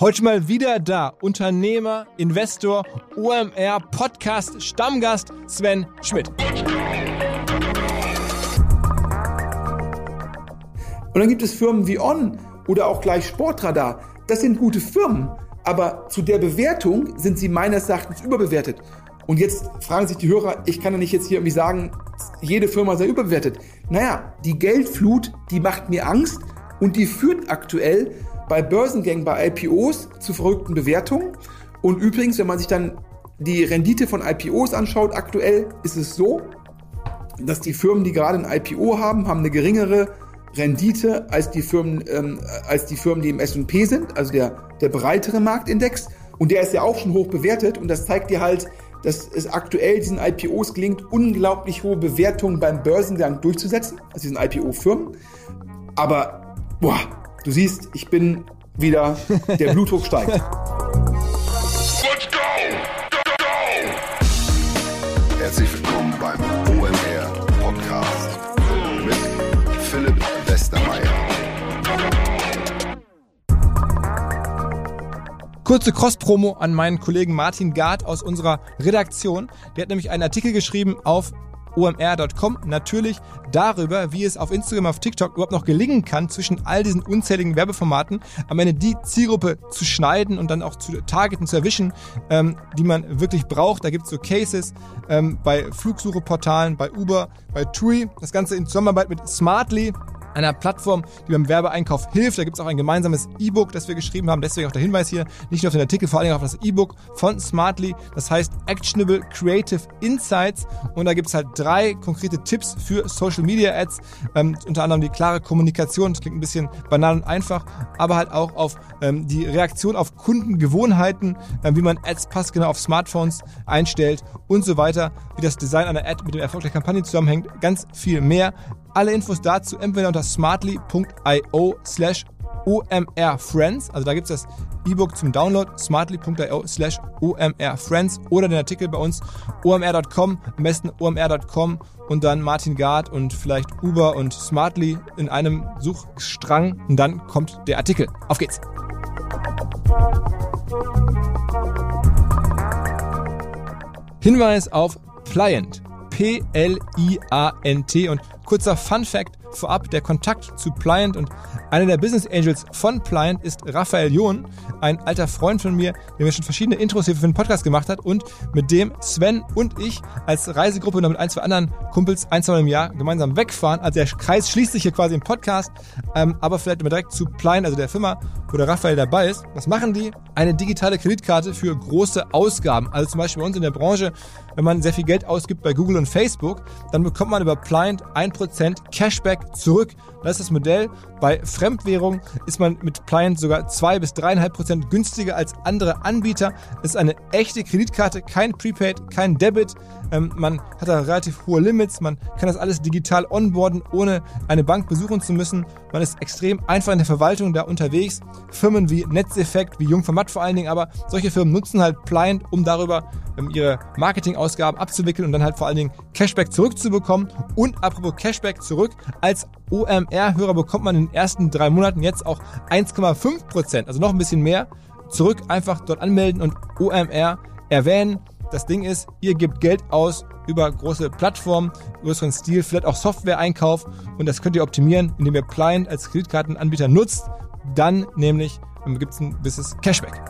Heute mal wieder da. Unternehmer, Investor, OMR, Podcast, Stammgast Sven Schmidt. Und dann gibt es Firmen wie On oder auch gleich Sportradar. Das sind gute Firmen, aber zu der Bewertung sind sie meines Erachtens überbewertet. Und jetzt fragen sich die Hörer, ich kann ja nicht jetzt hier irgendwie sagen, jede Firma sei überbewertet. Naja, die Geldflut, die macht mir Angst und die führt aktuell bei Börsengängen, bei IPOs zu verrückten Bewertungen. Und übrigens, wenn man sich dann die Rendite von IPOs anschaut, aktuell ist es so, dass die Firmen, die gerade ein IPO haben, haben eine geringere Rendite als die Firmen, ähm, als die Firmen, die im S&P sind, also der, der breitere Marktindex. Und der ist ja auch schon hoch bewertet und das zeigt dir halt, dass es aktuell diesen IPOs gelingt, unglaublich hohe Bewertungen beim Börsengang durchzusetzen, also diesen IPO-Firmen. Aber, boah, Du siehst, ich bin wieder, der Blutdruck steigt. Let's go! Go, go! Herzlich willkommen beim OMR Podcast mit Philipp Westermeier. Kurze Cross-Promo an meinen Kollegen Martin Gard aus unserer Redaktion. Der hat nämlich einen Artikel geschrieben auf omr.com natürlich darüber, wie es auf Instagram, auf TikTok überhaupt noch gelingen kann, zwischen all diesen unzähligen Werbeformaten am Ende die Zielgruppe zu schneiden und dann auch zu targeten, zu erwischen, ähm, die man wirklich braucht. Da gibt es so Cases ähm, bei Flugsucheportalen, bei Uber, bei TUI, das Ganze in Zusammenarbeit mit Smartly einer Plattform, die beim Werbeeinkauf hilft. Da gibt es auch ein gemeinsames E-Book, das wir geschrieben haben. Deswegen auch der Hinweis hier, nicht nur auf den Artikel, vor allem auf das E-Book von Smartly. Das heißt Actionable Creative Insights. Und da gibt es halt drei konkrete Tipps für Social Media Ads. Ähm, unter anderem die klare Kommunikation. Das klingt ein bisschen banal und einfach, aber halt auch auf ähm, die Reaktion auf Kundengewohnheiten, äh, wie man Ads passgenau auf Smartphones einstellt und so weiter, wie das Design einer Ad mit dem Erfolg der Kampagne zusammenhängt. Ganz viel mehr. Alle Infos dazu entweder unter smartly.io slash omrfriends, also da gibt es das E-Book zum Download, smartly.io slash omrfriends oder den Artikel bei uns omr.com, am besten omr.com und dann Martin Gard und vielleicht Uber und Smartly in einem Suchstrang und dann kommt der Artikel. Auf geht's! Hinweis auf Pliant. P-L-I-A-N-T und Kurzer Fun Fact vorab, der Kontakt zu Pliant und einer der Business Angels von Pliant ist Raphael John, ein alter Freund von mir, der mir schon verschiedene Intros hier für den Podcast gemacht hat und mit dem Sven und ich als Reisegruppe noch mit ein, zwei anderen Kumpels ein, zwei Mal im Jahr gemeinsam wegfahren. Also der Kreis schließt sich hier quasi im Podcast, ähm, aber vielleicht immer direkt zu Pliant, also der Firma, wo der Raphael dabei ist. Was machen die? Eine digitale Kreditkarte für große Ausgaben. Also zum Beispiel bei uns in der Branche, wenn man sehr viel Geld ausgibt bei Google und Facebook, dann bekommt man über Pliant 1% Cashback zurück. Das ist das Modell. Bei Fremdwährung ist man mit Pliant sogar 2 bis 3,5% günstiger als andere Anbieter. Es ist eine echte Kreditkarte, kein Prepaid, kein Debit. Ähm, man hat da relativ hohe Limits. Man kann das alles digital onboarden, ohne eine Bank besuchen zu müssen. Man ist extrem einfach in der Verwaltung da unterwegs. Firmen wie Netzeffekt, wie Jungformat vor allen Dingen, aber solche Firmen nutzen halt Pliant, um darüber ähm, ihre Marketingausgaben abzuwickeln und dann halt vor allen Dingen Cashback zurückzubekommen. Und apropos Cashback zurück, als OMR-Hörer bekommt man in ersten drei Monaten jetzt auch 1,5 Prozent, also noch ein bisschen mehr, zurück. Einfach dort anmelden und OMR erwähnen. Das Ding ist, ihr gebt Geld aus über große Plattformen, größeren Stil, vielleicht auch Software-Einkauf und das könnt ihr optimieren, indem ihr Client als Kreditkartenanbieter nutzt. Dann nämlich gibt es ein gewisses Cashback.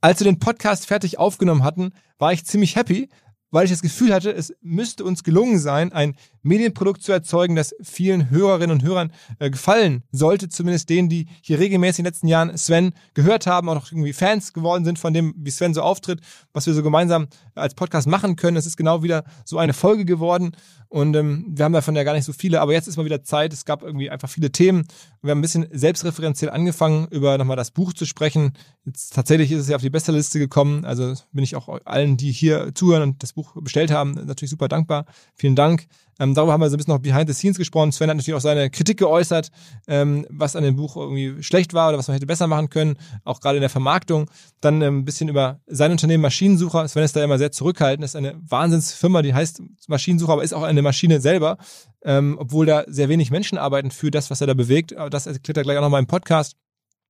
Als wir den Podcast fertig aufgenommen hatten, war ich ziemlich happy, weil ich das Gefühl hatte, es müsste uns gelungen sein, ein Medienprodukt zu erzeugen, das vielen Hörerinnen und Hörern äh, gefallen sollte, zumindest denen, die hier regelmäßig in den letzten Jahren Sven gehört haben, auch irgendwie Fans geworden sind von dem, wie Sven so auftritt, was wir so gemeinsam als Podcast machen können. Es ist genau wieder so eine Folge geworden und ähm, wir haben davon ja gar nicht so viele, aber jetzt ist mal wieder Zeit. Es gab irgendwie einfach viele Themen. Wir haben ein bisschen selbstreferenziell angefangen, über nochmal das Buch zu sprechen. Jetzt tatsächlich ist es ja auf die Bestsellerliste gekommen. Also bin ich auch allen, die hier zuhören und das Buch bestellt haben, natürlich super dankbar. Vielen Dank. Ähm, darüber haben wir so ein bisschen noch behind the scenes gesprochen. Sven hat natürlich auch seine Kritik geäußert, ähm, was an dem Buch irgendwie schlecht war oder was man hätte besser machen können, auch gerade in der Vermarktung. Dann ähm, ein bisschen über sein Unternehmen Maschinensucher. Sven ist da immer sehr zurückhaltend. Ist eine Wahnsinnsfirma, die heißt Maschinensucher, aber ist auch eine Maschine selber, ähm, obwohl da sehr wenig Menschen arbeiten für das, was er da bewegt. Aber das erklärt er gleich auch nochmal im Podcast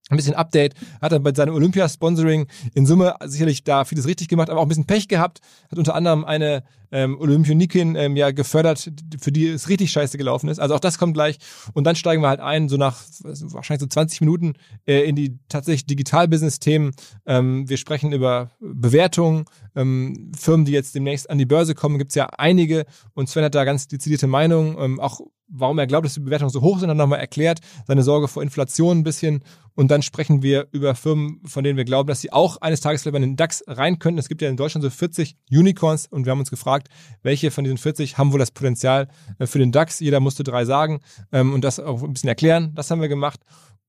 ein bisschen Update, hat er bei seinem Olympia-Sponsoring in Summe sicherlich da vieles richtig gemacht, aber auch ein bisschen Pech gehabt, hat unter anderem eine ähm, Olympionikin ähm, ja gefördert, für die es richtig scheiße gelaufen ist. Also auch das kommt gleich. Und dann steigen wir halt ein, so nach wahrscheinlich so 20 Minuten äh, in die tatsächlich Digital-Business-Themen. Ähm, wir sprechen über Bewertungen, ähm, Firmen, die jetzt demnächst an die Börse kommen, gibt's ja einige. Und Sven hat da ganz dezidierte Meinungen, ähm, auch warum er glaubt, dass die Bewertungen so hoch sind, hat nochmal erklärt, seine Sorge vor Inflation ein bisschen. Und dann sprechen wir über Firmen, von denen wir glauben, dass sie auch eines Tages vielleicht in den DAX rein könnten. Es gibt ja in Deutschland so 40 Unicorns und wir haben uns gefragt, welche von diesen 40 haben wohl das Potenzial äh, für den DAX. Jeder musste drei sagen ähm, und das auch ein bisschen erklären. Das haben wir gemacht.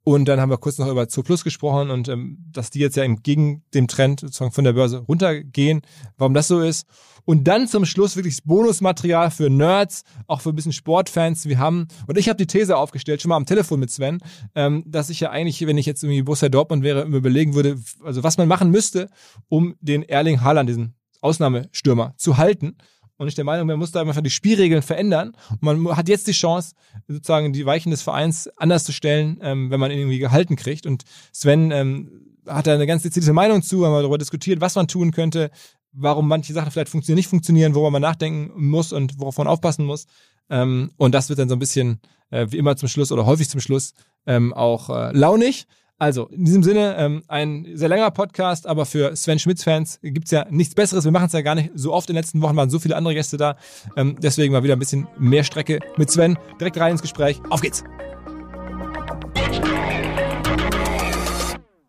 Und dann haben wir kurz noch über Zo Plus gesprochen und ähm, dass die jetzt ja entgegen dem Trend sozusagen von der Börse runtergehen, warum das so ist. Und dann zum Schluss wirklich Bonusmaterial für Nerds, auch für ein bisschen Sportfans. Wir haben, und ich habe die These aufgestellt, schon mal am Telefon mit Sven, ähm, dass ich ja eigentlich, wenn ich jetzt irgendwie Borussia Dortmund wäre, überlegen würde, also was man machen müsste, um den Erling Haaland, diesen Ausnahmestürmer, zu halten. Und ich der Meinung, man muss da einfach die Spielregeln verändern. Und man hat jetzt die Chance, sozusagen die Weichen des Vereins anders zu stellen, ähm, wenn man ihn irgendwie gehalten kriegt. Und Sven ähm, hat da eine ganz dezidierte Meinung zu, haben wir darüber diskutiert, was man tun könnte, warum manche Sachen vielleicht funktionieren, nicht funktionieren, worüber man nachdenken muss und worauf man aufpassen muss. Ähm, und das wird dann so ein bisschen, äh, wie immer zum Schluss oder häufig zum Schluss, ähm, auch äh, launig. Also, in diesem Sinne, ähm, ein sehr langer Podcast, aber für Sven Schmitz-Fans gibt's ja nichts Besseres. Wir machen es ja gar nicht so oft. In den letzten Wochen waren so viele andere Gäste da. Ähm, deswegen mal wieder ein bisschen mehr Strecke mit Sven. Direkt rein ins Gespräch. Auf geht's!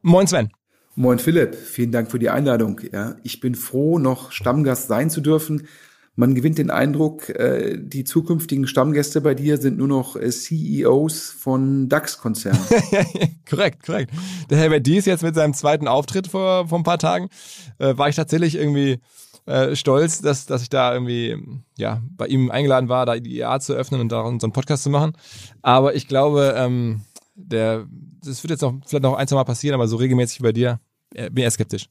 Moin Sven. Moin Philipp, vielen Dank für die Einladung. Ja, ich bin froh, noch Stammgast sein zu dürfen man gewinnt den Eindruck, äh, die zukünftigen Stammgäste bei dir sind nur noch äh, CEOs von DAX-Konzernen. korrekt, korrekt. Der Herbert Dies jetzt mit seinem zweiten Auftritt vor, vor ein paar Tagen, äh, war ich tatsächlich irgendwie äh, stolz, dass, dass ich da irgendwie ja, bei ihm eingeladen war, da die IA zu öffnen und da einen Podcast zu machen. Aber ich glaube, ähm, der, das wird jetzt noch vielleicht noch ein, zwei Mal passieren, aber so regelmäßig wie bei dir, äh, bin eher skeptisch.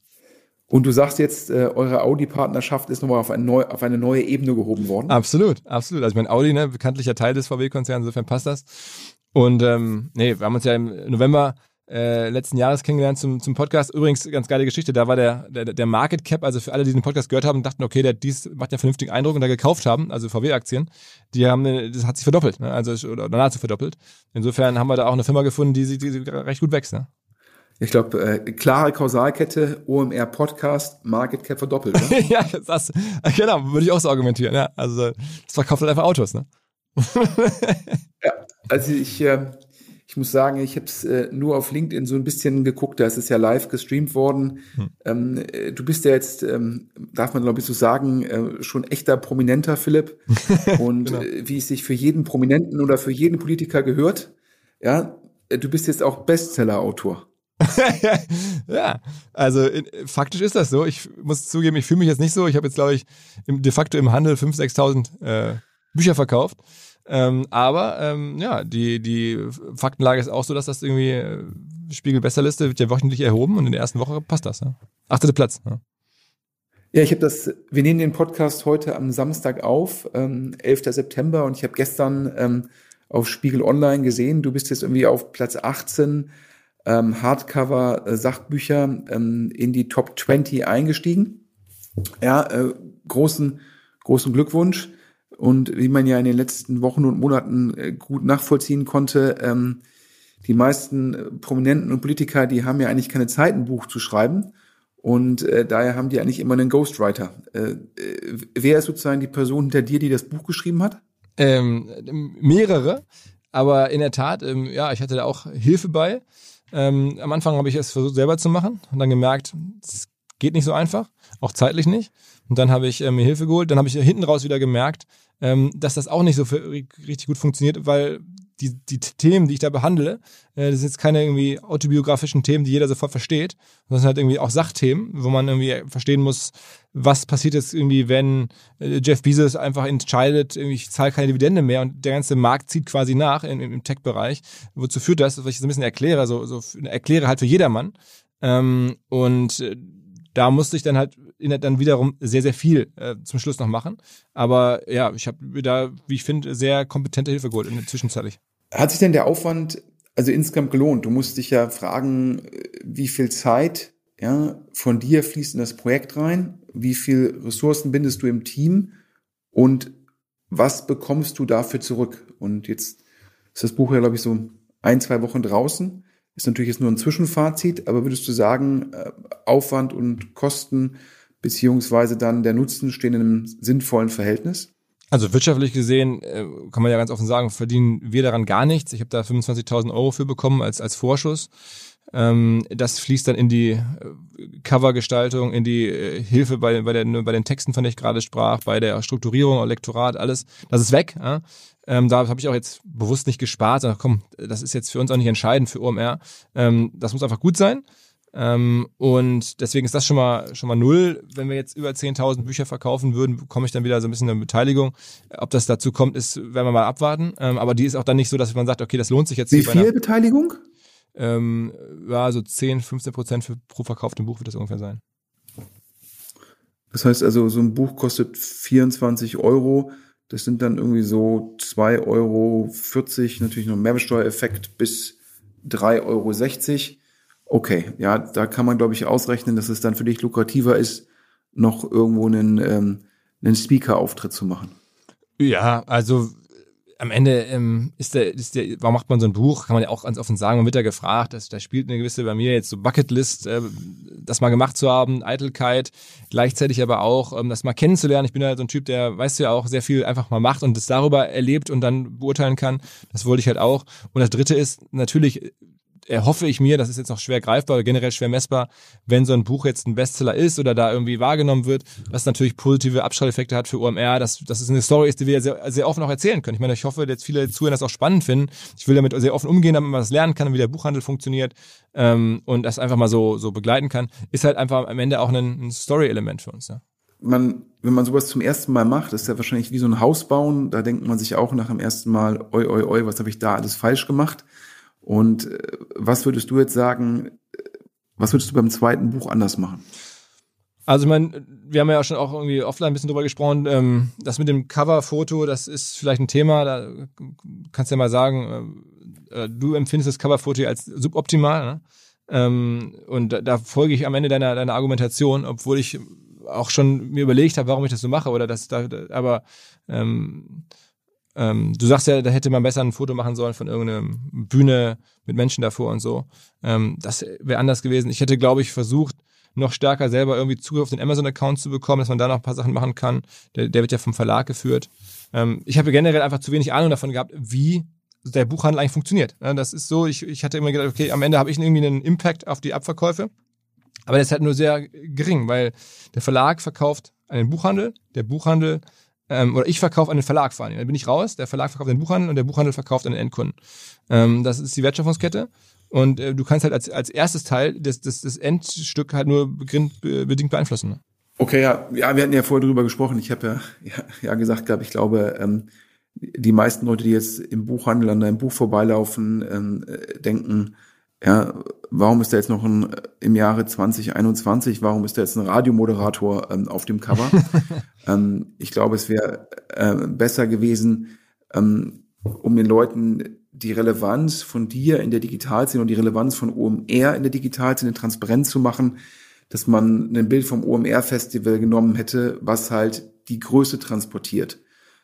Und du sagst jetzt, äh, eure Audi-Partnerschaft ist nochmal auf, ein neu, auf eine neue Ebene gehoben worden. Absolut, absolut. Also ich meine, Audi, ne, bekanntlicher Teil des VW-Konzerns, insofern passt das. Und ähm, nee, wir haben uns ja im November äh, letzten Jahres kennengelernt zum, zum Podcast. Übrigens, ganz geile Geschichte, da war der, der, der Market Cap, also für alle, die den Podcast gehört haben, dachten, okay, der dies macht ja vernünftigen Eindruck und da gekauft haben, also VW-Aktien, die haben, das hat sich verdoppelt, ne? also oder nahezu verdoppelt. Insofern haben wir da auch eine Firma gefunden, die, die, die recht gut wächst. Ne? Ich glaube, äh, klare Kausalkette, OMR Podcast, Market Cap verdoppelt. Ne? ja, das, genau, würde ich auch so argumentieren. Ja, also das verkauft halt einfach Autos, ne? ja, also ich, äh, ich muss sagen, ich habe es äh, nur auf LinkedIn so ein bisschen geguckt, da ist es ja live gestreamt worden. Hm. Ähm, äh, du bist ja jetzt, ähm, darf man glaube ich so sagen, äh, schon echter Prominenter, Philipp. Und genau. äh, wie es sich für jeden Prominenten oder für jeden Politiker gehört, ja, du bist jetzt auch Bestseller-Autor. ja, also in, faktisch ist das so. Ich muss zugeben, ich fühle mich jetzt nicht so. Ich habe jetzt, glaube ich, im, de facto im Handel 5.000, 6.000 äh, Bücher verkauft. Ähm, aber ähm, ja, die, die Faktenlage ist auch so, dass das irgendwie äh, Spiegel Besserliste wird ja wöchentlich erhoben und in der ersten Woche passt das. Ja? Achtete Platz. Ja. Ja, ich habe das, wir nehmen den Podcast heute am Samstag auf, ähm, 11. September, und ich habe gestern ähm, auf Spiegel Online gesehen, du bist jetzt irgendwie auf Platz 18 ähm, Hardcover-Sachbücher ähm, in die Top 20 eingestiegen. Ja, äh, großen, großen Glückwunsch. Und wie man ja in den letzten Wochen und Monaten äh, gut nachvollziehen konnte, ähm, die meisten äh, Prominenten und Politiker, die haben ja eigentlich keine Zeit, ein Buch zu schreiben. Und äh, daher haben die eigentlich immer einen Ghostwriter. Äh, äh, wer ist sozusagen die Person hinter dir, die das Buch geschrieben hat? Ähm, mehrere. Aber in der Tat, ähm, ja, ich hatte da auch Hilfe bei. Ähm, am Anfang habe ich es versucht selber zu machen und dann gemerkt, es geht nicht so einfach, auch zeitlich nicht. Und dann habe ich äh, mir Hilfe geholt. Dann habe ich hinten raus wieder gemerkt, ähm, dass das auch nicht so für, richtig gut funktioniert, weil die, die Themen, die ich da behandle, äh, das sind jetzt keine irgendwie autobiografischen Themen, die jeder sofort versteht, sondern sind halt irgendwie auch Sachthemen, wo man irgendwie verstehen muss, was passiert jetzt irgendwie, wenn äh, Jeff Bezos einfach entscheidet, ich zahle keine Dividende mehr und der ganze Markt zieht quasi nach in, im Tech-Bereich. Wozu führt das? Was ich so ein bisschen erkläre, so, so erkläre halt für jedermann. Ähm, und äh, da musste ich dann halt dann wiederum sehr, sehr viel äh, zum Schluss noch machen. Aber ja, ich habe da, wie ich finde, sehr kompetente Hilfe geholt in der Zwischenzeit. Hat sich denn der Aufwand also insgesamt gelohnt? Du musst dich ja fragen, wie viel Zeit ja, von dir fließt in das Projekt rein, wie viel Ressourcen bindest du im Team und was bekommst du dafür zurück? Und jetzt ist das Buch ja, glaube ich, so ein, zwei Wochen draußen. Ist natürlich jetzt nur ein Zwischenfazit, aber würdest du sagen, äh, Aufwand und Kosten beziehungsweise dann der Nutzen stehen in einem sinnvollen Verhältnis? Also wirtschaftlich gesehen äh, kann man ja ganz offen sagen, verdienen wir daran gar nichts. Ich habe da 25.000 Euro für bekommen als, als Vorschuss. Ähm, das fließt dann in die äh, Covergestaltung, in die äh, Hilfe bei, bei, der, bei den Texten, von denen ich gerade sprach, bei der Strukturierung, Lektorat, alles. Das ist weg. Ähm, da habe ich auch jetzt bewusst nicht gespart. Komm, das ist jetzt für uns auch nicht entscheidend für OMR. Ähm, das muss einfach gut sein. Ähm, und deswegen ist das schon mal schon mal null. Wenn wir jetzt über 10.000 Bücher verkaufen würden, bekomme ich dann wieder so ein bisschen eine Beteiligung. Ob das dazu kommt, ist, werden wir mal abwarten. Ähm, aber die ist auch dann nicht so, dass man sagt, okay, das lohnt sich jetzt. Wie viel Beteiligung? Ähm, ja, so 10, 15 Prozent für, pro verkauftem Buch wird das ungefähr sein. Das heißt also, so ein Buch kostet 24 Euro. Das sind dann irgendwie so 2,40 Euro, natürlich noch Mehrwertsteuereffekt bis 3,60 Euro. Okay, ja, da kann man, glaube ich, ausrechnen, dass es dann für dich lukrativer ist, noch irgendwo einen, ähm, einen Speaker-Auftritt zu machen. Ja, also am Ende ähm, ist der, ist der, warum macht man so ein Buch? Kann man ja auch ganz offen sagen, man wird ja gefragt, da spielt eine gewisse bei mir jetzt so Bucketlist, äh, das mal gemacht zu haben, Eitelkeit, gleichzeitig aber auch ähm, das mal kennenzulernen. Ich bin ja so ein Typ, der, weißt du ja auch, sehr viel einfach mal macht und das darüber erlebt und dann beurteilen kann. Das wollte ich halt auch. Und das dritte ist natürlich erhoffe ich mir, das ist jetzt noch schwer greifbar, generell schwer messbar, wenn so ein Buch jetzt ein Bestseller ist oder da irgendwie wahrgenommen wird, was natürlich positive Abstrahleffekte hat für OMR, dass, dass es eine Story ist, die wir sehr, sehr offen auch erzählen können. Ich meine, ich hoffe, dass viele Zuhörer das auch spannend finden. Ich will damit sehr offen umgehen, damit man das lernen kann, wie der Buchhandel funktioniert ähm, und das einfach mal so, so begleiten kann. Ist halt einfach am Ende auch ein, ein Story-Element für uns. Ja man, wenn man sowas zum ersten Mal macht, ist ja wahrscheinlich wie so ein Haus bauen. Da denkt man sich auch nach dem ersten Mal, oi, oi, oi, was habe ich da alles falsch gemacht? Und äh, was würdest du jetzt sagen, was würdest du beim zweiten Buch anders machen? Also ich meine, wir haben ja schon auch irgendwie offline ein bisschen drüber gesprochen, ähm, das mit dem Coverfoto, das ist vielleicht ein Thema, da kannst du ja mal sagen, äh, äh du empfindest das Coverfoto als suboptimal, ne? ähm, und da, folge ich am Ende deiner, deiner Argumentation, obwohl ich auch schon mir überlegt habe, warum ich das so mache oder das da, aber ähm, ähm, du sagst ja, da hätte man besser ein Foto machen sollen von irgendeiner Bühne mit Menschen davor und so. Ähm, das wäre anders gewesen. Ich hätte, glaube ich, versucht, noch stärker selber irgendwie Zugriff auf den Amazon-Account zu bekommen, dass man da noch ein paar Sachen machen kann. Der, der wird ja vom Verlag geführt. Ähm, ich habe generell einfach zu wenig Ahnung davon gehabt, wie der Buchhandel eigentlich funktioniert. Das ist so, ich, ich hatte immer gedacht, okay, am Ende habe ich irgendwie einen Impact auf die Abverkäufe. Aber das ist halt nur sehr gering, weil der Verlag verkauft einen Buchhandel, der Buchhandel ähm, oder ich verkaufe an den Verlag vor allem. Dann bin ich raus, der Verlag verkauft an den Buchhandel und der Buchhandel verkauft an den Endkunden. Ähm, das ist die Wertschöpfungskette. Und äh, du kannst halt als, als erstes Teil das, das, das Endstück halt nur bedingt beeinflussen. Ne? Okay, ja, ja, wir hatten ja vorher drüber gesprochen. Ich habe ja, ja, ja gesagt, glaube ich, glaube, ähm, die meisten Leute, die jetzt im Buchhandel an deinem Buch vorbeilaufen, ähm, äh, denken, ja, warum ist da jetzt noch ein, im Jahre 2021, warum ist da jetzt ein Radiomoderator ähm, auf dem Cover? ähm, ich glaube, es wäre äh, besser gewesen, ähm, um den Leuten die Relevanz von dir in der Digitalszene und die Relevanz von OMR in der Digitalszene transparent zu machen, dass man ein Bild vom OMR-Festival genommen hätte, was halt die Größe transportiert.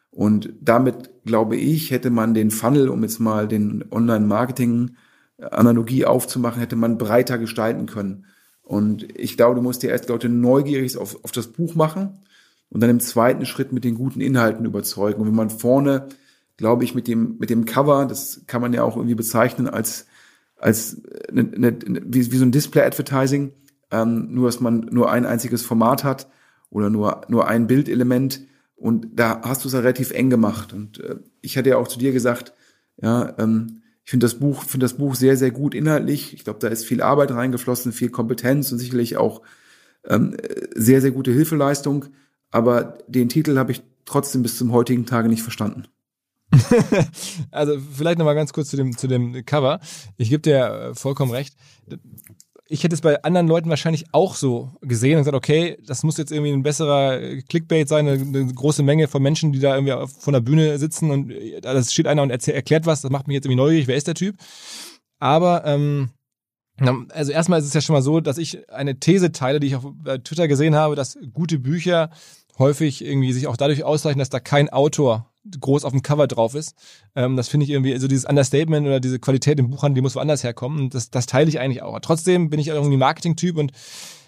Und damit, glaube ich, hätte man den Funnel, um jetzt mal den Online-Marketing Analogie aufzumachen, hätte man breiter gestalten können. Und ich glaube, du musst dir erst Leute neugierig auf, auf das Buch machen und dann im zweiten Schritt mit den guten Inhalten überzeugen. Und wenn man vorne, glaube ich, mit dem, mit dem Cover, das kann man ja auch irgendwie bezeichnen als, als eine, eine, wie, wie so ein Display-Advertising, ähm, nur dass man nur ein einziges Format hat oder nur, nur ein Bildelement. Und da hast du es ja relativ eng gemacht. Und äh, ich hatte ja auch zu dir gesagt, Ja, ähm, ich finde das Buch, finde das Buch sehr, sehr gut inhaltlich. Ich glaube, da ist viel Arbeit reingeflossen, viel Kompetenz und sicherlich auch ähm, sehr, sehr gute Hilfeleistung. Aber den Titel habe ich trotzdem bis zum heutigen Tage nicht verstanden. also vielleicht nochmal ganz kurz zu dem, zu dem Cover. Ich gebe dir äh, vollkommen recht. Ich hätte es bei anderen Leuten wahrscheinlich auch so gesehen und gesagt, okay, das muss jetzt irgendwie ein besserer Clickbait sein, eine, eine große Menge von Menschen, die da irgendwie von der Bühne sitzen und äh, da steht einer und erklärt was, das macht mich jetzt irgendwie neugierig, wer ist der Typ? Aber ähm, also erstmal ist es ja schon mal so, dass ich eine These teile, die ich auf Twitter gesehen habe, dass gute Bücher häufig irgendwie sich auch dadurch auszeichnen, dass da kein Autor groß auf dem Cover drauf ist. Ähm, das finde ich irgendwie, also dieses Understatement oder diese Qualität im Buchhandel, die muss woanders herkommen. Das, das teile ich eigentlich auch. Trotzdem bin ich irgendwie Marketing-Typ und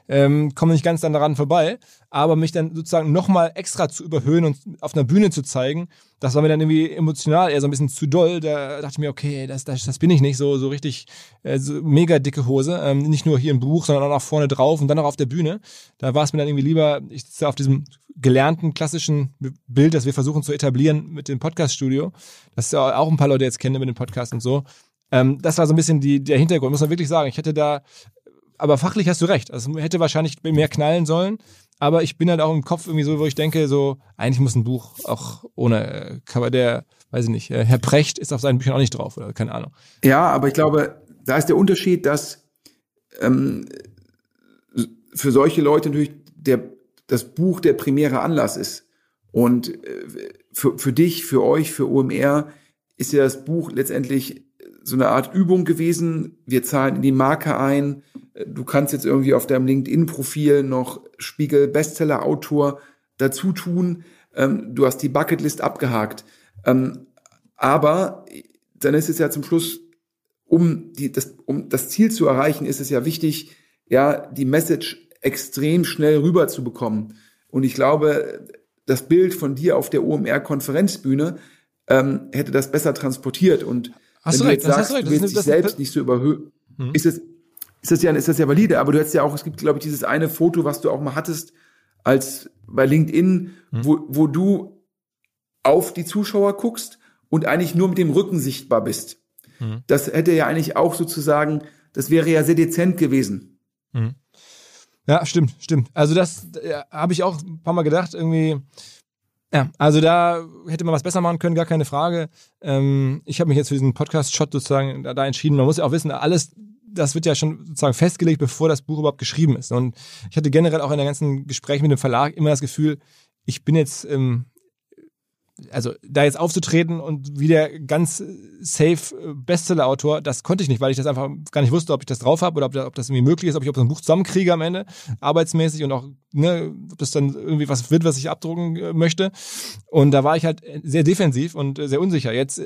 ähm, komme nicht ganz dann daran vorbei, aber mich dann sozusagen nochmal extra zu überhöhen und auf einer Bühne zu zeigen, das war mir dann irgendwie emotional eher so ein bisschen zu doll. Da dachte ich mir, okay, das, das, das bin ich nicht, so, so richtig äh, so mega dicke Hose. Ähm, nicht nur hier im Buch, sondern auch nach vorne drauf und dann auch auf der Bühne. Da war es mir dann irgendwie lieber, ich sitze auf diesem gelernten klassischen Bild, das wir versuchen zu etablieren mit dem Podcast-Studio. Das ja auch ein paar Leute jetzt kennen mit dem Podcast und so. Ähm, das war so ein bisschen die, der Hintergrund, muss man wirklich sagen. Ich hätte da aber fachlich hast du recht. Also hätte wahrscheinlich mehr knallen sollen. Aber ich bin halt auch im Kopf irgendwie so, wo ich denke, so, eigentlich muss ein Buch auch ohne äh, Cover, der, weiß ich nicht, äh, Herr Precht ist auf seinen Büchern auch nicht drauf, oder keine Ahnung. Ja, aber ich glaube, da ist der Unterschied, dass ähm, für solche Leute natürlich der, das Buch der primäre Anlass ist. Und äh, für, für dich, für euch, für OMR ist ja das Buch letztendlich so eine Art Übung gewesen. Wir zahlen in die Marke ein. Du kannst jetzt irgendwie auf deinem LinkedIn-Profil noch Spiegel Bestseller-Autor dazu tun. Ähm, du hast die Bucketlist abgehakt. Ähm, aber dann ist es ja zum Schluss, um, die, das, um das Ziel zu erreichen, ist es ja wichtig, ja, die Message extrem schnell rüber zu bekommen. Und ich glaube, das Bild von dir auf der OMR-Konferenzbühne ähm, hätte das besser transportiert. Und Hast wenn du recht, jetzt sagst, hast du recht. du willst Das dich das- selbst nicht so überhöhen, Mhm. ist es, ist das ja, ist das ja valide. Aber du hättest ja auch, es gibt, glaube ich, dieses eine Foto, was du auch mal hattest, als bei LinkedIn, Mhm. wo, wo du auf die Zuschauer guckst und eigentlich nur mit dem Rücken sichtbar bist. Mhm. Das hätte ja eigentlich auch sozusagen, das wäre ja sehr dezent gewesen. Ja, stimmt, stimmt. Also das ja, habe ich auch ein paar Mal gedacht, irgendwie. Ja, also da hätte man was besser machen können, gar keine Frage. Ähm, ich habe mich jetzt für diesen Podcast-Shot sozusagen da, da entschieden. Man muss ja auch wissen, alles, das wird ja schon sozusagen festgelegt, bevor das Buch überhaupt geschrieben ist. Und ich hatte generell auch in der ganzen Gespräch mit dem Verlag immer das Gefühl, ich bin jetzt ähm, also da jetzt aufzutreten und wie der ganz äh, safe äh, Bestseller-Autor, das konnte ich nicht, weil ich das einfach gar nicht wusste, ob ich das drauf habe oder ob, ob das irgendwie möglich ist, ob ich ob so ein Buch zusammenkriege am Ende, arbeitsmäßig und auch, ne, ob das dann irgendwie was wird, was ich abdrucken äh, möchte. Und da war ich halt sehr defensiv und sehr unsicher. Jetzt,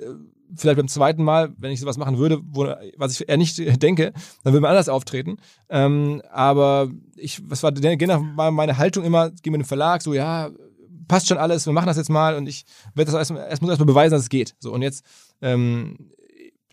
vielleicht beim zweiten Mal, wenn ich sowas machen würde, wo, was ich eher nicht denke, dann würde man anders auftreten. Ähm, aber ich, was war war meine Haltung immer, geh mit dem Verlag, so, ja, passt schon alles, wir machen das jetzt mal und ich werde das erstmal, erst muss erstmal beweisen, dass es geht. So und jetzt, ähm,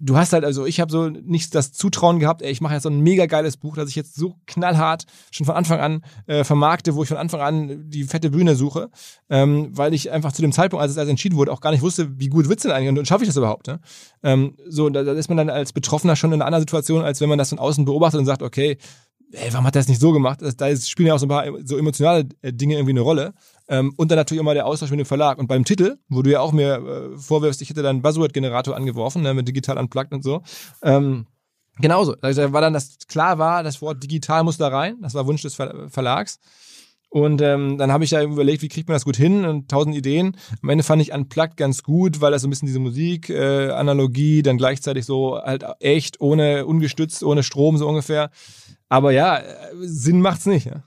du hast halt, also ich habe so nicht das Zutrauen gehabt, ey, ich mache jetzt so ein mega geiles Buch, das ich jetzt so knallhart schon von Anfang an äh, vermarkte, wo ich von Anfang an die fette Bühne suche, ähm, weil ich einfach zu dem Zeitpunkt, als es als entschieden wurde, auch gar nicht wusste, wie gut wird's denn eigentlich und, und schaffe ich das überhaupt. Ne? Ähm, so, da, da ist man dann als Betroffener schon in einer anderen Situation, als wenn man das von außen beobachtet und sagt, okay, ey, warum hat er das nicht so gemacht? Das, da spielen ja auch so ein paar so emotionale äh, Dinge irgendwie eine Rolle. Ähm, und dann natürlich immer der Austausch mit dem Verlag. Und beim Titel, wo du ja auch mir äh, vorwirfst, ich hätte dann Buzzword-Generator angeworfen, ne, mit digital unplugged und so. Ähm, genauso. Also da war dann das, klar war, das Wort digital muss da rein. Das war Wunsch des Ver Verlags. Und ähm, dann habe ich da überlegt, wie kriegt man das gut hin und tausend Ideen. Am Ende fand ich Unplugged ganz gut, weil das so ein bisschen diese Musik, äh, dann gleichzeitig so halt echt, ohne ungestützt, ohne Strom so ungefähr. Aber ja, äh, Sinn macht's nicht. Ja.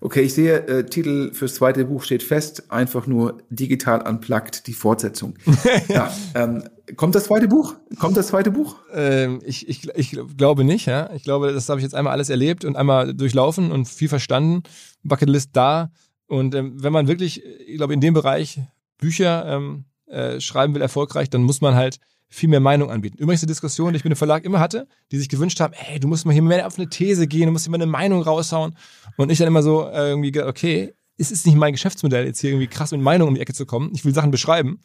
Okay, ich sehe, äh, Titel fürs zweite Buch steht fest, einfach nur digital unplugged, die Fortsetzung. ja, ähm, kommt das zweite Buch? Kommt das zweite Buch? Ähm, ich, ich, ich glaube nicht, ja. Ich glaube, das habe ich jetzt einmal alles erlebt und einmal durchlaufen und viel verstanden. Bucketlist da. Und ähm, wenn man wirklich, ich glaube, in dem Bereich Bücher ähm, äh, schreiben will, erfolgreich, dann muss man halt viel mehr Meinung anbieten. Übrigens eine Diskussion, die ich mit dem Verlag immer hatte, die sich gewünscht haben, ey, du musst mal hier mehr auf eine These gehen, du musst hier mal eine Meinung raushauen. Und ich dann immer so äh, irgendwie, gedacht, okay, es ist nicht mein Geschäftsmodell, jetzt hier irgendwie krass mit Meinung um die Ecke zu kommen. Ich will Sachen beschreiben.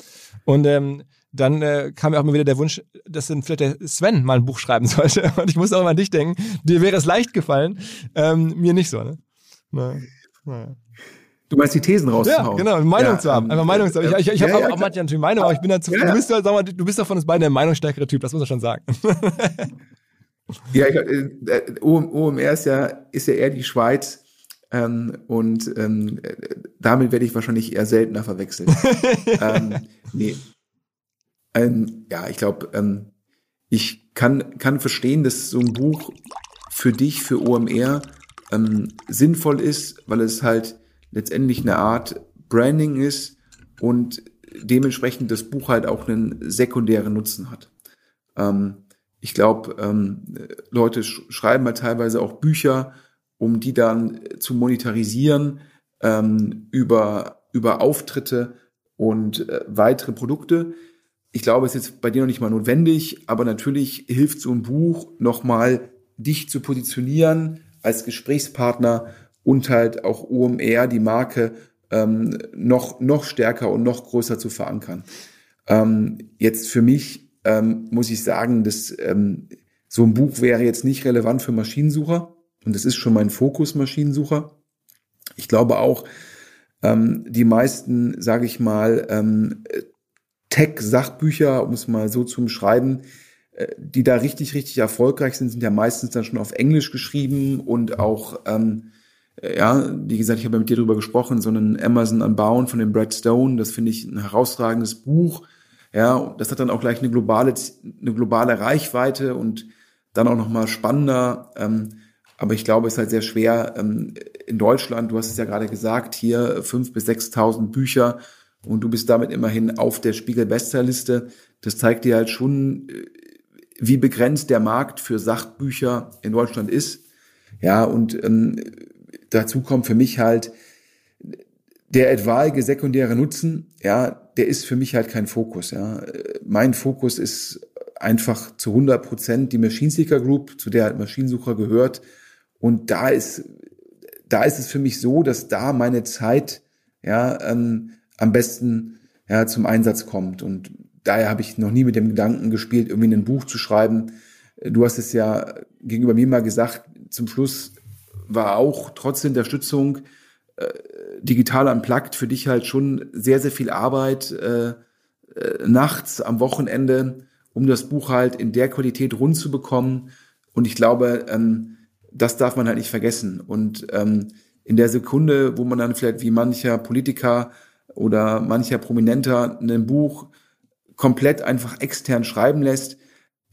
Und ähm, dann äh, kam mir auch immer wieder der Wunsch, dass dann vielleicht der Sven mal ein Buch schreiben sollte. Und ich muss auch immer an dich denken, dir wäre es leicht gefallen, ähm, mir nicht so. Ne? Na, na. Du meinst die Thesen rauszuhauen? Ja, genau, Meinung ja, zu haben. Ähm, Einfach Meinung zu haben. Ich, ich, ich ja, habe ja, auch, manchmal natürlich Meinung, aber ich bin dann zu, ja, du, bist, sag mal, du bist doch von uns beiden der meinungsstärkere Typ, das muss man schon sagen. ja, ich, äh, OMR ist ja, ist ja eher die Schweiz ähm, und ähm, damit werde ich wahrscheinlich eher seltener verwechselt. ähm, nee. Ähm, ja, ich glaube, ähm, ich kann, kann verstehen, dass so ein Buch für dich, für OMR, ähm, sinnvoll ist, weil es halt letztendlich eine Art Branding ist und dementsprechend das Buch halt auch einen sekundären Nutzen hat. Ähm, ich glaube, ähm, Leute sch schreiben halt teilweise auch Bücher, um die dann zu monetarisieren ähm, über, über Auftritte und äh, weitere Produkte. Ich glaube, es ist jetzt bei dir noch nicht mal notwendig, aber natürlich hilft so ein Buch nochmal, dich zu positionieren als Gesprächspartner und halt auch OMR, die Marke, ähm, noch, noch stärker und noch größer zu verankern. Ähm, jetzt für mich ähm, muss ich sagen, dass ähm, so ein Buch wäre jetzt nicht relevant für Maschinensucher. Und das ist schon mein Fokus Maschinensucher. Ich glaube auch, ähm, die meisten, sage ich mal, ähm, Tech-Sachbücher, um es mal so zu umschreiben, äh, die da richtig, richtig erfolgreich sind, sind ja meistens dann schon auf Englisch geschrieben und auch, ähm, äh, ja, wie gesagt, ich habe ja mit dir darüber gesprochen, so einen Amazon Unbound von dem Brad Stone, das finde ich ein herausragendes Buch. Ja, das hat dann auch gleich eine globale, eine globale Reichweite und dann auch nochmal spannender. Ähm, aber ich glaube, es ist halt sehr schwer ähm, in Deutschland, du hast es ja gerade gesagt, hier fünf bis sechstausend Bücher und du bist damit immerhin auf der Spiegel-Bestsellerliste. Das zeigt dir halt schon, äh, wie begrenzt der Markt für Sachbücher in Deutschland ist. Ja, und ähm, dazu kommt für mich halt der etwaige sekundäre Nutzen, ja, der ist für mich halt kein Fokus. Ja. Mein Fokus ist einfach zu 100 Prozent die Machine Seeker Group, zu der halt Maschinensucher gehört und da ist, da ist es für mich so, dass da meine Zeit ja ähm, am besten ja, zum Einsatz kommt. Und daher habe ich noch nie mit dem Gedanken gespielt, irgendwie ein Buch zu schreiben. Du hast es ja gegenüber mir mal gesagt, zum Schluss war auch trotz Unterstützung äh, digital unplugged für dich halt schon sehr, sehr viel Arbeit äh, äh, nachts am Wochenende, um das Buch halt in der Qualität rund zu bekommen. Und ich glaube, ähm, das darf man halt nicht vergessen. Und ähm, in der Sekunde, wo man dann vielleicht wie mancher Politiker oder mancher Prominenter ein Buch komplett einfach extern schreiben lässt,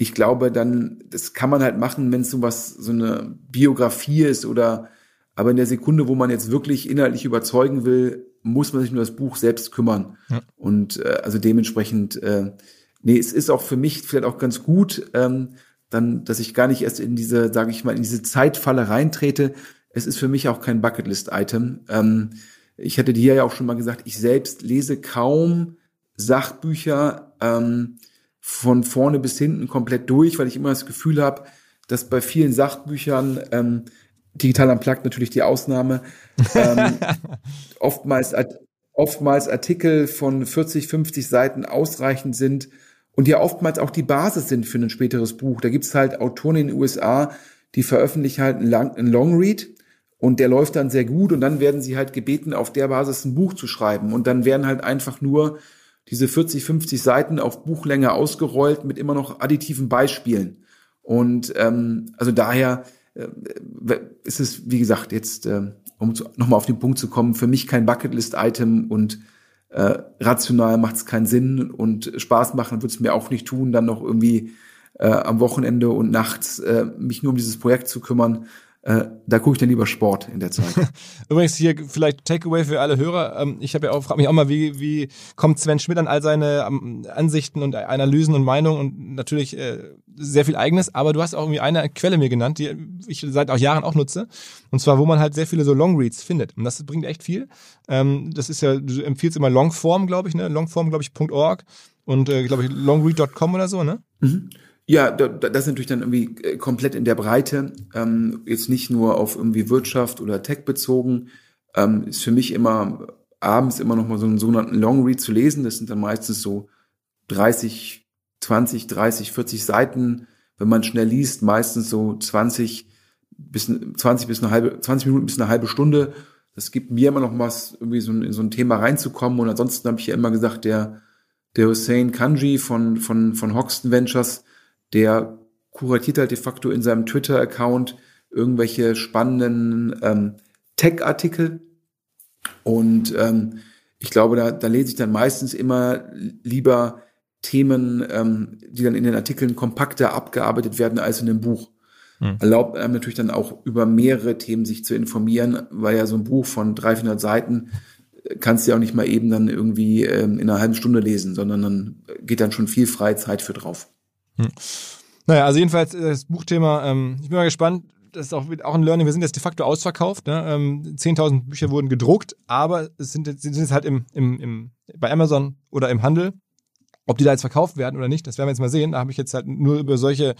ich glaube, dann, das kann man halt machen, wenn es sowas, so eine Biografie ist oder, aber in der Sekunde, wo man jetzt wirklich inhaltlich überzeugen will, muss man sich nur das Buch selbst kümmern. Ja. Und äh, also dementsprechend, äh, nee, es ist auch für mich vielleicht auch ganz gut, ähm, dann, dass ich gar nicht erst in diese, sage ich mal, in diese Zeitfalle reintrete. Es ist für mich auch kein Bucketlist-Item. Ähm, ich hatte dir ja auch schon mal gesagt, ich selbst lese kaum Sachbücher ähm, von vorne bis hinten komplett durch, weil ich immer das Gefühl habe, dass bei vielen Sachbüchern ähm, digital am Plug natürlich die Ausnahme ähm, oftmals oftmals Artikel von 40, 50 Seiten ausreichend sind, und ja oftmals auch die Basis sind für ein späteres Buch. Da gibt's halt Autoren in den USA, die veröffentlichen halt einen, Longread und der läuft dann sehr gut und dann werden sie halt gebeten, auf der Basis ein Buch zu schreiben und dann werden halt einfach nur diese 40, 50 Seiten auf Buchlänge ausgerollt mit immer noch additiven Beispielen. Und ähm, also daher äh, ist es, wie gesagt, jetzt, äh, um nochmal auf den Punkt zu kommen, für mich kein Bucketlist-Item und äh, rational macht es keinen Sinn und Spaß machen wird es mir auch nicht tun, dann noch irgendwie äh, am Wochenende und nachts äh, mich nur um dieses Projekt zu kümmern. Äh, da gucke ich dann lieber Sport in der Zeit. Übrigens hier vielleicht Takeaway für alle Hörer. Ähm, ich habe ja auch, frage mich auch mal, wie, wie kommt Sven Schmidt an all seine ähm, Ansichten und Analysen und Meinungen und natürlich äh, sehr viel eigenes, aber du hast auch irgendwie eine Quelle mir genannt, die ich seit auch Jahren auch nutze. Und zwar, wo man halt sehr viele so Longreads findet. Und das bringt echt viel. Ähm, das ist ja, du empfiehlst immer Longform, glaube ich, ne? Longform, glaube ich, .org und äh, glaube ich longread.com oder so, ne? Mhm. Ja, das ist natürlich dann irgendwie äh, komplett in der Breite, ähm, jetzt nicht nur auf irgendwie Wirtschaft oder Tech bezogen. Ähm, ist für mich immer abends immer noch mal so einen sogenannten Long Read zu lesen. Das sind dann meistens so 30, 20, 30, 40 Seiten, wenn man schnell liest, meistens so 20 bis 20 bis eine halbe 20 Minuten bis eine halbe Stunde. Das gibt mir immer noch was, irgendwie so in so ein Thema reinzukommen. Und ansonsten habe ich ja immer gesagt, der der Hussein Kanji von von von Hoxton Ventures, der kuratiert halt de facto in seinem Twitter-Account irgendwelche spannenden ähm, Tech-Artikel. Und ähm, ich glaube, da, da lese ich dann meistens immer lieber Themen, ähm, die dann in den Artikeln kompakter abgearbeitet werden als in dem Buch. Hm. Erlaubt einem natürlich dann auch über mehrere Themen sich zu informieren, weil ja so ein Buch von 300, 400 Seiten äh, kannst du ja auch nicht mal eben dann irgendwie ähm, in einer halben Stunde lesen, sondern dann geht dann schon viel freie Zeit für drauf. Hm. Naja, also jedenfalls äh, das Buchthema, ähm, ich bin mal gespannt, das ist auch, auch ein Learning, wir sind jetzt de facto ausverkauft. Ne? Ähm, 10.000 Bücher wurden gedruckt, aber es sind, sind jetzt halt im, im, im, bei Amazon oder im Handel. Ob die da jetzt verkauft werden oder nicht, das werden wir jetzt mal sehen. Da habe ich jetzt halt nur über solche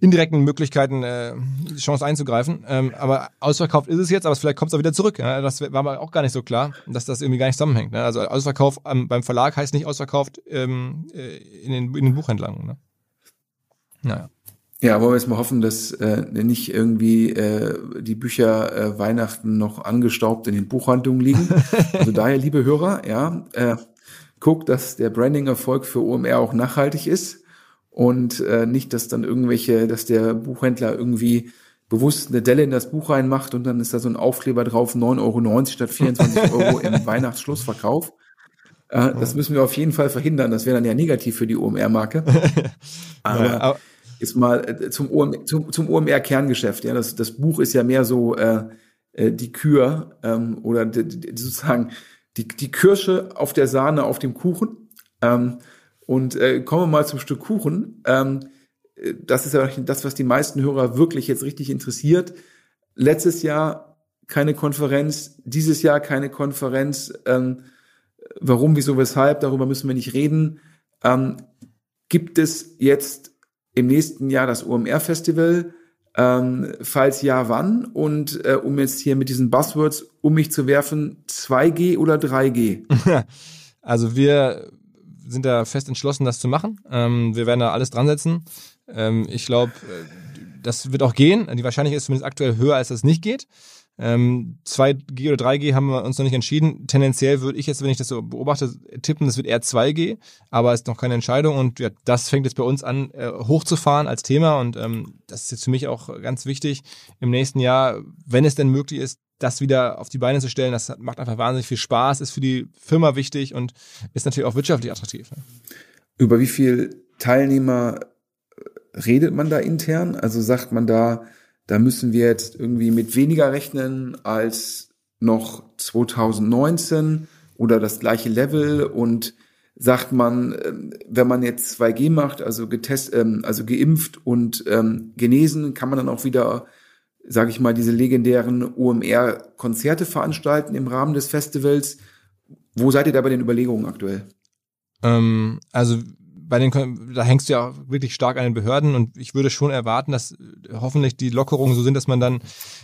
indirekten Möglichkeiten äh, die Chance einzugreifen. Ähm, aber ausverkauft ist es jetzt, aber vielleicht kommt es auch wieder zurück. Ja? Das war aber auch gar nicht so klar, dass das irgendwie gar nicht zusammenhängt. Ne? Also Ausverkauf ähm, beim Verlag heißt nicht ausverkauft ähm, äh, in, den, in den Buchhändlern. Ne? Naja. Ja, wollen wir jetzt mal hoffen, dass äh, nicht irgendwie äh, die Bücher äh, Weihnachten noch angestaubt in den Buchhandlungen liegen. Also daher, liebe Hörer, ja, äh, guckt, dass der Branding-Erfolg für OMR auch nachhaltig ist und äh, nicht, dass dann irgendwelche, dass der Buchhändler irgendwie bewusst eine Delle in das Buch reinmacht und dann ist da so ein Aufkleber drauf, 9,90 Euro statt 24 Euro im Weihnachtsschlussverkauf. Äh, das müssen wir auf jeden Fall verhindern. Das wäre dann ja negativ für die OMR-Marke. Aber, jetzt mal äh, zum, OM, zum, zum OMR-Kerngeschäft. Ja, das, das Buch ist ja mehr so äh, äh die Kür ähm, oder die, die, sozusagen die, die Kirsche auf der Sahne auf dem Kuchen. Ähm, und äh, kommen wir mal zum Stück Kuchen. Ähm, äh, das ist ja das, was die meisten Hörer wirklich jetzt richtig interessiert. Letztes Jahr keine Konferenz, dieses Jahr keine Konferenz. Ähm, warum, wieso, weshalb, darüber müssen wir nicht reden. Ähm, gibt es jetzt im nächsten Jahr das OMR-Festival? Ähm, falls ja, wann? Und äh, um jetzt hier mit diesen Buzzwords um mich zu werfen, 2G oder 3G? Also wir sind da fest entschlossen, das zu machen. Ähm, wir werden da alles dran setzen. Ähm, ich glaube, äh, das wird auch gehen. Die Wahrscheinlichkeit ist zumindest aktuell höher, als das nicht geht. Ähm, 2G oder 3G haben wir uns noch nicht entschieden. Tendenziell würde ich jetzt, wenn ich das so beobachte, tippen, das wird eher 2G, aber es ist noch keine Entscheidung und ja, das fängt jetzt bei uns an, äh, hochzufahren als Thema und ähm, das ist jetzt für mich auch ganz wichtig im nächsten Jahr, wenn es denn möglich ist, das wieder auf die Beine zu stellen. Das macht einfach wahnsinnig viel Spaß, ist für die Firma wichtig und ist natürlich auch wirtschaftlich attraktiv. Ne? Über wie viel Teilnehmer redet man da intern? Also sagt man da, da müssen wir jetzt irgendwie mit weniger rechnen als noch 2019 oder das gleiche Level und sagt man, ähm, wenn man jetzt 2G macht, also getest, ähm, also geimpft und ähm, genesen, kann man dann auch wieder, sage ich mal, diese legendären OMR-Konzerte veranstalten im Rahmen des Festivals. Wo seid ihr da bei den Überlegungen aktuell? Ähm, also bei den, da hängst du ja wirklich stark an den Behörden und ich würde schon erwarten, dass äh, hoffentlich die Lockerungen so sind, dass man dann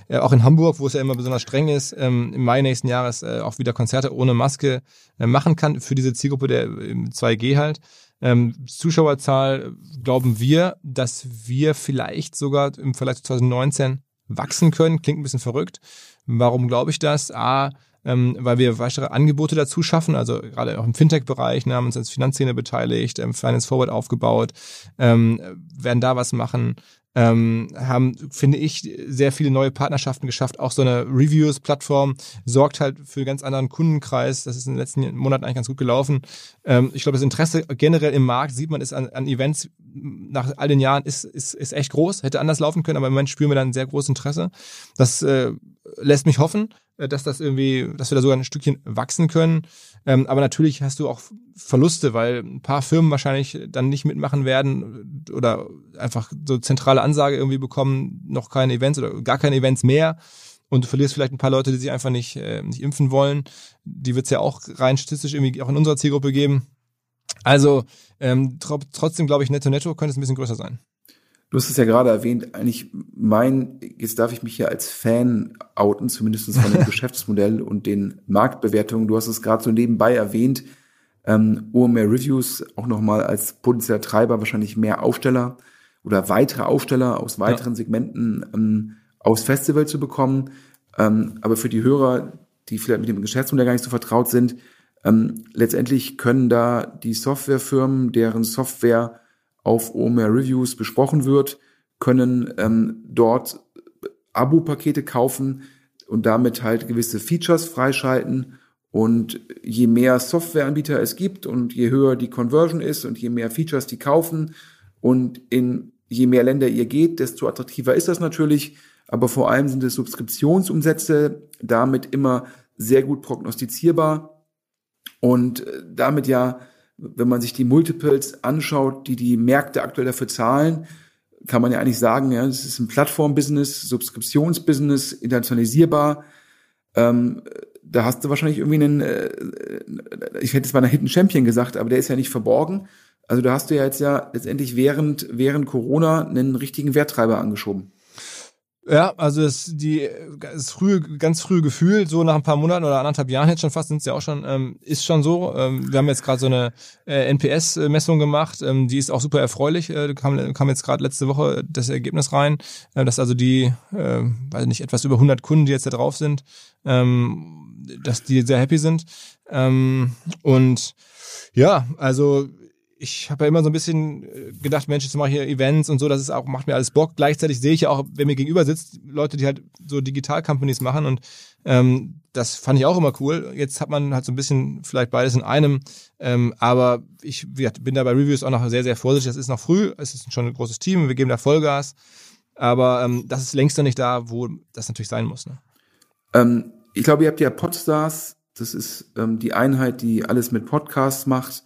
äh, auch in Hamburg, wo es ja immer besonders streng ist, ähm, im Mai nächsten Jahres äh, auch wieder Konzerte ohne Maske äh, machen kann für diese Zielgruppe der 2G halt. Ähm, Zuschauerzahl glauben wir, dass wir vielleicht sogar im Vergleich zu 2019 wachsen können. Klingt ein bisschen verrückt. Warum glaube ich das? A, ähm, weil wir weitere Angebote dazu schaffen, also gerade auch im Fintech-Bereich, ne, haben uns als Finanzszene beteiligt, ähm, Finance Forward aufgebaut, ähm, werden da was machen, ähm, haben, finde ich, sehr viele neue Partnerschaften geschafft. Auch so eine Reviews-Plattform sorgt halt für einen ganz anderen Kundenkreis. Das ist in den letzten Monaten eigentlich ganz gut gelaufen. Ähm, ich glaube, das Interesse generell im Markt, sieht man, ist an, an Events nach all den Jahren, ist, ist, ist echt groß. Hätte anders laufen können, aber im Moment spüren wir da ein sehr großes Interesse. Das äh, lässt mich hoffen. Äh, dass das irgendwie, dass wir da sogar ein Stückchen wachsen können. Ähm, aber natürlich hast du auch Verluste, weil ein paar Firmen wahrscheinlich dann nicht mitmachen werden oder einfach so zentrale Ansage irgendwie bekommen, noch keine Events oder gar keine Events mehr. Und du verlierst vielleicht ein paar Leute, die sich einfach nicht, äh, nicht impfen wollen. Die wird es ja auch rein statistisch irgendwie auch in unserer Zielgruppe geben. Also ähm, tr trotzdem glaube ich, netto netto könnte es ein bisschen größer sein. Du hast es ja gerade erwähnt, eigentlich mein, jetzt darf ich mich hier als Fan outen, zumindest von dem Geschäftsmodell und den Marktbewertungen. Du hast es gerade so nebenbei erwähnt. Ähm, OMR Reviews auch nochmal als potenzieller Treiber wahrscheinlich mehr Aufsteller oder weitere Aufsteller aus weiteren ja. Segmenten ähm, aufs Festival zu bekommen. Ähm, aber für die Hörer, die vielleicht mit dem Geschäftsmodell gar nicht so vertraut sind, ähm, letztendlich können da die Softwarefirmen, deren Software auf OMR Reviews besprochen wird, können ähm, dort Abo-Pakete kaufen und damit halt gewisse Features freischalten. Und je mehr Softwareanbieter es gibt und je höher die Conversion ist und je mehr Features die kaufen und in je mehr Länder ihr geht, desto attraktiver ist das natürlich. Aber vor allem sind es Subskriptionsumsätze, damit immer sehr gut prognostizierbar und äh, damit ja, wenn man sich die Multiples anschaut, die die Märkte aktuell dafür zahlen, kann man ja eigentlich sagen, ja, es ist ein Plattform-Business, Subskriptionsbusiness, internationalisierbar. Ähm, da hast du wahrscheinlich irgendwie einen, äh, ich hätte es mal einer Hidden Champion gesagt, aber der ist ja nicht verborgen. Also da hast du ja jetzt ja letztendlich während, während Corona einen richtigen Werttreiber angeschoben. Ja, also das, die, das frühe, ganz frühe Gefühl, so nach ein paar Monaten oder anderthalb Jahren jetzt schon fast, sind es ja auch schon, ähm, ist schon so. Ähm, wir haben jetzt gerade so eine äh, NPS-Messung gemacht, ähm, die ist auch super erfreulich. Äh, kam, kam jetzt gerade letzte Woche das Ergebnis rein, äh, dass also die, äh, weiß nicht, etwas über 100 Kunden, die jetzt da drauf sind, ähm, dass die sehr happy sind. Ähm, und ja, also ich habe ja immer so ein bisschen äh, gedacht, Mensch, jetzt mache ich hier Events und so, das ist auch, macht mir alles Bock. Gleichzeitig sehe ich ja auch, wenn mir gegenüber sitzt, Leute, die halt so Digital-Companies machen und ähm, das fand ich auch immer cool. Jetzt hat man halt so ein bisschen vielleicht beides in einem, ähm, aber ich bin da bei Reviews auch noch sehr, sehr vorsichtig. Das ist noch früh, es ist schon ein großes Team, wir geben da Vollgas, aber ähm, das ist längst noch nicht da, wo das natürlich sein muss. Ne? Ähm, ich glaube, ihr habt ja Podstars, das ist ähm, die Einheit, die alles mit Podcasts macht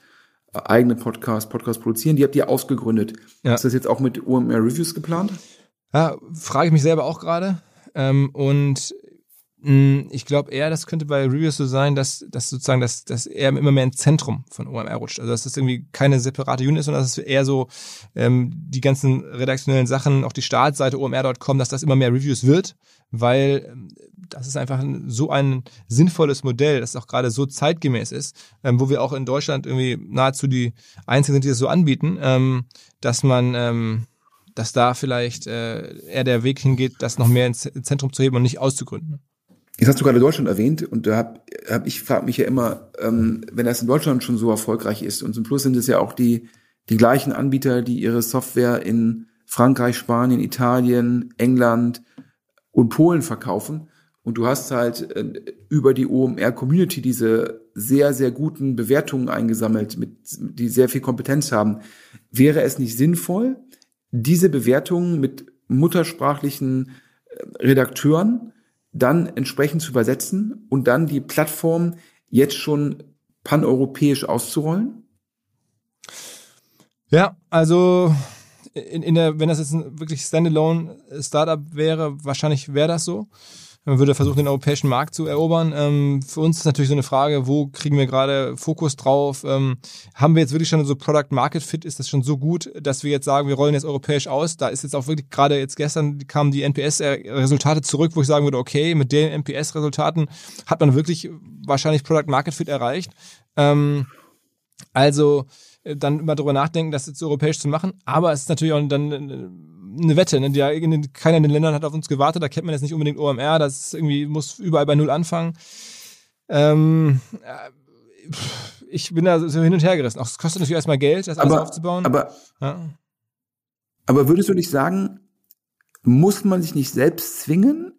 eigene Podcast, Podcast produzieren. Die habt ihr ausgegründet. Ja. Ist das jetzt auch mit OMR Reviews geplant? Ja, frage ich mich selber auch gerade. Ähm, und ich glaube eher, das könnte bei Reviews so sein, dass, dass sozusagen dass, dass er immer mehr ins Zentrum von OMR rutscht. Also dass das irgendwie keine separate Unit ist, sondern dass es eher so ähm, die ganzen redaktionellen Sachen, auch die Startseite omr.com, dass das immer mehr Reviews wird, weil ähm, das ist einfach so ein sinnvolles Modell, das auch gerade so zeitgemäß ist, ähm, wo wir auch in Deutschland irgendwie nahezu die Einzigen sind, die das so anbieten, ähm, dass man, ähm, dass da vielleicht äh, eher der Weg hingeht, das noch mehr ins Zentrum zu heben und nicht auszugründen. Jetzt hast du gerade Deutschland erwähnt und da hab, hab ich frage mich ja immer, ähm, wenn das in Deutschland schon so erfolgreich ist und zum Plus sind es ja auch die die gleichen Anbieter, die ihre Software in Frankreich, Spanien, Italien, England und Polen verkaufen und du hast halt äh, über die OMR-Community diese sehr, sehr guten Bewertungen eingesammelt, mit, die sehr viel Kompetenz haben. Wäre es nicht sinnvoll, diese Bewertungen mit muttersprachlichen äh, Redakteuren dann entsprechend zu übersetzen und dann die Plattform jetzt schon paneuropäisch auszurollen? Ja, also in, in der, wenn das jetzt ein wirklich Standalone Startup wäre, wahrscheinlich wäre das so. Man würde versuchen, den europäischen Markt zu erobern. Ähm, für uns ist natürlich so eine Frage, wo kriegen wir gerade Fokus drauf? Ähm, haben wir jetzt wirklich schon so Product Market Fit? Ist das schon so gut, dass wir jetzt sagen, wir rollen jetzt europäisch aus? Da ist jetzt auch wirklich gerade jetzt gestern kamen die NPS-Resultate zurück, wo ich sagen würde, okay, mit den NPS-Resultaten hat man wirklich wahrscheinlich Product Market Fit erreicht. Ähm, also äh, dann immer darüber nachdenken, das jetzt europäisch zu machen. Aber es ist natürlich auch dann äh, eine Wette, ne? Die, keiner in den Ländern hat auf uns gewartet, da kennt man jetzt nicht unbedingt OMR, das irgendwie muss überall bei Null anfangen. Ähm, äh, ich bin da so hin und her gerissen. Auch es kostet natürlich erstmal Geld, das alles aber, aufzubauen. Aber, ja. aber würdest du nicht sagen, muss man sich nicht selbst zwingen,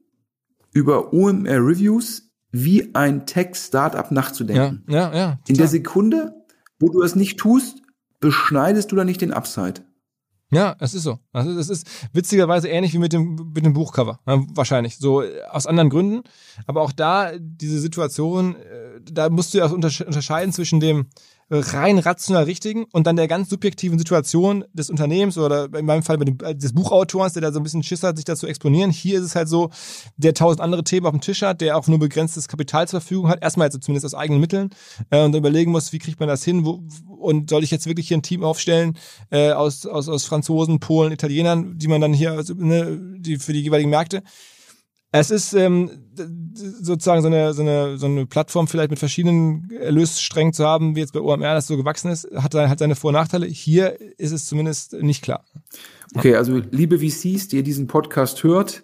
über OMR-Reviews wie ein Tech-Startup nachzudenken? Ja, ja, ja. In der Sekunde, wo du das nicht tust, beschneidest du da nicht den Upside. Ja, es ist so. Also es ist witzigerweise ähnlich wie mit dem, mit dem Buchcover. Ja, wahrscheinlich. So aus anderen Gründen. Aber auch da, diese Situation, äh, da musst du ja unterscheiden zwischen dem, rein rational richtigen und dann der ganz subjektiven Situation des Unternehmens oder in meinem Fall des Buchautors, der da so ein bisschen Schiss hat, sich dazu exponieren. Hier ist es halt so, der tausend andere Themen auf dem Tisch hat, der auch nur begrenztes Kapital zur Verfügung hat, erstmal also zumindest aus eigenen Mitteln äh, und dann überlegen muss, wie kriegt man das hin wo, und soll ich jetzt wirklich hier ein Team aufstellen äh, aus, aus, aus Franzosen, Polen, Italienern, die man dann hier, also, ne, die für die jeweiligen Märkte Es ist ähm, sozusagen so eine, so, eine, so eine Plattform vielleicht mit verschiedenen Erlössträngen zu haben, wie jetzt bei OMR das so gewachsen ist, hat, hat seine Vor- und Nachteile. Hier ist es zumindest nicht klar. Okay, also liebe VCs, die ihr diesen Podcast hört,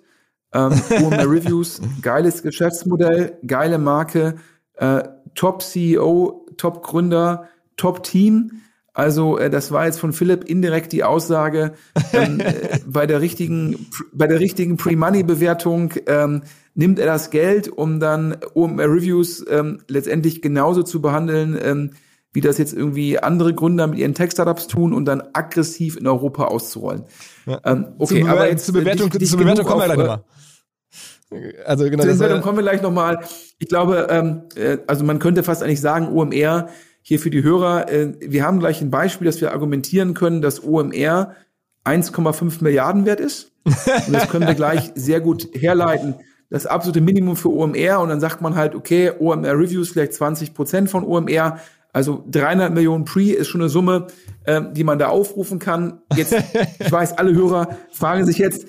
ähm, OMR Reviews, geiles Geschäftsmodell, geile Marke, äh, Top CEO, Top Gründer, Top Team. Also äh, das war jetzt von Philipp indirekt die Aussage ähm, äh, bei der richtigen bei der richtigen Pre-Money-Bewertung ähm, nimmt er das Geld, um dann OMR Reviews ähm, letztendlich genauso zu behandeln, ähm, wie das jetzt irgendwie andere Gründer mit ihren Tech-Startups tun und dann aggressiv in Europa auszurollen. Ja. Ähm, okay, aber jetzt zur Bewertung, dich, dich zur Bewertung kommen wir gleich nochmal. Also genau. Zur Bewertung kommen wir gleich nochmal. Ich glaube, ähm, äh, also man könnte fast eigentlich sagen, OMR hier für die Hörer, äh, wir haben gleich ein Beispiel, dass wir argumentieren können, dass OMR 1,5 Milliarden wert ist. Und das können wir gleich sehr gut herleiten. Das absolute Minimum für OMR und dann sagt man halt, okay, OMR Reviews vielleicht 20 Prozent von OMR. Also 300 Millionen Pre ist schon eine Summe, äh, die man da aufrufen kann. Jetzt, ich weiß, alle Hörer fragen sich jetzt,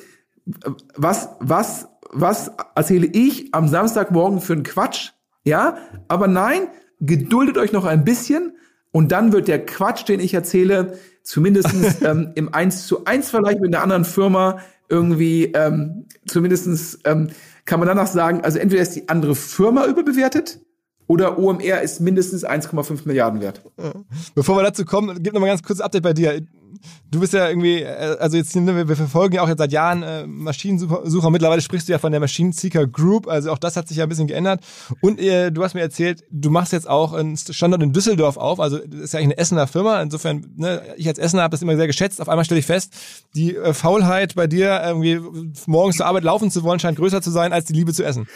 was, was, was erzähle ich am Samstagmorgen für einen Quatsch? Ja, aber nein, geduldet euch noch ein bisschen und dann wird der Quatsch, den ich erzähle, zumindest ähm, im 1 zu 1 Vergleich mit einer anderen Firma irgendwie, ähm, zumindestens ähm, kann man danach sagen, also entweder ist die andere Firma überbewertet oder OMR ist mindestens 1,5 Milliarden wert. Bevor wir dazu kommen, gib noch mal ganz kurz ein Update bei dir du bist ja irgendwie, äh, also jetzt wir verfolgen ja auch jetzt seit Jahren äh, Maschinensucher. Mittlerweile sprichst du ja von der Maschinenseeker Group. Also auch das hat sich ja ein bisschen geändert. Und äh, du hast mir erzählt, du machst jetzt auch einen Standort in Düsseldorf auf. Also das ist ja eigentlich eine Essener Firma. Insofern, ne, ich als Essener habe das immer sehr geschätzt. Auf einmal stelle ich fest, die äh, Faulheit bei dir, irgendwie morgens zur Arbeit laufen zu wollen, scheint größer zu sein als die Liebe zu essen.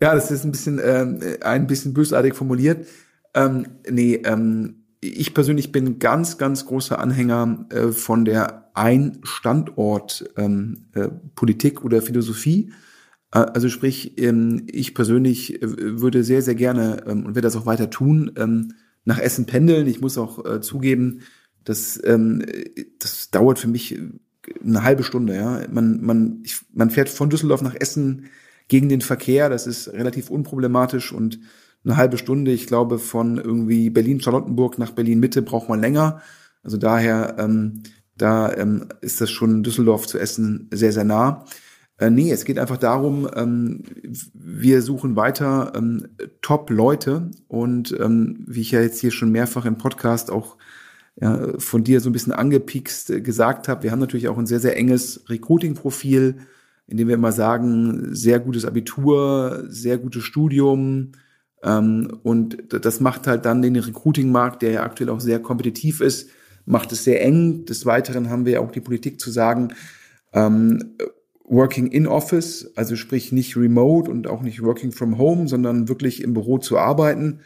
Ja, das ist ein bisschen, ähm, ein bisschen bösartig formuliert. Ähm, nee, ähm, ich persönlich bin ganz, ganz großer Anhänger äh, von der Ein-Standort-Politik ähm, äh, oder Philosophie. Äh, also sprich, ähm, ich persönlich äh, würde sehr, sehr gerne ähm, und werde das auch weiter tun, ähm, nach Essen pendeln. Ich muss auch äh, zugeben, dass ähm, das dauert für mich eine halbe Stunde. Ja, man man ich, man fährt von Düsseldorf nach Essen gegen den Verkehr. Das ist relativ unproblematisch und eine halbe Stunde. Ich glaube, von irgendwie Berlin-Charlottenburg nach Berlin-Mitte braucht man länger. Also daher, ähm, da ähm, ist das schon Düsseldorf zu essen sehr, sehr nah. Äh, nee, es geht einfach darum, ähm, wir suchen weiter ähm, Top-Leute und ähm, wie ich ja jetzt hier schon mehrfach im Podcast auch ja, von dir so ein bisschen angepikst äh, gesagt habe, wir haben natürlich auch ein sehr, sehr enges Recruiting-Profil, in dem wir immer sagen, sehr gutes Abitur, sehr gutes Studium, und das macht halt dann den Recruiting-Markt, der ja aktuell auch sehr kompetitiv ist, macht es sehr eng. Des Weiteren haben wir ja auch die Politik zu sagen, ähm, Working in Office, also sprich nicht remote und auch nicht Working from Home, sondern wirklich im Büro zu arbeiten.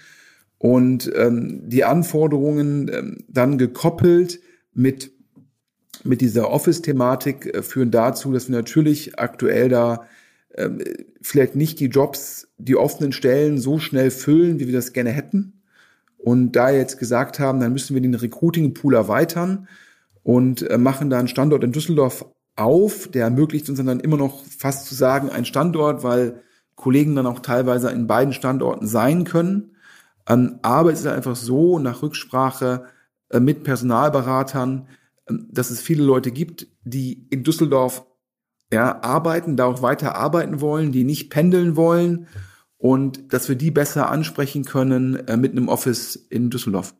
Und ähm, die Anforderungen ähm, dann gekoppelt mit, mit dieser Office-Thematik äh, führen dazu, dass wir natürlich aktuell da ähm, vielleicht nicht die Jobs, die offenen Stellen so schnell füllen, wie wir das gerne hätten. Und da jetzt gesagt haben, dann müssen wir den Recruiting-Pool erweitern und äh, machen da einen Standort in Düsseldorf auf. Der ermöglicht uns dann immer noch fast zu sagen, ein Standort, weil Kollegen dann auch teilweise in beiden Standorten sein können. Ähm, aber es ist einfach so, nach Rücksprache äh, mit Personalberatern, äh, dass es viele Leute gibt, die in Düsseldorf ja, arbeiten, da auch weiter arbeiten wollen, die nicht pendeln wollen und dass wir die besser ansprechen können äh, mit einem Office in Düsseldorf.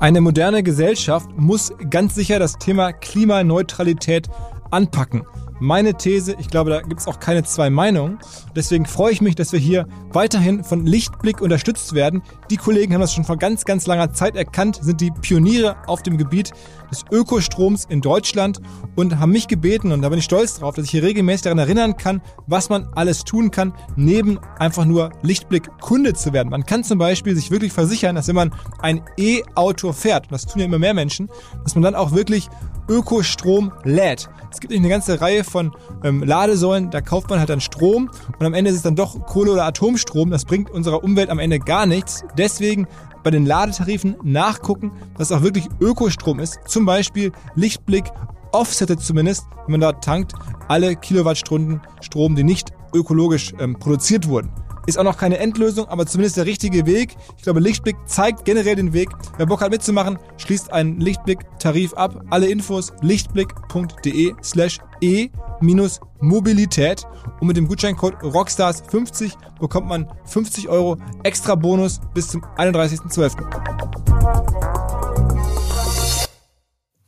Eine moderne Gesellschaft muss ganz sicher das Thema Klimaneutralität anpacken meine These. Ich glaube, da gibt es auch keine zwei Meinungen. Deswegen freue ich mich, dass wir hier weiterhin von Lichtblick unterstützt werden. Die Kollegen haben das schon vor ganz, ganz langer Zeit erkannt, sind die Pioniere auf dem Gebiet des Ökostroms in Deutschland und haben mich gebeten, und da bin ich stolz drauf, dass ich hier regelmäßig daran erinnern kann, was man alles tun kann, neben einfach nur Lichtblick Kunde zu werden. Man kann zum Beispiel sich wirklich versichern, dass wenn man ein E-Auto fährt, und das tun ja immer mehr Menschen, dass man dann auch wirklich Ökostrom lädt. Es gibt eine ganze Reihe von ähm, Ladesäulen, da kauft man halt dann Strom und am Ende ist es dann doch Kohle- oder Atomstrom. Das bringt unserer Umwelt am Ende gar nichts. Deswegen bei den Ladetarifen nachgucken, dass auch wirklich Ökostrom ist. Zum Beispiel Lichtblick offsettet zumindest, wenn man da tankt, alle Kilowattstunden Strom, die nicht ökologisch ähm, produziert wurden. Ist auch noch keine Endlösung, aber zumindest der richtige Weg. Ich glaube, Lichtblick zeigt generell den Weg. Wer Bock hat mitzumachen, schließt einen Lichtblick-Tarif ab. Alle Infos lichtblick.de slash e-mobilität und mit dem Gutscheincode ROCKSTARS50 bekommt man 50 Euro extra Bonus bis zum 31.12.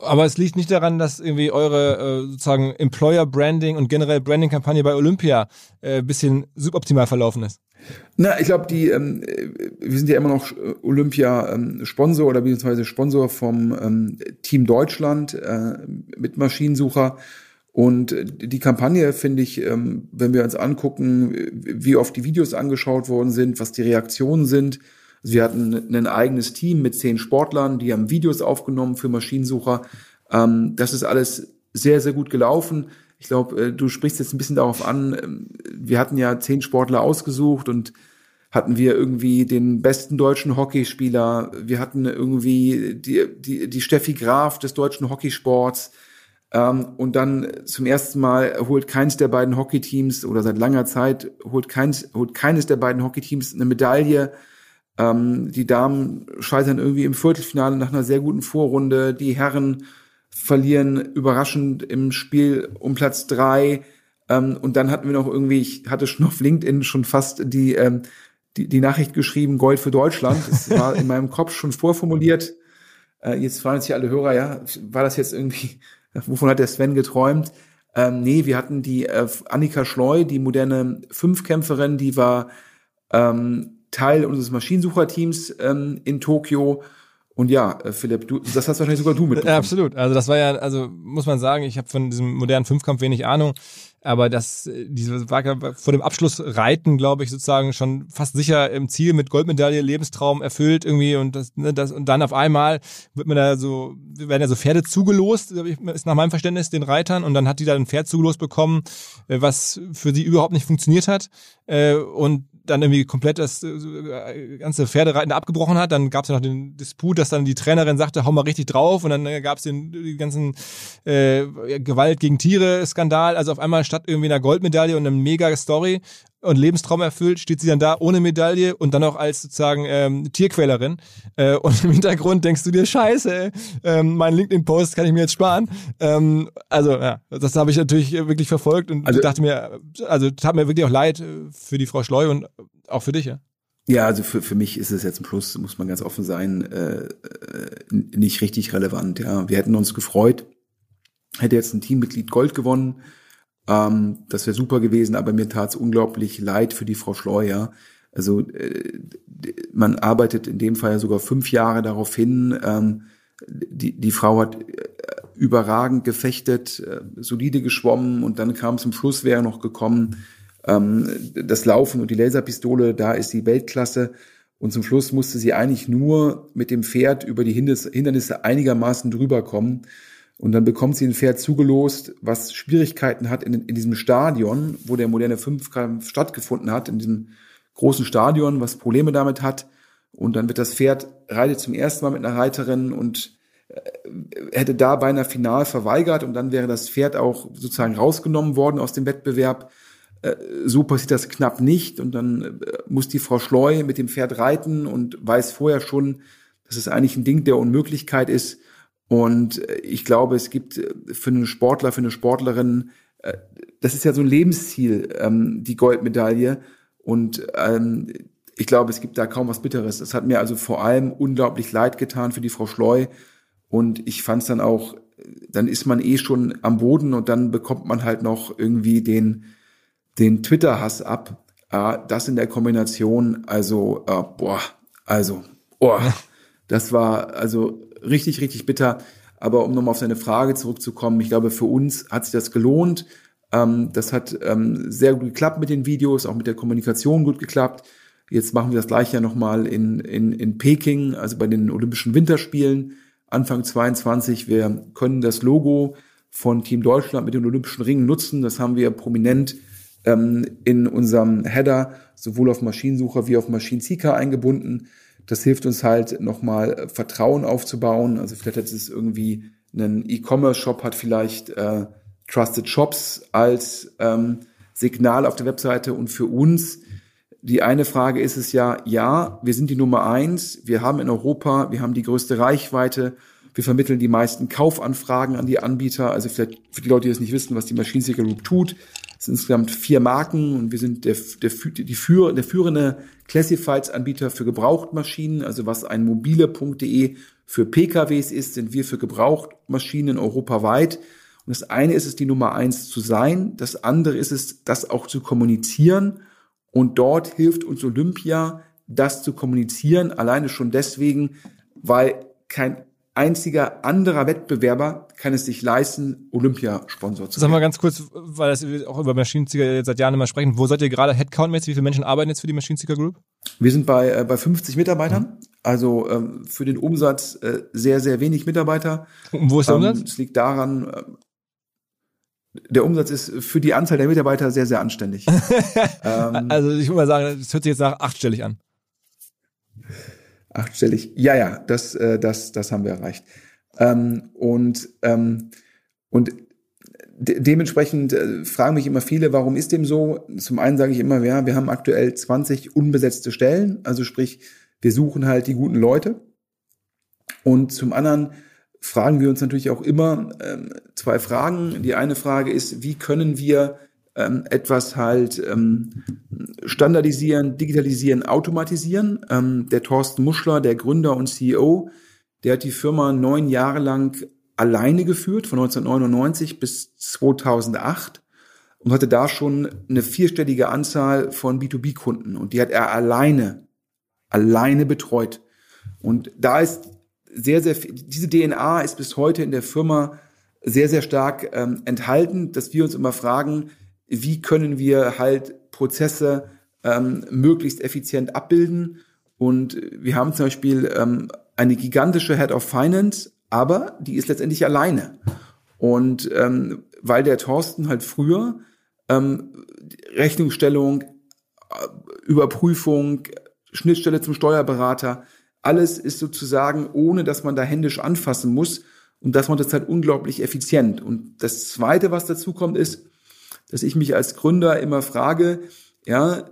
Aber es liegt nicht daran, dass irgendwie eure äh, sozusagen Employer Branding und generell Branding Kampagne bei Olympia äh, bisschen suboptimal verlaufen ist. Na, ich glaube, die ähm, wir sind ja immer noch Olympia ähm, Sponsor oder beziehungsweise Sponsor vom ähm, Team Deutschland äh, mit Maschinensucher. Und die Kampagne finde ich, ähm, wenn wir uns angucken, wie oft die Videos angeschaut worden sind, was die Reaktionen sind, wir hatten ein eigenes Team mit zehn Sportlern, die haben Videos aufgenommen für Maschinensucher. Ähm, das ist alles sehr, sehr gut gelaufen. Ich glaube, äh, du sprichst jetzt ein bisschen darauf an. Ähm, wir hatten ja zehn Sportler ausgesucht und hatten wir irgendwie den besten deutschen Hockeyspieler. Wir hatten irgendwie die, die, die Steffi Graf des deutschen Hockeysports. Ähm, und dann zum ersten Mal holt keins der beiden Hockeyteams oder seit langer Zeit holt keins, holt keines der beiden Hockeyteams eine Medaille. Ähm, die Damen scheitern irgendwie im Viertelfinale nach einer sehr guten Vorrunde. Die Herren verlieren überraschend im Spiel um Platz drei. Ähm, und dann hatten wir noch irgendwie, ich hatte schon auf LinkedIn schon fast die, ähm, die, die Nachricht geschrieben, Gold für Deutschland. Das war in meinem Kopf schon vorformuliert. Äh, jetzt fragen sich alle Hörer, ja, war das jetzt irgendwie, wovon hat der Sven geträumt? Ähm, nee, wir hatten die äh, Annika Schleu, die moderne Fünfkämpferin, die war ähm, Teil unseres Maschinensucherteams ähm, in Tokio. Und ja, äh, Philipp, du, das hast wahrscheinlich sogar du mitbekommen. Ja, absolut. Also das war ja, also muss man sagen, ich habe von diesem modernen Fünfkampf wenig Ahnung, aber das, äh, diese war vor dem Abschlussreiten, glaube ich, sozusagen schon fast sicher im Ziel mit Goldmedaille, Lebenstraum erfüllt irgendwie und das, ne, das und dann auf einmal wird man da so, werden ja so Pferde zugelost, ist nach meinem Verständnis den Reitern und dann hat die da ein Pferd zugelost bekommen, äh, was für sie überhaupt nicht funktioniert hat und dann irgendwie komplett das äh, ganze Pferdereiten abgebrochen hat. Dann gab es ja noch den Disput, dass dann die Trainerin sagte, hau mal richtig drauf. Und dann äh, gab es den die ganzen äh, Gewalt gegen Tiere-Skandal. Also auf einmal statt irgendwie einer Goldmedaille und einer mega Story und Lebenstraum erfüllt, steht sie dann da ohne Medaille und dann auch als sozusagen ähm, Tierquälerin. Äh, und im Hintergrund denkst du dir, scheiße, ähm, mein LinkedIn-Post kann ich mir jetzt sparen. Ähm, also ja, das habe ich natürlich wirklich verfolgt und also, dachte mir, also tat mir wirklich auch leid äh, für die Frau Schleu und auch für dich, ja. Ja, also für, für mich ist es jetzt ein Plus, muss man ganz offen sein, äh, äh nicht richtig relevant. Ja, wir hätten uns gefreut, hätte jetzt ein Teammitglied Gold gewonnen ähm, das wäre super gewesen, aber mir tat es unglaublich leid für die Frau Schleuer. Also äh, man arbeitet in dem Fall ja sogar fünf Jahre darauf hin. Ähm, die, die Frau hat äh, überragend gefechtet, äh, solide geschwommen und dann kam zum Schluss, wäre noch gekommen, ähm, das Laufen und die Laserpistole, da ist sie Weltklasse. Und zum Schluss musste sie eigentlich nur mit dem Pferd über die Hindernisse einigermaßen drüber kommen. Und dann bekommt sie ein Pferd zugelost, was Schwierigkeiten hat in, in diesem Stadion, wo der moderne Fünfkampf stattgefunden hat, in diesem großen Stadion, was Probleme damit hat. Und dann wird das Pferd reitet zum ersten Mal mit einer Reiterin und äh, hätte da beinahe final verweigert und dann wäre das Pferd auch sozusagen rausgenommen worden aus dem Wettbewerb. Äh, so passiert das knapp nicht und dann äh, muss die Frau Schleu mit dem Pferd reiten und weiß vorher schon, dass es eigentlich ein Ding der Unmöglichkeit ist und äh, ich glaube, es gibt äh, für einen Sportler, für eine Sportlerin, äh, das ist ja so ein Lebensziel, ähm, die Goldmedaille. Und ähm, ich glaube, es gibt da kaum was Bitteres. Es hat mir also vor allem unglaublich leid getan für die Frau Schleu. Und ich fand es dann auch, dann ist man eh schon am Boden und dann bekommt man halt noch irgendwie den, den Twitter-Hass ab. das in der Kombination, also, boah, also, boah, das war also richtig, richtig bitter. Aber um nochmal auf seine Frage zurückzukommen, ich glaube, für uns hat sich das gelohnt. Ähm, das hat ähm, sehr gut geklappt mit den Videos, auch mit der Kommunikation gut geklappt. Jetzt machen wir das gleiche ja nochmal in, in, in Peking, also bei den Olympischen Winterspielen, Anfang 22. Wir können das Logo von Team Deutschland mit den Olympischen Ringen nutzen. Das haben wir prominent ähm, in unserem Header sowohl auf Maschinensucher wie auf Maschinenseeker eingebunden. Das hilft uns halt nochmal äh, Vertrauen aufzubauen. Also vielleicht hat es irgendwie ein E-Commerce-Shop hat vielleicht äh, Trusted Shops als ähm, Signal auf der Webseite und für uns die eine Frage ist es ja, ja, wir sind die Nummer eins, wir haben in Europa, wir haben die größte Reichweite, wir vermitteln die meisten Kaufanfragen an die Anbieter. Also vielleicht für die Leute, die es nicht wissen, was die Machine Seeker Group tut, es sind insgesamt vier Marken und wir sind der, der, die Führ, der führende Classifieds-Anbieter für Gebrauchtmaschinen. Also was ein mobile.de für PKWs ist, sind wir für Gebrauchtmaschinen europaweit. Und das eine ist es, die Nummer eins zu sein. Das andere ist es, das auch zu kommunizieren und dort hilft uns Olympia, das zu kommunizieren, alleine schon deswegen, weil kein einziger anderer Wettbewerber kann es sich leisten, Olympiasponsor zu sein. Sag mal ganz kurz, weil das auch über Maschinenziger seit Jahren immer sprechen. Wo seid ihr gerade Headcount-mäßig? Wie viele Menschen arbeiten jetzt für die Maschinenziger Group? Wir sind bei, äh, bei 50 Mitarbeitern. Also ähm, für den Umsatz äh, sehr, sehr wenig Mitarbeiter. Und wo ist der ähm, Umsatz? Es liegt daran, äh, der Umsatz ist für die Anzahl der Mitarbeiter sehr, sehr anständig. ähm, also ich würde mal sagen, das hört sich jetzt nach achtstellig an. Achtstellig, ja, ja, das, äh, das, das haben wir erreicht. Ähm, und ähm, und de dementsprechend äh, fragen mich immer viele, warum ist dem so? Zum einen sage ich immer, ja, wir haben aktuell 20 unbesetzte Stellen, also sprich, wir suchen halt die guten Leute. Und zum anderen fragen wir uns natürlich auch immer ähm, zwei Fragen. Die eine Frage ist, wie können wir ähm, etwas halt ähm, standardisieren, digitalisieren, automatisieren. Ähm, der Thorsten Muschler, der Gründer und CEO, der hat die Firma neun Jahre lang alleine geführt, von 1999 bis 2008 und hatte da schon eine vierstellige Anzahl von B2B-Kunden und die hat er alleine, alleine betreut. Und da ist sehr, sehr, diese DNA ist bis heute in der Firma sehr, sehr stark ähm, enthalten, dass wir uns immer fragen, wie können wir halt Prozesse ähm, möglichst effizient abbilden. Und wir haben zum Beispiel ähm, eine gigantische Head of Finance, aber die ist letztendlich alleine. Und ähm, weil der Thorsten halt früher ähm, Rechnungsstellung, äh, Überprüfung, Schnittstelle zum Steuerberater, alles ist sozusagen, ohne dass man da händisch anfassen muss. Und das macht es halt unglaublich effizient. Und das Zweite, was dazu kommt, ist, dass ich mich als Gründer immer frage, ja,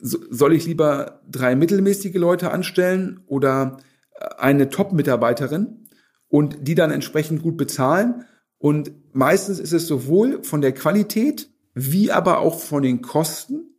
soll ich lieber drei mittelmäßige Leute anstellen oder eine Top-Mitarbeiterin und die dann entsprechend gut bezahlen? Und meistens ist es sowohl von der Qualität wie aber auch von den Kosten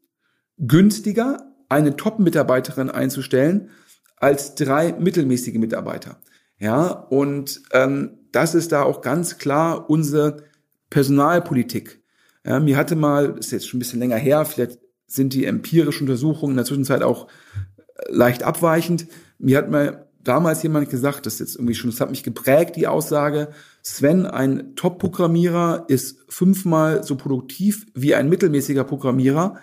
günstiger, eine Top-Mitarbeiterin einzustellen, als drei mittelmäßige Mitarbeiter. Ja, und ähm, das ist da auch ganz klar unsere Personalpolitik. Ja, mir hatte mal, ist jetzt schon ein bisschen länger her, vielleicht sind die empirischen Untersuchungen in der Zwischenzeit auch äh, leicht abweichend. Mir hat mal damals jemand gesagt, das ist jetzt irgendwie schon, das hat mich geprägt, die Aussage, Sven, ein Top-Programmierer ist fünfmal so produktiv wie ein mittelmäßiger Programmierer,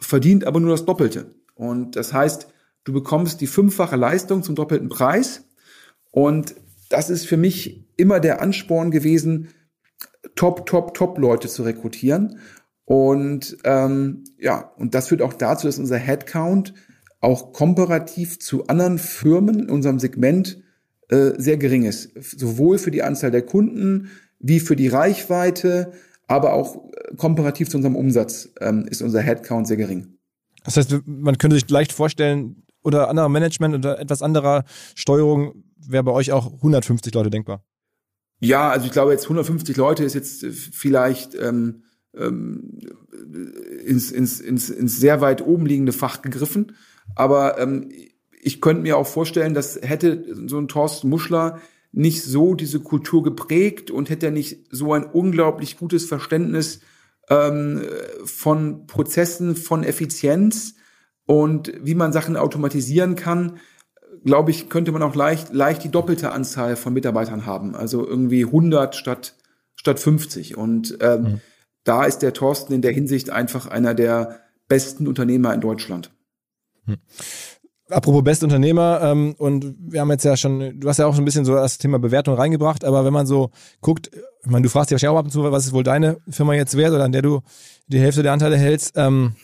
verdient aber nur das Doppelte. Und das heißt, Du bekommst die fünffache Leistung zum doppelten Preis. Und das ist für mich immer der Ansporn gewesen, top, top, top Leute zu rekrutieren. Und ähm, ja, und das führt auch dazu, dass unser Headcount auch komparativ zu anderen Firmen in unserem Segment äh, sehr gering ist. Sowohl für die Anzahl der Kunden wie für die Reichweite, aber auch äh, komparativ zu unserem Umsatz ähm, ist unser Headcount sehr gering. Das heißt, man könnte sich leicht vorstellen, oder anderer Management oder etwas anderer Steuerung wäre bei euch auch 150 Leute denkbar? Ja, also ich glaube jetzt 150 Leute ist jetzt äh, vielleicht ähm, ähm, ins, ins, ins, ins sehr weit oben liegende Fach gegriffen. Aber ähm, ich könnte mir auch vorstellen, dass hätte so ein Thorsten Muschler nicht so diese Kultur geprägt und hätte er nicht so ein unglaublich gutes Verständnis ähm, von Prozessen, von Effizienz, und wie man Sachen automatisieren kann, glaube ich, könnte man auch leicht, leicht die doppelte Anzahl von Mitarbeitern haben. Also irgendwie 100 statt, statt 50. Und ähm, mhm. da ist der Thorsten in der Hinsicht einfach einer der besten Unternehmer in Deutschland. Mhm. Apropos beste Unternehmer, ähm, und wir haben jetzt ja schon, du hast ja auch so ein bisschen so das Thema Bewertung reingebracht, aber wenn man so guckt, ich meine, du fragst dich wahrscheinlich auch ab und zu, was ist wohl deine Firma jetzt wert oder an der du die Hälfte der Anteile hältst, ähm,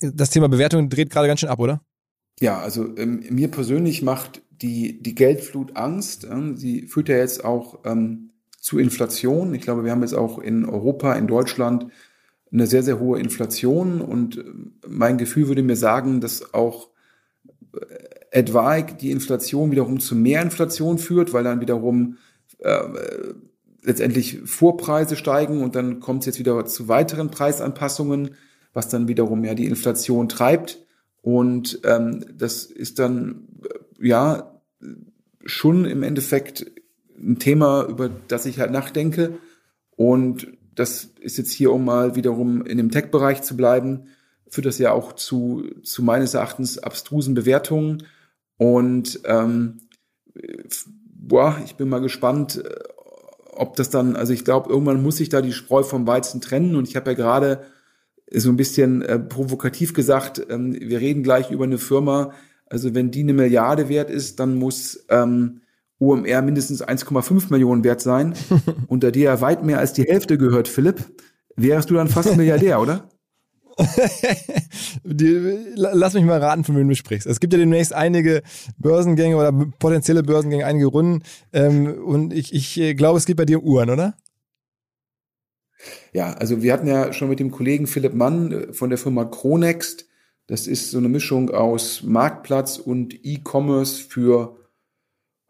das Thema Bewertung dreht gerade ganz schön ab, oder? Ja, also ähm, mir persönlich macht die, die Geldflutangst, äh, sie führt ja jetzt auch ähm, zu Inflation. Ich glaube, wir haben jetzt auch in Europa, in Deutschland eine sehr, sehr hohe Inflation und äh, mein Gefühl würde mir sagen, dass auch äh, etwaig die Inflation wiederum zu mehr Inflation führt, weil dann wiederum äh, letztendlich Vorpreise steigen und dann kommt es jetzt wieder zu weiteren Preisanpassungen, was dann wiederum ja die Inflation treibt. Und ähm, das ist dann ja schon im Endeffekt ein Thema, über das ich halt nachdenke. Und das ist jetzt hier, um mal wiederum in dem Tech-Bereich zu bleiben, führt das ja auch zu, zu meines Erachtens abstrusen Bewertungen. Und ähm, boah, ich bin mal gespannt, ob das dann, also ich glaube, irgendwann muss sich da die Spreu vom Weizen trennen. Und ich habe ja gerade so ein bisschen äh, provokativ gesagt, ähm, wir reden gleich über eine Firma, also wenn die eine Milliarde wert ist, dann muss ähm, OMR mindestens 1,5 Millionen wert sein. dir ja weit mehr als die Hälfte gehört, Philipp, wärst du dann fast Milliardär, oder? die, lass mich mal raten, von wem du sprichst. Es gibt ja demnächst einige Börsengänge oder potenzielle Börsengänge, einige Runden. Ähm, und ich, ich äh, glaube, es geht bei dir um Uhren, oder? Ja, also wir hatten ja schon mit dem Kollegen Philipp Mann äh, von der Firma Chronext, das ist so eine Mischung aus Marktplatz und E-Commerce für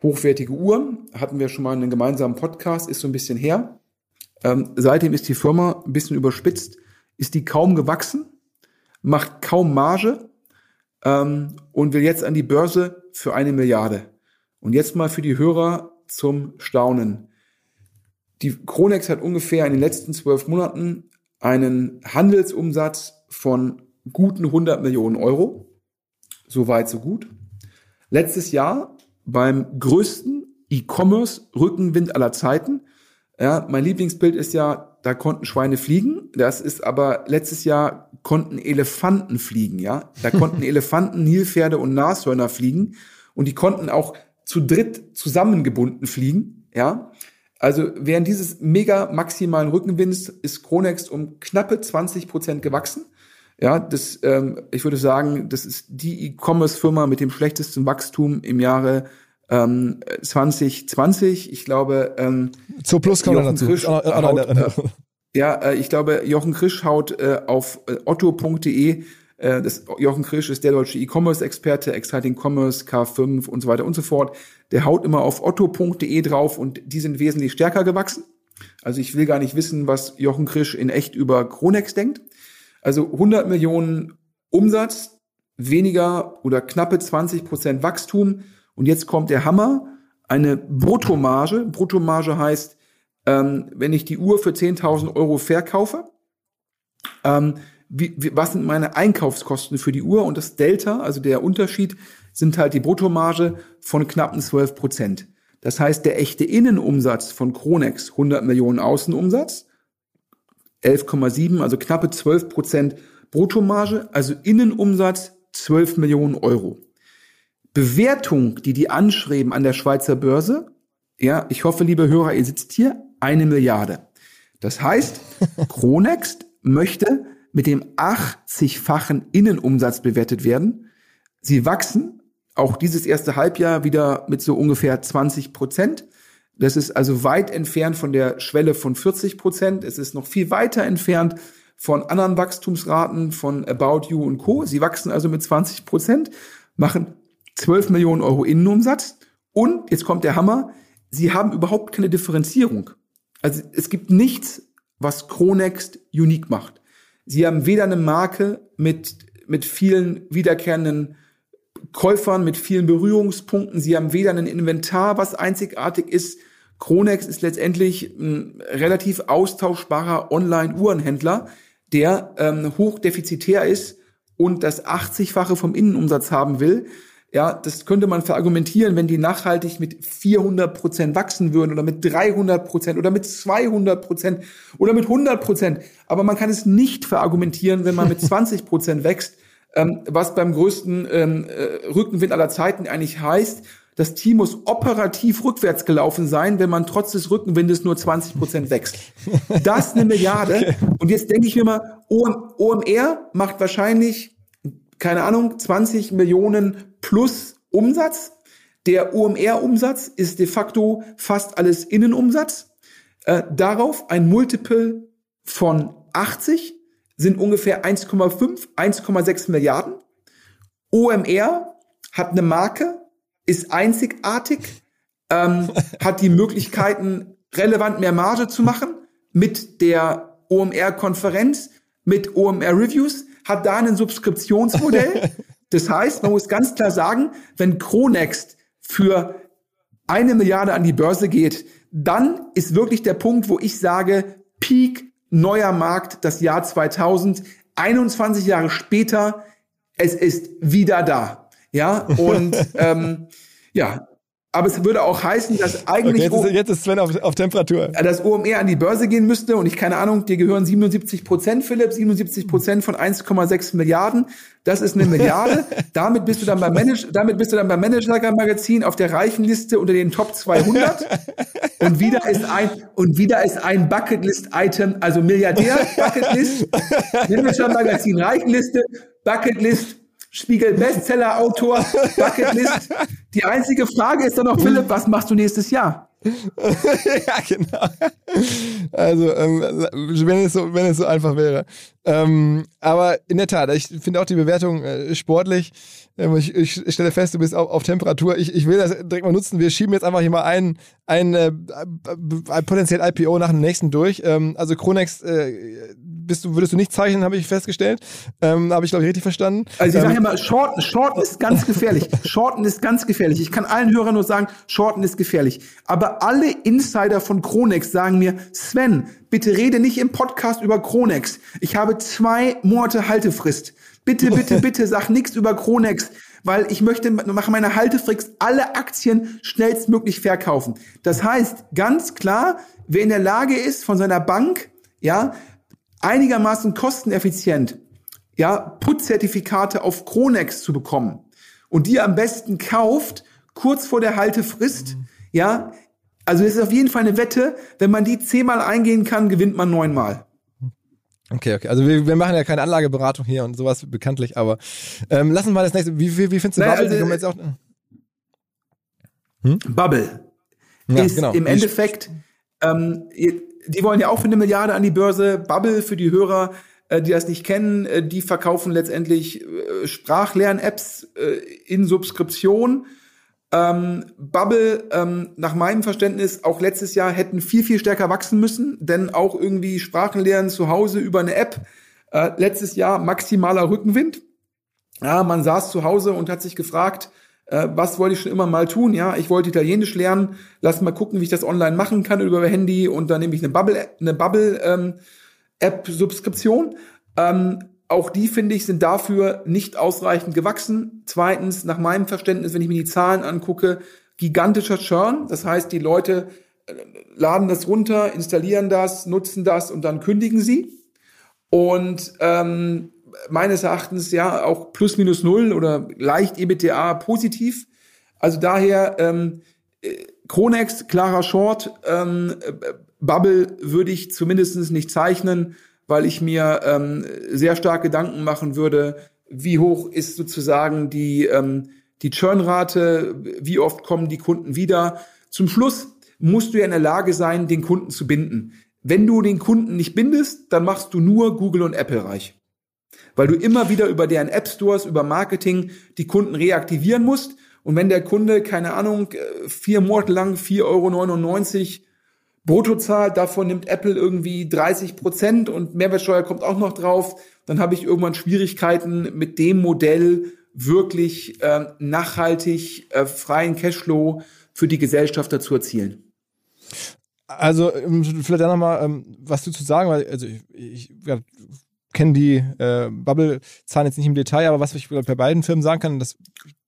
hochwertige Uhren. Hatten wir schon mal einen gemeinsamen Podcast, ist so ein bisschen her. Ähm, seitdem ist die Firma ein bisschen überspitzt, ist die kaum gewachsen, macht kaum Marge ähm, und will jetzt an die Börse für eine Milliarde. Und jetzt mal für die Hörer zum Staunen. Die Kronex hat ungefähr in den letzten zwölf Monaten einen Handelsumsatz von guten 100 Millionen Euro. So weit, so gut. Letztes Jahr beim größten E-Commerce-Rückenwind aller Zeiten. Ja, mein Lieblingsbild ist ja, da konnten Schweine fliegen. Das ist aber letztes Jahr konnten Elefanten fliegen, ja. Da konnten Elefanten, Nilpferde und Nashörner fliegen und die konnten auch zu dritt zusammengebunden fliegen, ja. Also während dieses mega maximalen Rückenwinds ist Kronext um knappe 20 Prozent gewachsen. Ja, das, ähm, ich würde sagen, das ist die E-Commerce-Firma mit dem schlechtesten Wachstum im Jahre ähm, 2020. Ich glaube, ähm, zu Plus kommen dazu. Krisch haut, äh, ja, äh, ich glaube, Jochen Krisch haut äh, auf äh, otto.de das, Jochen Krisch ist der deutsche E-Commerce-Experte, Exciting Commerce, K5 und so weiter und so fort. Der haut immer auf otto.de drauf und die sind wesentlich stärker gewachsen. Also ich will gar nicht wissen, was Jochen Krisch in echt über Kronex denkt. Also 100 Millionen Umsatz, weniger oder knappe 20 Prozent Wachstum. Und jetzt kommt der Hammer, eine Bruttomarge. Bruttomarge heißt, ähm, wenn ich die Uhr für 10.000 Euro verkaufe, ähm, wie, wie, was sind meine Einkaufskosten für die Uhr? Und das Delta, also der Unterschied, sind halt die Bruttomarge von knappen 12 Prozent. Das heißt, der echte Innenumsatz von Kronex, 100 Millionen Außenumsatz, 11,7, also knappe 12 Prozent Bruttomarge, also Innenumsatz 12 Millionen Euro. Bewertung, die die anschreiben an der Schweizer Börse, ja, ich hoffe, liebe Hörer, ihr sitzt hier, eine Milliarde. Das heißt, Kronext möchte mit dem 80-fachen Innenumsatz bewertet werden. Sie wachsen auch dieses erste Halbjahr wieder mit so ungefähr 20 Prozent. Das ist also weit entfernt von der Schwelle von 40 Prozent. Es ist noch viel weiter entfernt von anderen Wachstumsraten von About You und Co. Sie wachsen also mit 20 Prozent, machen 12 Millionen Euro Innenumsatz und jetzt kommt der Hammer. Sie haben überhaupt keine Differenzierung. Also es gibt nichts, was Chronext unique macht. Sie haben weder eine Marke mit, mit vielen wiederkehrenden Käufern mit vielen Berührungspunkten. Sie haben weder ein Inventar, was einzigartig ist. Chronex ist letztendlich ein relativ austauschbarer Online-Uhrenhändler, der ähm, hochdefizitär ist und das 80-fache vom Innenumsatz haben will. Ja, das könnte man verargumentieren, wenn die nachhaltig mit 400 Prozent wachsen würden oder mit 300 Prozent oder mit 200 Prozent oder mit 100 Prozent. Aber man kann es nicht verargumentieren, wenn man mit 20 Prozent wächst ähm, was beim größten ähm, äh, Rückenwind aller Zeiten eigentlich heißt, das Team muss operativ rückwärts gelaufen sein, wenn man trotz des Rückenwindes nur 20 Prozent wächst. Das ist eine Milliarde. Okay. Und jetzt denke ich mir mal, OMR macht wahrscheinlich, keine Ahnung, 20 Millionen plus Umsatz. Der OMR-Umsatz ist de facto fast alles Innenumsatz. Äh, darauf ein Multiple von 80 sind ungefähr 1,5, 1,6 Milliarden. OMR hat eine Marke, ist einzigartig, ähm, hat die Möglichkeiten, relevant mehr Marge zu machen mit der OMR-Konferenz, mit OMR-Reviews, hat da ein Subskriptionsmodell. Das heißt, man muss ganz klar sagen, wenn Cronext für eine Milliarde an die Börse geht, dann ist wirklich der Punkt, wo ich sage, Peak neuer Markt, das Jahr 2000, 21 Jahre später, es ist wieder da. Ja, und ähm, ja, aber es würde auch heißen, dass eigentlich okay, jetzt, ist, jetzt ist Sven auf, auf Temperatur. Das OMR an die Börse gehen müsste und ich keine Ahnung, dir gehören 77 Prozent, Philipp, 77 Prozent von 1,6 Milliarden. Das ist eine Milliarde. damit bist du dann beim Manager, damit bist du dann beim Manager Magazin auf der Reichenliste unter den Top 200. und wieder ist ein und wieder ist ein Bucketlist Item, also Milliardär Bucketlist, Manager Magazin Reichenliste, Bucketlist Spiegel Bestseller Autor Bucketlist die einzige Frage ist dann noch, Philipp, was machst du nächstes Jahr? ja, genau. Also, ähm, wenn, es so, wenn es so einfach wäre. Ähm, aber in der Tat, ich finde auch die Bewertung äh, sportlich. Ähm, ich, ich, stelle fest, du bist auf, auf Temperatur. Ich, ich will das direkt mal nutzen. Wir schieben jetzt einfach hier mal ein, ein, äh, ein potenziell IPO nach dem nächsten durch. Ähm, also Kronex äh, bist du, würdest du nicht zeichnen, habe ich festgestellt. Ähm, habe ich, glaube ich, richtig verstanden. Also ich ähm, sage immer, Shorten, Shorten ist ganz gefährlich. Shorten ist ganz gefährlich. Ich kann allen Hörern nur sagen, Shorten ist gefährlich. Aber alle Insider von Kronex sagen mir, Sven, bitte rede nicht im Podcast über Kronex. Ich habe zwei Monate Haltefrist. Bitte, bitte, bitte sag nichts über Kronex weil ich möchte nach meiner Haltefrist alle Aktien schnellstmöglich verkaufen. Das heißt, ganz klar, wer in der Lage ist, von seiner Bank, ja, einigermaßen kosteneffizient, ja, Put-Zertifikate auf Kronex zu bekommen und die am besten kauft, kurz vor der Haltefrist, mhm. ja, also es ist auf jeden Fall eine Wette, wenn man die zehnmal eingehen kann, gewinnt man neunmal. Okay, okay. Also wir, wir machen ja keine Anlageberatung hier und sowas bekanntlich, aber ähm, lassen wir mal das nächste. Wie, wie, wie findest du naja, Bubble? Also, jetzt auch, hm? Bubble ja, ist genau. im Endeffekt, ähm, die wollen ja auch für eine Milliarde an die Börse. Bubble für die Hörer, äh, die das nicht kennen, äh, die verkaufen letztendlich äh, Sprachlern-Apps äh, in Subskription ähm, Bubble, ähm, nach meinem Verständnis, auch letztes Jahr hätten viel, viel stärker wachsen müssen, denn auch irgendwie Sprachenlernen zu Hause über eine App. Äh, letztes Jahr maximaler Rückenwind. Ja, man saß zu Hause und hat sich gefragt, äh, was wollte ich schon immer mal tun? Ja, ich wollte Italienisch lernen. Lass mal gucken, wie ich das online machen kann über Handy und dann nehme ich eine Bubble, eine Bubble ähm, App Subskription. Ähm, auch die, finde ich, sind dafür nicht ausreichend gewachsen. Zweitens, nach meinem Verständnis, wenn ich mir die Zahlen angucke, gigantischer Churn. Das heißt, die Leute äh, laden das runter, installieren das, nutzen das und dann kündigen sie. Und ähm, meines Erachtens ja auch plus minus null oder leicht EBTA positiv. Also daher ähm, äh, Kronex, klarer Short, ähm, äh, Bubble würde ich zumindest nicht zeichnen weil ich mir ähm, sehr stark Gedanken machen würde, wie hoch ist sozusagen die, ähm, die Churnrate, wie oft kommen die Kunden wieder. Zum Schluss musst du ja in der Lage sein, den Kunden zu binden. Wenn du den Kunden nicht bindest, dann machst du nur Google und Apple reich. Weil du immer wieder über deren App Stores, über Marketing die Kunden reaktivieren musst. Und wenn der Kunde, keine Ahnung, äh, vier Monate lang 4,99 Euro Bruttozahl, davon nimmt Apple irgendwie 30 Prozent und Mehrwertsteuer kommt auch noch drauf, dann habe ich irgendwann Schwierigkeiten mit dem Modell wirklich äh, nachhaltig äh, freien Cashflow für die Gesellschaft dazu erzielen. Also ähm, vielleicht da nochmal ähm, was zu sagen, weil also ich, ich ja, kenne die äh, Bubble-Zahlen jetzt nicht im Detail, aber was ich bei beiden Firmen sagen kann, das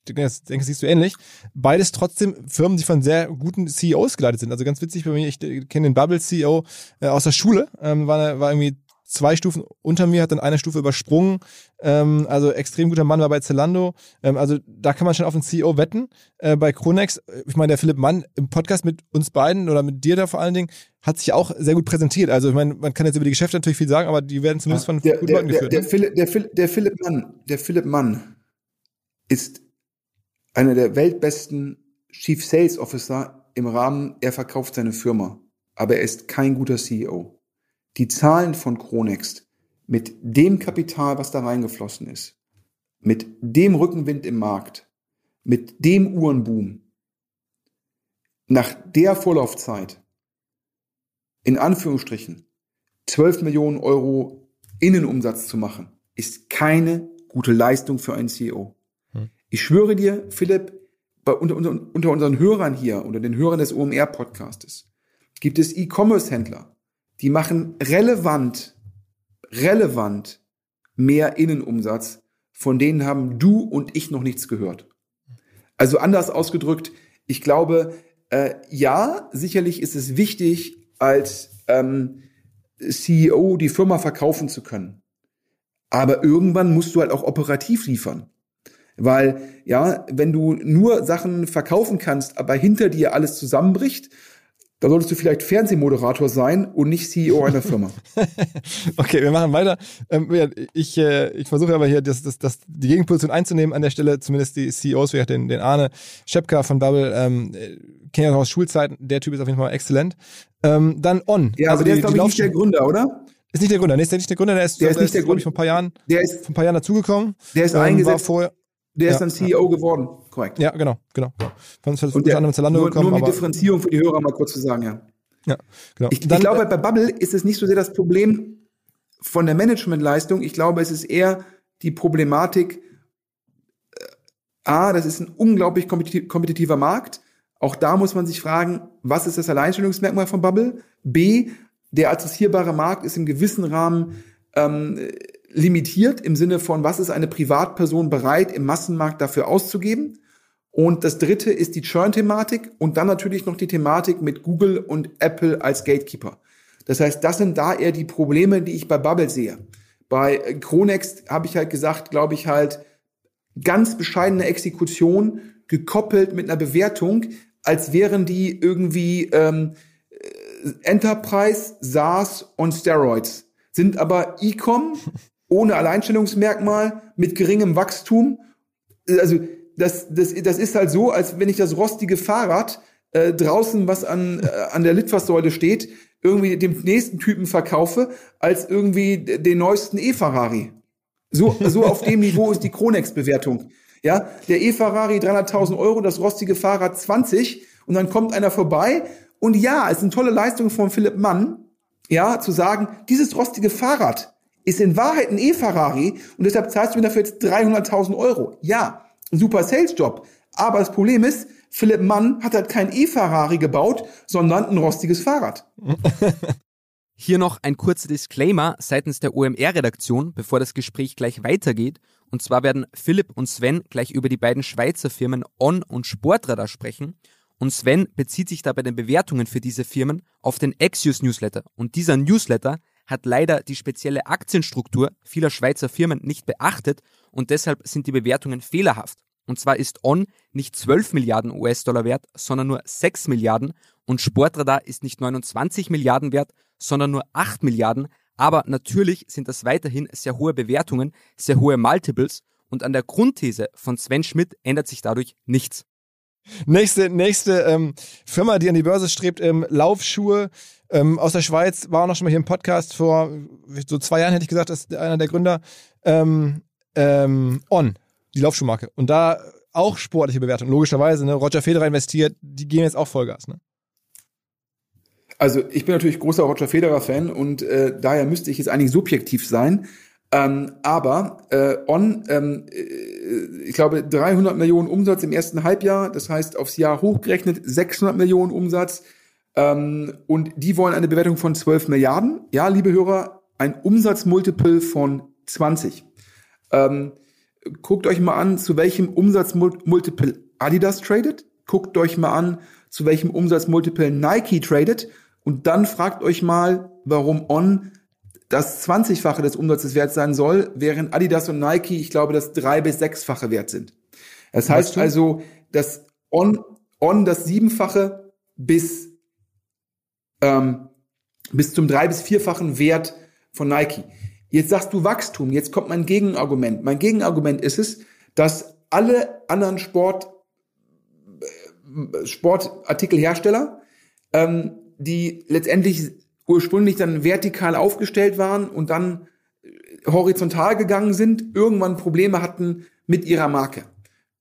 denke, siehst du ähnlich. Beides trotzdem Firmen, die von sehr guten CEOs geleitet sind. Also ganz witzig bei mir, ich kenne den Bubble CEO äh, aus der Schule, ähm, war, war irgendwie zwei Stufen unter mir, hat dann eine Stufe übersprungen. Ähm, also extrem guter Mann war bei Zalando. Ähm, also da kann man schon auf den CEO wetten. Äh, bei Kronex, äh, ich meine, der Philipp Mann im Podcast mit uns beiden oder mit dir da vor allen Dingen, hat sich auch sehr gut präsentiert. Also ich meine, man kann jetzt über die Geschäfte natürlich viel sagen, aber die werden zumindest von der, guten der, Leuten geführt. Der, der, ne? Philipp, der, Philipp, der Philipp Mann, der Philipp Mann ist einer der weltbesten Chief Sales Officer im Rahmen, er verkauft seine Firma, aber er ist kein guter CEO. Die Zahlen von Chronext mit dem Kapital, was da reingeflossen ist, mit dem Rückenwind im Markt, mit dem Uhrenboom, nach der Vorlaufzeit, in Anführungsstrichen, 12 Millionen Euro Innenumsatz zu machen, ist keine gute Leistung für einen CEO. Ich schwöre dir, Philipp, bei, unter, unter, unter unseren Hörern hier, unter den Hörern des OMR-Podcastes, gibt es E-Commerce-Händler, die machen relevant, relevant mehr Innenumsatz, von denen haben du und ich noch nichts gehört. Also anders ausgedrückt, ich glaube, äh, ja, sicherlich ist es wichtig, als ähm, CEO die Firma verkaufen zu können. Aber irgendwann musst du halt auch operativ liefern. Weil, ja, wenn du nur Sachen verkaufen kannst, aber hinter dir alles zusammenbricht, da solltest du vielleicht Fernsehmoderator sein und nicht CEO einer Firma. okay, wir machen weiter. Ähm, ich, äh, ich versuche aber hier das, das, das, die Gegenposition einzunehmen an der Stelle, zumindest die CEOs, wie den, den Arne Schepka von Bubble, ähm, kenne ich aus Schulzeiten, der Typ ist auf jeden Fall exzellent. Ähm, dann On. Ja, also aber der die, ist, glaube ich, nicht der Gründer, oder? Ist nicht der Gründer, nee, ist nicht der Gründer, der ist, der ist, der Gründer. Ich, vor ein paar Jahren, der ist, vor ein paar Jahren dazugekommen. Der ist ähm, eingesetzt. Vorher, der ist dann CEO geworden, korrekt. Ja, genau, genau. Von, von und der, unter Zalando nur, gekommen. Nur um die Differenzierung für die Hörer mal kurz zu sagen, ja. Ja, genau. Ich, dann, ich glaube, bei Bubble ist es nicht so sehr das Problem von der Managementleistung. Ich glaube, es ist eher die Problematik, äh, A, das ist ein unglaublich kompetitiver Markt. Auch da muss man sich fragen, was ist das Alleinstellungsmerkmal von Bubble? B, der adressierbare Markt ist im gewissen Rahmen ähm, limitiert im Sinne von, was ist eine Privatperson bereit, im Massenmarkt dafür auszugeben. Und das dritte ist die Churn-Thematik und dann natürlich noch die Thematik mit Google und Apple als Gatekeeper. Das heißt, das sind da eher die Probleme, die ich bei Bubble sehe. Bei Chronext habe ich halt gesagt, glaube ich halt, ganz bescheidene Exekution gekoppelt mit einer Bewertung, als wären die irgendwie ähm, Enterprise, SaaS und Steroids. Sind aber E-Com ohne Alleinstellungsmerkmal, mit geringem Wachstum. Also das, das, das ist halt so, als wenn ich das rostige Fahrrad äh, draußen, was an, äh, an der Litfaßsäule steht, irgendwie dem nächsten Typen verkaufe, als irgendwie den neuesten E-Ferrari. So, so auf dem Niveau ist die Kronex-Bewertung. Ja, der E-Ferrari 300.000 Euro, das rostige Fahrrad 20 und dann kommt einer vorbei und ja, es ist eine tolle Leistung von Philipp Mann, ja, zu sagen, dieses rostige Fahrrad ist in Wahrheit ein E-Ferrari und deshalb zahlst du mir dafür jetzt 300.000 Euro. Ja, ein super Sales-Job. Aber das Problem ist, Philipp Mann hat halt kein E-Ferrari gebaut, sondern ein rostiges Fahrrad. Hier noch ein kurzer Disclaimer seitens der OMR-Redaktion, bevor das Gespräch gleich weitergeht. Und zwar werden Philipp und Sven gleich über die beiden Schweizer Firmen On und Sportradar sprechen. Und Sven bezieht sich da bei den Bewertungen für diese Firmen auf den Axios Newsletter. Und dieser Newsletter hat leider die spezielle Aktienstruktur vieler Schweizer Firmen nicht beachtet und deshalb sind die Bewertungen fehlerhaft. Und zwar ist On nicht 12 Milliarden US-Dollar wert, sondern nur 6 Milliarden und Sportradar ist nicht 29 Milliarden wert, sondern nur 8 Milliarden. Aber natürlich sind das weiterhin sehr hohe Bewertungen, sehr hohe Multiples und an der Grundthese von Sven Schmidt ändert sich dadurch nichts. Nächste, nächste ähm, Firma, die an die Börse strebt, ähm, Laufschuhe ähm, aus der Schweiz, war auch noch schon mal hier im Podcast vor so zwei Jahren, hätte ich gesagt, ist einer der Gründer. Ähm, ähm, On, die Laufschuhmarke. Und da auch sportliche Bewertung, logischerweise. Ne? Roger Federer investiert, die gehen jetzt auch Vollgas. Ne? Also ich bin natürlich großer Roger Federer-Fan und äh, daher müsste ich jetzt eigentlich subjektiv sein. Ähm, aber äh, On, ähm, äh, ich glaube, 300 Millionen Umsatz im ersten Halbjahr, das heißt aufs Jahr hochgerechnet 600 Millionen Umsatz. Ähm, und die wollen eine Bewertung von 12 Milliarden. Ja, liebe Hörer, ein Umsatzmultiple von 20. Ähm, guckt euch mal an, zu welchem Umsatzmultiple Adidas tradet. Guckt euch mal an, zu welchem Umsatzmultiple Nike tradet. Und dann fragt euch mal, warum On das 20-fache des Umsatzes wert sein soll, während Adidas und Nike, ich glaube, das drei- bis sechsfache wert sind. Das heißt also, dass On, On das siebenfache bis, ähm, bis zum drei- bis vierfachen Wert von Nike. Jetzt sagst du Wachstum, jetzt kommt mein Gegenargument. Mein Gegenargument ist es, dass alle anderen Sport Sportartikelhersteller, ähm, die letztendlich ursprünglich dann vertikal aufgestellt waren und dann äh, horizontal gegangen sind, irgendwann Probleme hatten mit ihrer Marke.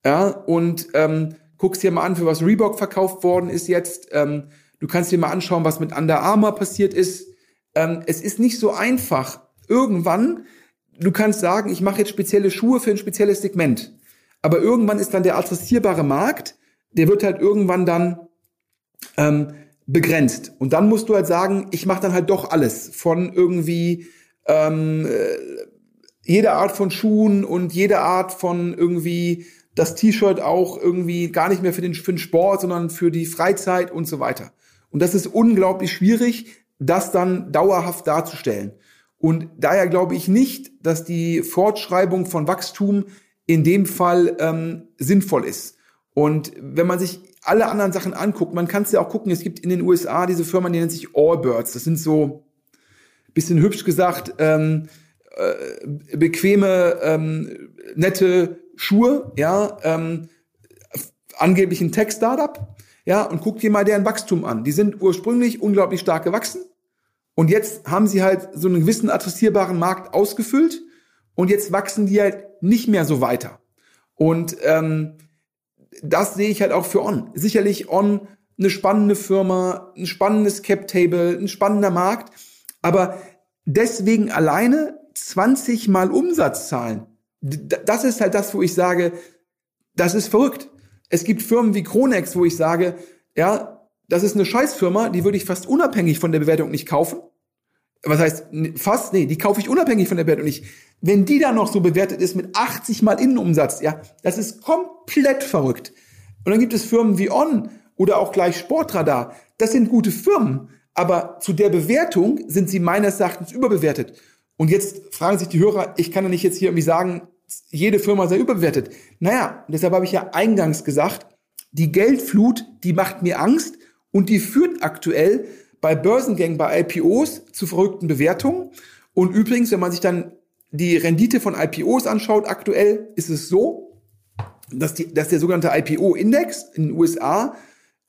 Ja, und ähm, guckst dir mal an, für was Reebok verkauft worden ist jetzt. Ähm, du kannst dir mal anschauen, was mit Under Armour passiert ist. Ähm, es ist nicht so einfach. Irgendwann, du kannst sagen, ich mache jetzt spezielle Schuhe für ein spezielles Segment. Aber irgendwann ist dann der adressierbare Markt, der wird halt irgendwann dann ähm, begrenzt. Und dann musst du halt sagen, ich mache dann halt doch alles von irgendwie ähm, äh, jede Art von Schuhen und jede Art von irgendwie das T-Shirt auch irgendwie gar nicht mehr für den, für den Sport, sondern für die Freizeit und so weiter. Und das ist unglaublich schwierig, das dann dauerhaft darzustellen. Und daher glaube ich nicht, dass die Fortschreibung von Wachstum in dem Fall ähm, sinnvoll ist. Und wenn man sich alle anderen Sachen anguckt, man kann es ja auch gucken, es gibt in den USA diese Firma, die nennt sich Allbirds. Das sind so, bisschen hübsch gesagt, ähm, äh, bequeme, ähm, nette Schuhe, ja, ähm, angeblich ein Tech-Startup, ja, und guck dir mal deren Wachstum an. Die sind ursprünglich unglaublich stark gewachsen und jetzt haben sie halt so einen gewissen adressierbaren Markt ausgefüllt und jetzt wachsen die halt nicht mehr so weiter. Und ähm, das sehe ich halt auch für On. Sicherlich On eine spannende Firma, ein spannendes Cap-Table, ein spannender Markt, aber deswegen alleine 20 mal Umsatzzahlen das ist halt das, wo ich sage, das ist verrückt. Es gibt Firmen wie Kronex, wo ich sage, ja, das ist eine Scheißfirma, die würde ich fast unabhängig von der Bewertung nicht kaufen. Was heißt fast? Nee, die kaufe ich unabhängig von der Bewertung nicht. Wenn die dann noch so bewertet ist mit 80 mal Innenumsatz, ja, das ist komplett verrückt. Und dann gibt es Firmen wie On oder auch gleich Sportradar. Das sind gute Firmen, aber zu der Bewertung sind sie meines Erachtens überbewertet. Und jetzt fragen sich die Hörer, ich kann ja nicht jetzt hier irgendwie sagen, jede Firma sei überbewertet. Naja, deshalb habe ich ja eingangs gesagt, die Geldflut, die macht mir Angst und die führt aktuell bei Börsengängen, bei IPOs zu verrückten Bewertungen. Und übrigens, wenn man sich dann die Rendite von IPOs anschaut, aktuell ist es so, dass, die, dass der sogenannte IPO-Index in den USA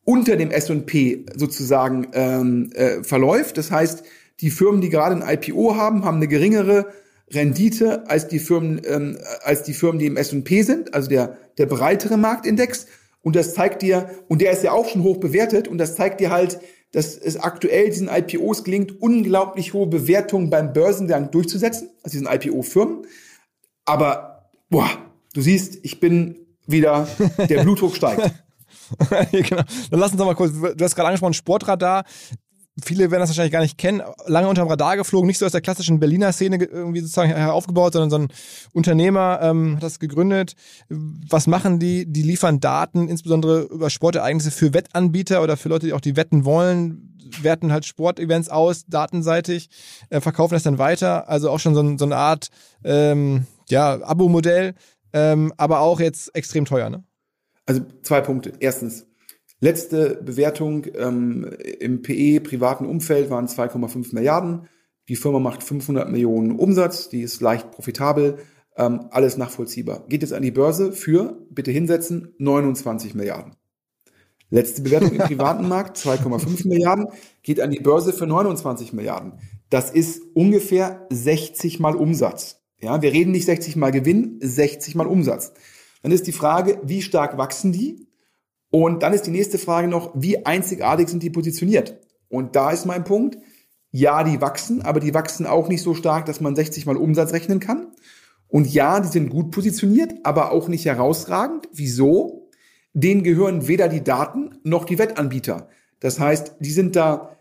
unter dem S&P sozusagen ähm, äh, verläuft. Das heißt, die Firmen, die gerade ein IPO haben, haben eine geringere Rendite als die Firmen, ähm, als die Firmen, die im S&P sind, also der, der breitere Marktindex. Und das zeigt dir, und der ist ja auch schon hoch bewertet, und das zeigt dir halt, dass es aktuell diesen IPOs gelingt, unglaublich hohe Bewertungen beim Börsengang durchzusetzen, also diesen IPO-Firmen. Aber, boah, du siehst, ich bin wieder, der Blutdruck steigt. genau. Dann lass uns doch mal kurz, du hast gerade angesprochen, Sportradar viele werden das wahrscheinlich gar nicht kennen, lange unterm Radar geflogen, nicht so aus der klassischen Berliner Szene irgendwie sozusagen heraufgebaut, sondern so ein Unternehmer ähm, hat das gegründet. Was machen die? Die liefern Daten, insbesondere über Sportereignisse für Wettanbieter oder für Leute, die auch die wetten wollen, werten halt Sportevents aus, datenseitig, äh, verkaufen das dann weiter. Also auch schon so, so eine Art ähm, ja, Abo-Modell, ähm, aber auch jetzt extrem teuer, ne? Also zwei Punkte. Erstens, Letzte Bewertung ähm, im PE privaten Umfeld waren 2,5 Milliarden. Die Firma macht 500 Millionen Umsatz, die ist leicht profitabel, ähm, alles nachvollziehbar. Geht jetzt an die Börse für, bitte hinsetzen, 29 Milliarden. Letzte Bewertung im privaten Markt, 2,5 Milliarden, geht an die Börse für 29 Milliarden. Das ist ungefähr 60 mal Umsatz. Ja, wir reden nicht 60 mal Gewinn, 60 mal Umsatz. Dann ist die Frage, wie stark wachsen die? Und dann ist die nächste Frage noch, wie einzigartig sind die positioniert? Und da ist mein Punkt, ja, die wachsen, aber die wachsen auch nicht so stark, dass man 60 mal Umsatz rechnen kann. Und ja, die sind gut positioniert, aber auch nicht herausragend. Wieso? Denen gehören weder die Daten noch die Wettanbieter. Das heißt, die sind da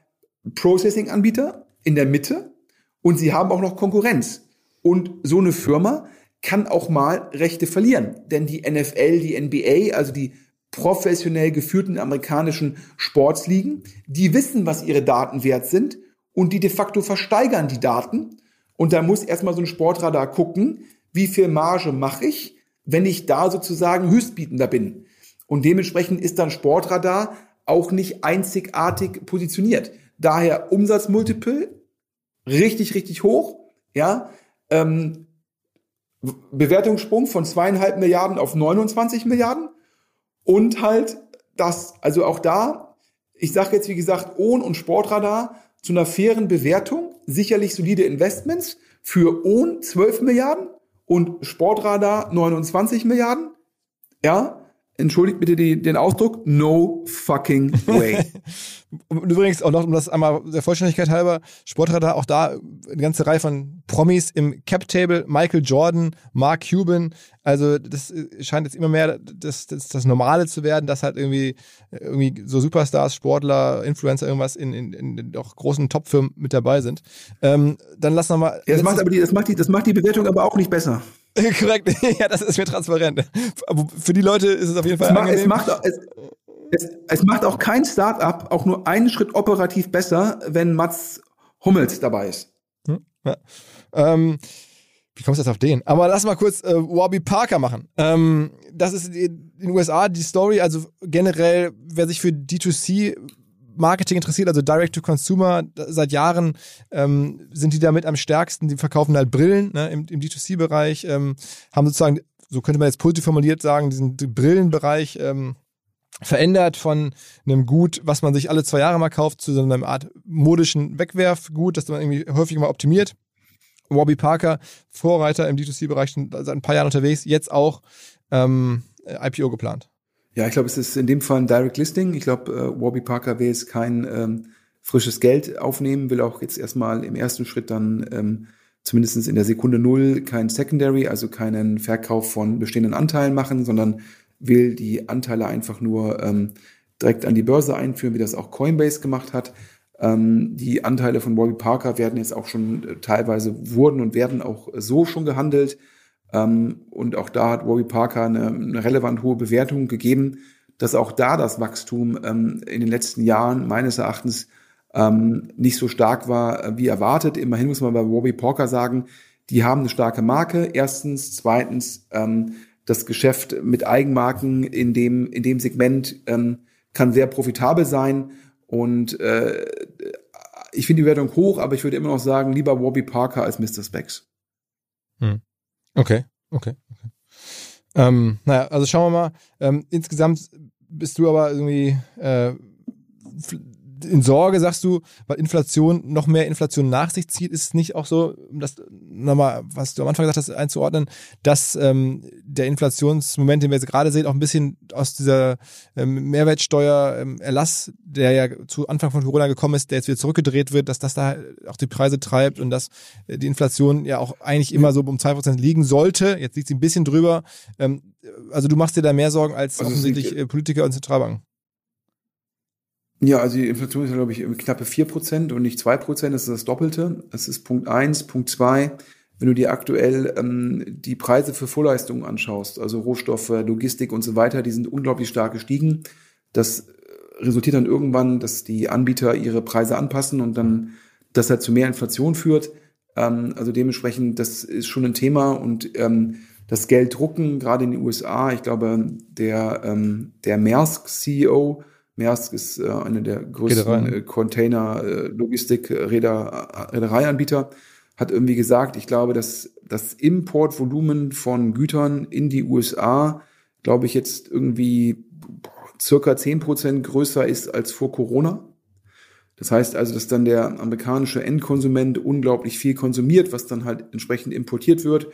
Processing-Anbieter in der Mitte und sie haben auch noch Konkurrenz. Und so eine Firma kann auch mal Rechte verlieren. Denn die NFL, die NBA, also die professionell geführten amerikanischen Sportsligen, die wissen, was ihre Daten wert sind und die de facto versteigern die Daten. Und da muss erstmal so ein Sportradar gucken, wie viel Marge mache ich, wenn ich da sozusagen Höchstbietender bin. Und dementsprechend ist dann Sportradar auch nicht einzigartig positioniert. Daher Umsatzmultiple richtig, richtig hoch, ja, ähm, Bewertungssprung von zweieinhalb Milliarden auf 29 Milliarden und halt das, also auch da, ich sage jetzt wie gesagt, OHN und Sportradar zu einer fairen Bewertung, sicherlich solide Investments, für OHN 12 Milliarden und Sportradar 29 Milliarden. Ja, entschuldigt bitte die, den Ausdruck, no fucking way. und übrigens auch noch, um das einmal der Vollständigkeit halber, Sportradar auch da eine ganze Reihe von Promis im Cap-Table, Michael Jordan, Mark Cuban, also das scheint jetzt immer mehr das, das, das Normale zu werden, dass halt irgendwie, irgendwie so Superstars, Sportler, Influencer, irgendwas in, in, in doch großen Topfirmen mit dabei sind. Ähm, dann lass noch mal. Ja, das macht aber die, das macht die, das macht die Bewertung aber auch nicht besser. Korrekt, ja, das ist mir transparent. Aber für die Leute ist es auf jeden Fall es angenehm. Macht, es, macht, es, es, es macht auch kein Startup auch nur einen Schritt operativ besser, wenn Mats Hummels dabei ist. Hm, ja. Ähm, wie kommst du jetzt auf den? Aber lass mal kurz äh, Warby Parker machen. Ähm, das ist in den USA die Story, also generell, wer sich für D2C Marketing interessiert, also Direct to Consumer, seit Jahren ähm, sind die damit am stärksten. Die verkaufen halt Brillen ne, im, im D2C-Bereich, ähm, haben sozusagen, so könnte man jetzt positiv formuliert sagen, diesen Brillenbereich ähm, verändert von einem Gut, was man sich alle zwei Jahre mal kauft, zu so einer Art modischen Wegwerfgut, das man irgendwie häufig mal optimiert. Warby Parker, Vorreiter im D2C-Bereich, seit ein paar Jahren unterwegs, jetzt auch ähm, IPO geplant. Ja, ich glaube, es ist in dem Fall ein Direct Listing. Ich glaube, äh, Warby Parker will jetzt kein ähm, frisches Geld aufnehmen, will auch jetzt erstmal im ersten Schritt dann ähm, zumindest in der Sekunde Null kein Secondary, also keinen Verkauf von bestehenden Anteilen machen, sondern will die Anteile einfach nur ähm, direkt an die Börse einführen, wie das auch Coinbase gemacht hat. Ähm, die Anteile von Warby Parker werden jetzt auch schon äh, teilweise wurden und werden auch so schon gehandelt. Ähm, und auch da hat Warby Parker eine, eine relevant hohe Bewertung gegeben, dass auch da das Wachstum ähm, in den letzten Jahren meines Erachtens ähm, nicht so stark war äh, wie erwartet. Immerhin muss man bei Warby Parker sagen, die haben eine starke Marke. Erstens, zweitens, das Geschäft mit Eigenmarken in dem in dem Segment ähm, kann sehr profitabel sein und äh, ich finde die Bewertung hoch, aber ich würde immer noch sagen, lieber Warby Parker als Mr. Specs. Hm. Okay, okay, okay. Ähm, naja, also schauen wir mal. Ähm, insgesamt bist du aber irgendwie äh, in Sorge, sagst du, weil Inflation noch mehr Inflation nach sich zieht, ist es nicht auch so, um das nochmal, was du am Anfang gesagt hast, einzuordnen, dass ähm, der Inflationsmoment, den wir jetzt gerade sehen, auch ein bisschen aus dieser ähm, Mehrwertsteuererlass, ähm, der ja zu Anfang von Corona gekommen ist, der jetzt wieder zurückgedreht wird, dass das da auch die Preise treibt und dass äh, die Inflation ja auch eigentlich immer so um zwei Prozent liegen sollte. Jetzt liegt sie ein bisschen drüber. Ähm, also du machst dir da mehr Sorgen als also offensichtlich äh, Politiker und Zentralbanken. Ja, also die Inflation ist, glaube ich, knappe vier Prozent und nicht zwei Prozent. Das ist das Doppelte. Das ist Punkt eins. Punkt zwei, wenn du dir aktuell ähm, die Preise für Vorleistungen anschaust, also Rohstoffe, Logistik und so weiter, die sind unglaublich stark gestiegen. Das resultiert dann irgendwann, dass die Anbieter ihre Preise anpassen und dann das halt zu mehr Inflation führt. Ähm, also dementsprechend, das ist schon ein Thema und ähm, das Geld drucken, gerade in den USA, ich glaube, der, ähm, der Maersk-CEO, Maersk ist äh, eine der größten äh, Container-Logistik-Reedereianbieter, äh, hat irgendwie gesagt, ich glaube, dass das Importvolumen von Gütern in die USA, glaube ich, jetzt irgendwie circa zehn Prozent größer ist als vor Corona. Das heißt also, dass dann der amerikanische Endkonsument unglaublich viel konsumiert, was dann halt entsprechend importiert wird.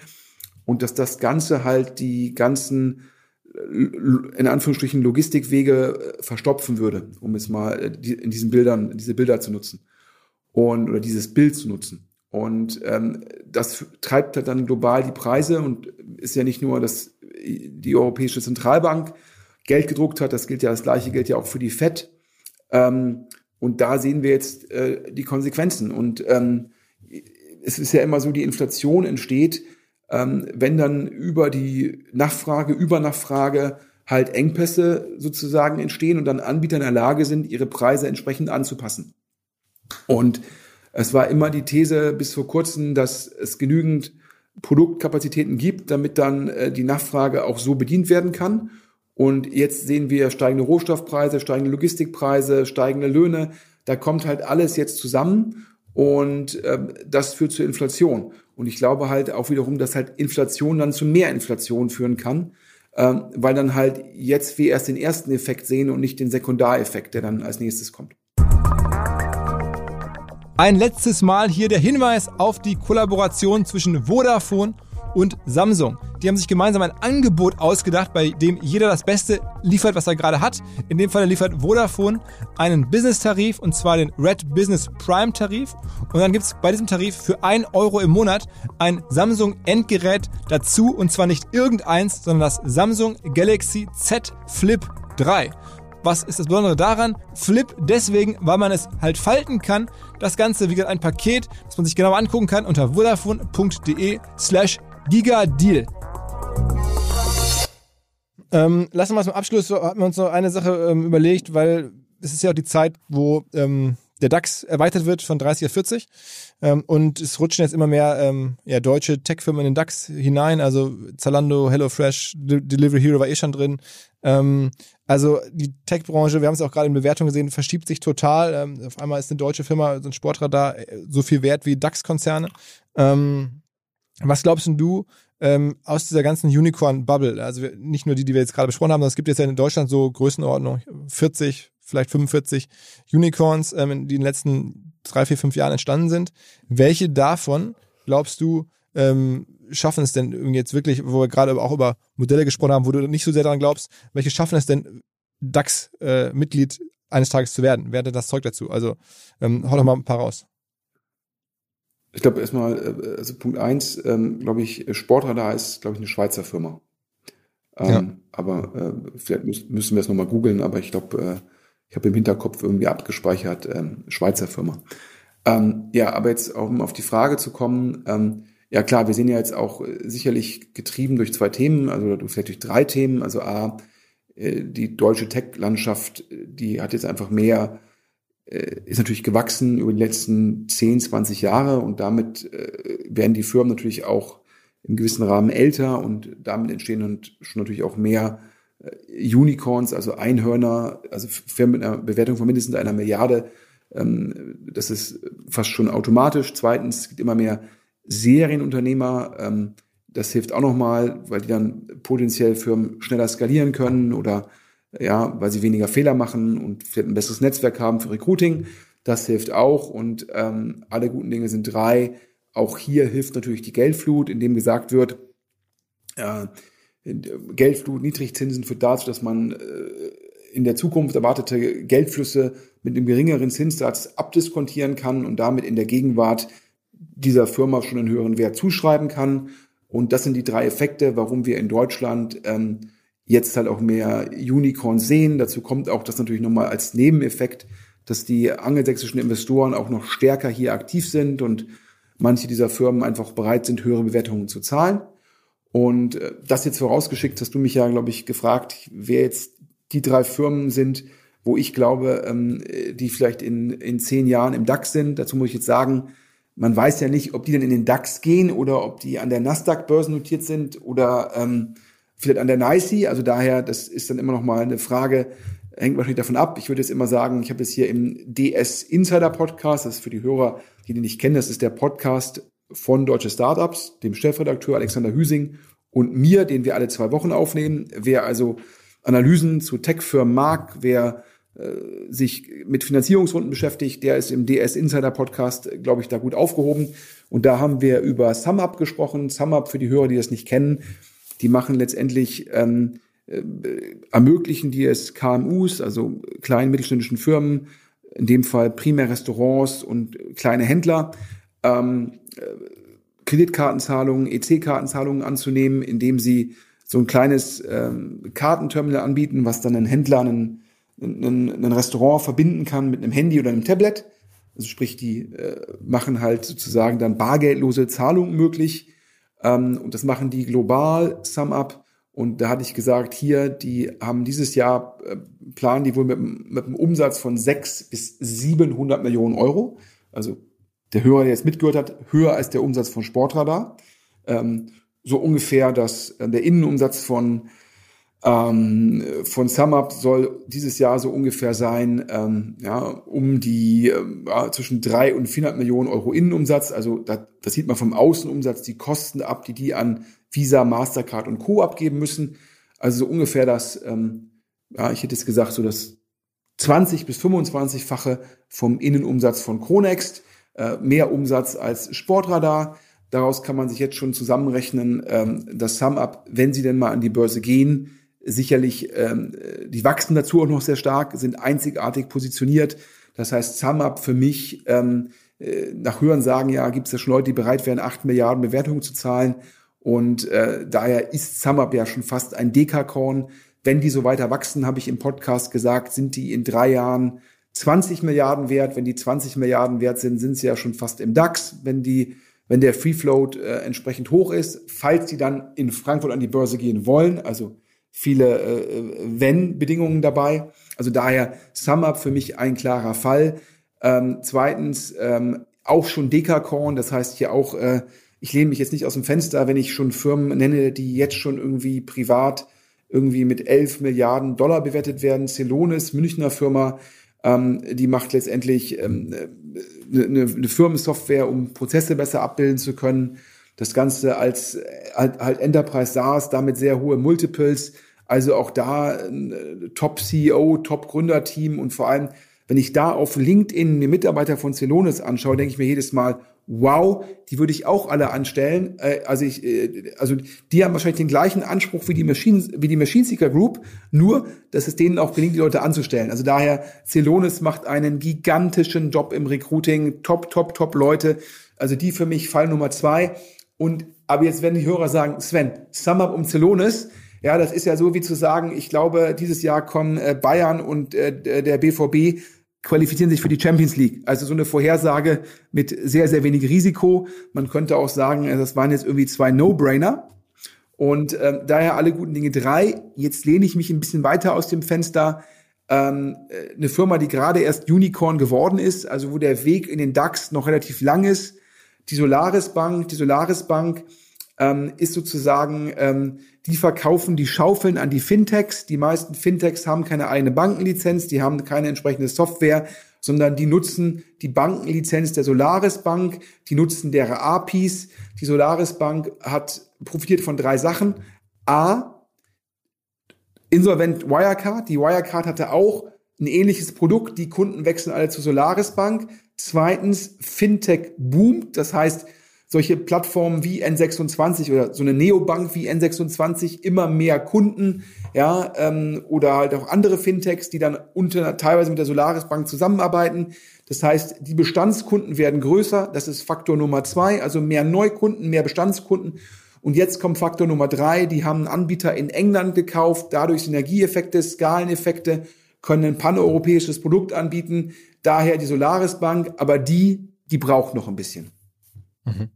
Und dass das Ganze halt die ganzen in Anführungsstrichen Logistikwege äh, verstopfen würde, um es mal äh, in diesen Bildern, diese Bilder zu nutzen und oder dieses Bild zu nutzen. Und ähm, das treibt halt dann global die Preise und ist ja nicht nur, dass die Europäische Zentralbank Geld gedruckt hat, das gilt ja, das gleiche gilt ja auch für die FED. Ähm, und da sehen wir jetzt äh, die Konsequenzen. Und ähm, es ist ja immer so, die Inflation entsteht, wenn dann über die Nachfrage, Übernachfrage halt Engpässe sozusagen entstehen und dann Anbieter in der Lage sind, ihre Preise entsprechend anzupassen. Und es war immer die These bis vor kurzem, dass es genügend Produktkapazitäten gibt, damit dann äh, die Nachfrage auch so bedient werden kann. Und jetzt sehen wir steigende Rohstoffpreise, steigende Logistikpreise, steigende Löhne. Da kommt halt alles jetzt zusammen und ähm, das führt zur Inflation. Und ich glaube halt auch wiederum, dass halt Inflation dann zu mehr Inflation führen kann. ähm, weil dann halt jetzt wir erst den ersten Effekt sehen und nicht den Sekundareffekt, der dann als nächstes kommt. Ein letztes Mal hier der Hinweis auf die Kollaboration zwischen Vodafone und Samsung. Die haben sich gemeinsam ein Angebot ausgedacht, bei dem jeder das Beste liefert, was er gerade hat. In dem Fall liefert Vodafone einen Business-Tarif und zwar den Red Business Prime Tarif. Und dann gibt es bei diesem Tarif für 1 Euro im Monat ein Samsung Endgerät dazu und zwar nicht irgendeins, sondern das Samsung Galaxy Z Flip 3. Was ist das Besondere daran? Flip deswegen, weil man es halt falten kann. Das Ganze, wie gesagt, ein Paket, das man sich genau angucken kann unter vodafone.de slash Giga-Deal. Ähm, lassen wir mal zum Abschluss, haben wir uns noch eine Sache ähm, überlegt, weil es ist ja auch die Zeit, wo ähm, der DAX erweitert wird von 30 auf 40 ähm, und es rutschen jetzt immer mehr ähm, ja, deutsche Tech-Firmen in den DAX hinein, also Zalando, HelloFresh, De Delivery Hero war eh schon drin. Ähm, also die Tech-Branche, wir haben es auch gerade in Bewertungen gesehen, verschiebt sich total. Auf einmal ist eine deutsche Firma, so ein Sportradar, äh, so viel wert wie DAX-Konzerne. Ähm, was glaubst du ähm, aus dieser ganzen Unicorn-Bubble? Also nicht nur die, die wir jetzt gerade besprochen haben, sondern es gibt jetzt ja in Deutschland so Größenordnung 40, vielleicht 45 Unicorns, ähm, die in den letzten drei, vier, fünf Jahren entstanden sind. Welche davon glaubst du ähm, schaffen es denn jetzt wirklich, wo wir gerade auch über Modelle gesprochen haben, wo du nicht so sehr daran glaubst, welche schaffen es denn DAX-Mitglied äh, eines Tages zu werden? Wer hat das Zeug dazu? Also ähm, hau doch mal ein paar raus. Ich glaube erstmal, äh, also Punkt eins, ähm, glaube ich, Sportradar ist, glaube ich, eine Schweizer Firma. Ähm, ja. Aber äh, vielleicht müssen, müssen wir es nochmal googeln, aber ich glaube, äh, ich habe im Hinterkopf irgendwie abgespeichert, ähm, Schweizer Firma. Ähm, ja, aber jetzt um auf die Frage zu kommen, ähm, ja klar, wir sehen ja jetzt auch äh, sicherlich getrieben durch zwei Themen, also vielleicht durch drei Themen. Also A, äh, die deutsche Tech-Landschaft, die hat jetzt einfach mehr ist natürlich gewachsen über die letzten 10, 20 Jahre und damit äh, werden die Firmen natürlich auch im gewissen Rahmen älter und damit entstehen dann schon natürlich auch mehr äh, Unicorns, also Einhörner, also Firmen mit einer Bewertung von mindestens einer Milliarde. Ähm, das ist fast schon automatisch. Zweitens, es gibt immer mehr Serienunternehmer. Ähm, das hilft auch nochmal, weil die dann potenziell Firmen schneller skalieren können oder ja, weil sie weniger Fehler machen und vielleicht ein besseres Netzwerk haben für Recruiting. Das hilft auch und ähm, alle guten Dinge sind drei. Auch hier hilft natürlich die Geldflut, indem gesagt wird, äh, Geldflut, Niedrigzinsen führt dazu, dass man äh, in der Zukunft erwartete Geldflüsse mit einem geringeren Zinssatz abdiskontieren kann und damit in der Gegenwart dieser Firma schon einen höheren Wert zuschreiben kann. Und das sind die drei Effekte, warum wir in Deutschland ähm, jetzt halt auch mehr Unicorns sehen. Dazu kommt auch das natürlich nochmal als Nebeneffekt, dass die angelsächsischen Investoren auch noch stärker hier aktiv sind und manche dieser Firmen einfach bereit sind, höhere Bewertungen zu zahlen. Und äh, das jetzt vorausgeschickt, hast du mich ja, glaube ich, gefragt, wer jetzt die drei Firmen sind, wo ich glaube, ähm, die vielleicht in, in zehn Jahren im DAX sind. Dazu muss ich jetzt sagen, man weiß ja nicht, ob die dann in den DAX gehen oder ob die an der Nasdaq-Börse notiert sind oder ähm, vielleicht an der NICE. Also daher, das ist dann immer noch mal eine Frage, hängt wahrscheinlich davon ab. Ich würde jetzt immer sagen, ich habe jetzt hier im DS Insider Podcast, das ist für die Hörer, die den nicht kennen, das ist der Podcast von Deutsche Startups, dem Chefredakteur Alexander Hüsing und mir, den wir alle zwei Wochen aufnehmen. Wer also Analysen zu Tech-Firmen mag, wer äh, sich mit Finanzierungsrunden beschäftigt, der ist im DS Insider Podcast, glaube ich, da gut aufgehoben. Und da haben wir über SumUp gesprochen. SumUp für die Hörer, die das nicht kennen, die machen letztendlich, ähm, äh, ermöglichen die es KMUs, also kleinen mittelständischen Firmen, in dem Fall primär Restaurants und kleine Händler, ähm, äh, Kreditkartenzahlungen, EC-Kartenzahlungen anzunehmen, indem sie so ein kleines ähm, Kartenterminal anbieten, was dann einen Händler, einen, einen, einen Restaurant verbinden kann mit einem Handy oder einem Tablet. Also sprich, die äh, machen halt sozusagen dann bargeldlose Zahlungen möglich ähm, und das machen die global, SumUp. Und da hatte ich gesagt, hier, die haben dieses Jahr, äh, planen die wohl mit, mit einem Umsatz von 6 bis 700 Millionen Euro. Also der Hörer, der jetzt mitgehört hat, höher als der Umsatz von Sportradar. Ähm, so ungefähr, dass äh, der Innenumsatz von ähm, von SumUp soll dieses Jahr so ungefähr sein, ähm, ja, um die äh, zwischen drei und 400 Millionen Euro Innenumsatz. Also das, das sieht man vom Außenumsatz die Kosten ab, die die an Visa, Mastercard und Co. abgeben müssen. Also so ungefähr das, ähm, ja, ich hätte jetzt gesagt, so das 20 bis 25-fache vom Innenumsatz von Chronext, äh, mehr Umsatz als Sportradar. Daraus kann man sich jetzt schon zusammenrechnen, ähm, dass SumUp, wenn sie denn mal an die Börse gehen, sicherlich, ähm, die wachsen dazu auch noch sehr stark, sind einzigartig positioniert. Das heißt, SumUp für mich, ähm, äh, nach Hören sagen, ja, gibt es ja schon Leute, die bereit wären, 8 Milliarden Bewertungen zu zahlen. Und äh, daher ist SumUp ja schon fast ein Dekakorn. Wenn die so weiter wachsen, habe ich im Podcast gesagt, sind die in drei Jahren 20 Milliarden wert. Wenn die 20 Milliarden wert sind, sind sie ja schon fast im DAX. Wenn die wenn der Free Float äh, entsprechend hoch ist, falls die dann in Frankfurt an die Börse gehen wollen, also viele äh, Wenn-Bedingungen dabei. Also daher SumUp für mich ein klarer Fall. Ähm, zweitens ähm, auch schon Dekakorn, das heißt hier auch, äh, ich lehne mich jetzt nicht aus dem Fenster, wenn ich schon Firmen nenne, die jetzt schon irgendwie privat irgendwie mit 11 Milliarden Dollar bewertet werden. Celonis, Münchner Firma, ähm, die macht letztendlich ähm, eine, eine Firmensoftware, um Prozesse besser abbilden zu können. Das Ganze als halt, halt Enterprise SaaS, damit sehr hohe Multiples. Also auch da ein Top-CEO, Top-Gründerteam und vor allem, wenn ich da auf LinkedIn mir Mitarbeiter von Celonis anschaue, denke ich mir jedes Mal, wow, die würde ich auch alle anstellen. Äh, also ich, äh, also die haben wahrscheinlich den gleichen Anspruch wie die Machine, wie die Machine Seeker Group, nur, dass es denen auch gelingt, die Leute anzustellen. Also daher, Celonis macht einen gigantischen Job im Recruiting, top, top, top Leute. Also die für mich Fall Nummer zwei. Und, aber jetzt werden die Hörer sagen, Sven, Sum up um Celonis. Ja, das ist ja so wie zu sagen, ich glaube, dieses Jahr kommen äh, Bayern und äh, der BVB qualifizieren sich für die Champions League. Also so eine Vorhersage mit sehr, sehr wenig Risiko. Man könnte auch sagen, äh, das waren jetzt irgendwie zwei No-Brainer. Und äh, daher alle guten Dinge drei. Jetzt lehne ich mich ein bisschen weiter aus dem Fenster. Ähm, äh, eine Firma, die gerade erst Unicorn geworden ist, also wo der Weg in den DAX noch relativ lang ist. Die Solaris Bank, die Solaris Bank ähm, ist sozusagen, ähm, die verkaufen die Schaufeln an die Fintechs. Die meisten Fintechs haben keine eigene Bankenlizenz, die haben keine entsprechende Software, sondern die nutzen die Bankenlizenz der Solaris Bank, die nutzen deren APIs. Die Solaris Bank hat profitiert von drei Sachen. A, Insolvent Wirecard. Die Wirecard hatte auch ein ähnliches Produkt. Die Kunden wechseln alle zu Solaris Bank. Zweitens, Fintech boomt. Das heißt, solche Plattformen wie N26 oder so eine Neobank wie N26 immer mehr Kunden, ja, ähm, oder halt auch andere Fintechs, die dann unter teilweise mit der Solaris Bank zusammenarbeiten. Das heißt, die Bestandskunden werden größer. Das ist Faktor Nummer zwei, also mehr Neukunden, mehr Bestandskunden. Und jetzt kommt Faktor Nummer drei. Die haben einen Anbieter in England gekauft, dadurch Synergieeffekte, Skaleneffekte, können ein paneuropäisches Produkt anbieten. Daher die Solaris Bank, aber die, die braucht noch ein bisschen. Mhm.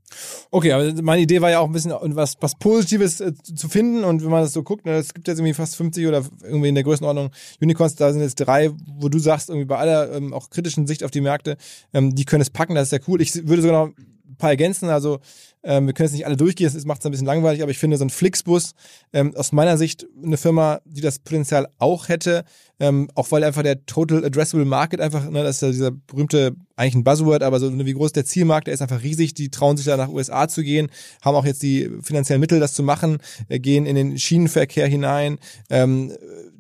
Okay, aber meine Idee war ja auch ein bisschen was, was Positives äh, zu finden und wenn man das so guckt, ne, es gibt jetzt irgendwie fast 50 oder irgendwie in der Größenordnung Unicorns, da sind jetzt drei, wo du sagst, irgendwie bei aller ähm, auch kritischen Sicht auf die Märkte, ähm, die können es packen, das ist ja cool. Ich würde sogar noch ein paar ergänzen, also ähm, wir können jetzt nicht alle durchgehen, das macht es ein bisschen langweilig, aber ich finde so ein Flixbus ähm, aus meiner Sicht eine Firma, die das Potenzial auch hätte, ähm, auch weil einfach der Total Addressable Market einfach, ne, das ist ja dieser berühmte, eigentlich ein Buzzword, aber so ne, wie groß der Zielmarkt, der ist einfach riesig, die trauen sich da nach USA zu gehen, haben auch jetzt die finanziellen Mittel, das zu machen, äh, gehen in den Schienenverkehr hinein, ähm,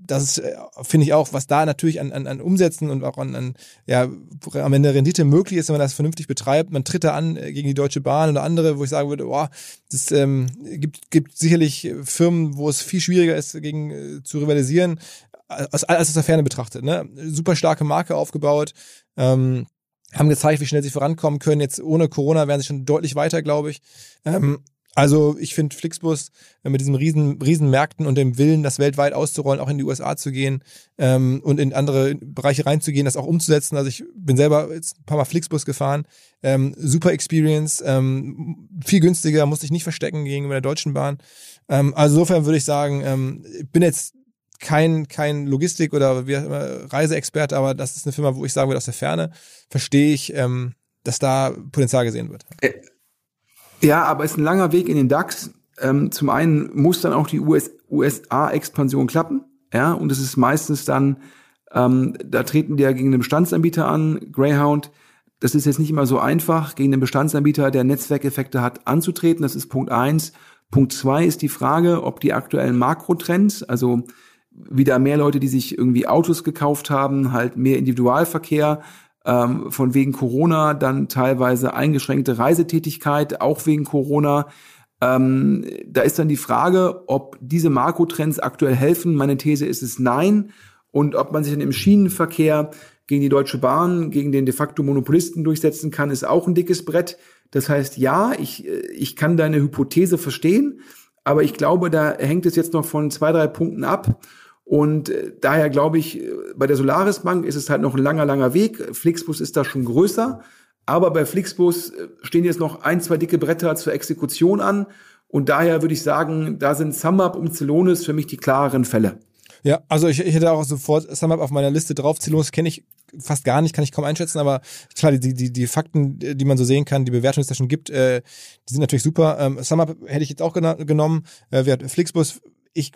das äh, finde ich auch, was da natürlich an, an, an Umsätzen und auch an, an ja, am Ende Rendite möglich ist, wenn man das vernünftig betreibt. Man tritt da an äh, gegen die Deutsche Bahn oder andere, wo ich sagen würde, boah, das ähm, gibt, gibt sicherlich Firmen, wo es viel schwieriger ist, gegen äh, zu rivalisieren, als, als aus der Ferne betrachtet. Ne? Super starke Marke aufgebaut. Ähm, haben gezeigt, wie schnell sie vorankommen können. Jetzt ohne Corona wären sie schon deutlich weiter, glaube ich. Ähm, also ich finde Flixbus äh, mit diesen riesen, riesen Märkten und dem Willen, das weltweit auszurollen, auch in die USA zu gehen ähm, und in andere Bereiche reinzugehen, das auch umzusetzen. Also ich bin selber jetzt ein paar Mal Flixbus gefahren. Ähm, super Experience, ähm, viel günstiger, musste ich nicht verstecken gegenüber der Deutschen Bahn. Ähm, also insofern würde ich sagen, ähm, ich bin jetzt kein, kein Logistik- oder Reiseexperte, aber das ist eine Firma, wo ich sagen würde, aus der Ferne verstehe ich, ähm, dass da Potenzial gesehen wird. Ja, aber es ist ein langer Weg in den DAX. Ähm, zum einen muss dann auch die US USA-Expansion klappen. Ja, und es ist meistens dann, ähm, da treten die ja gegen einen Bestandsanbieter an, Greyhound. Das ist jetzt nicht immer so einfach, gegen einen Bestandsanbieter, der Netzwerkeffekte hat, anzutreten. Das ist Punkt eins. Punkt zwei ist die Frage, ob die aktuellen Makrotrends, also wieder mehr Leute, die sich irgendwie Autos gekauft haben, halt mehr Individualverkehr, ähm, von wegen Corona, dann teilweise eingeschränkte Reisetätigkeit, auch wegen Corona. Ähm, da ist dann die Frage, ob diese Makrotrends aktuell helfen. Meine These ist es nein. Und ob man sich dann im Schienenverkehr gegen die Deutsche Bahn, gegen den de facto Monopolisten durchsetzen kann, ist auch ein dickes Brett. Das heißt, ja, ich, ich kann deine Hypothese verstehen, aber ich glaube, da hängt es jetzt noch von zwei, drei Punkten ab. Und äh, daher glaube ich, äh, bei der Solaris Bank ist es halt noch ein langer, langer Weg. Flixbus ist da schon größer. Aber bei Flixbus äh, stehen jetzt noch ein, zwei dicke Bretter zur Exekution an. Und daher würde ich sagen, da sind SumUp und Celonis für mich die klareren Fälle. Ja, also ich, ich hätte auch sofort SumUp auf meiner Liste drauf. Celonis kenne ich fast gar nicht, kann ich kaum einschätzen, aber klar, die, die, die Fakten, die man so sehen kann, die Bewertung, die es da schon gibt, äh, die sind natürlich super. Ähm, SumUp hätte ich jetzt auch genommen. Äh, wir hatten Flixbus. Ich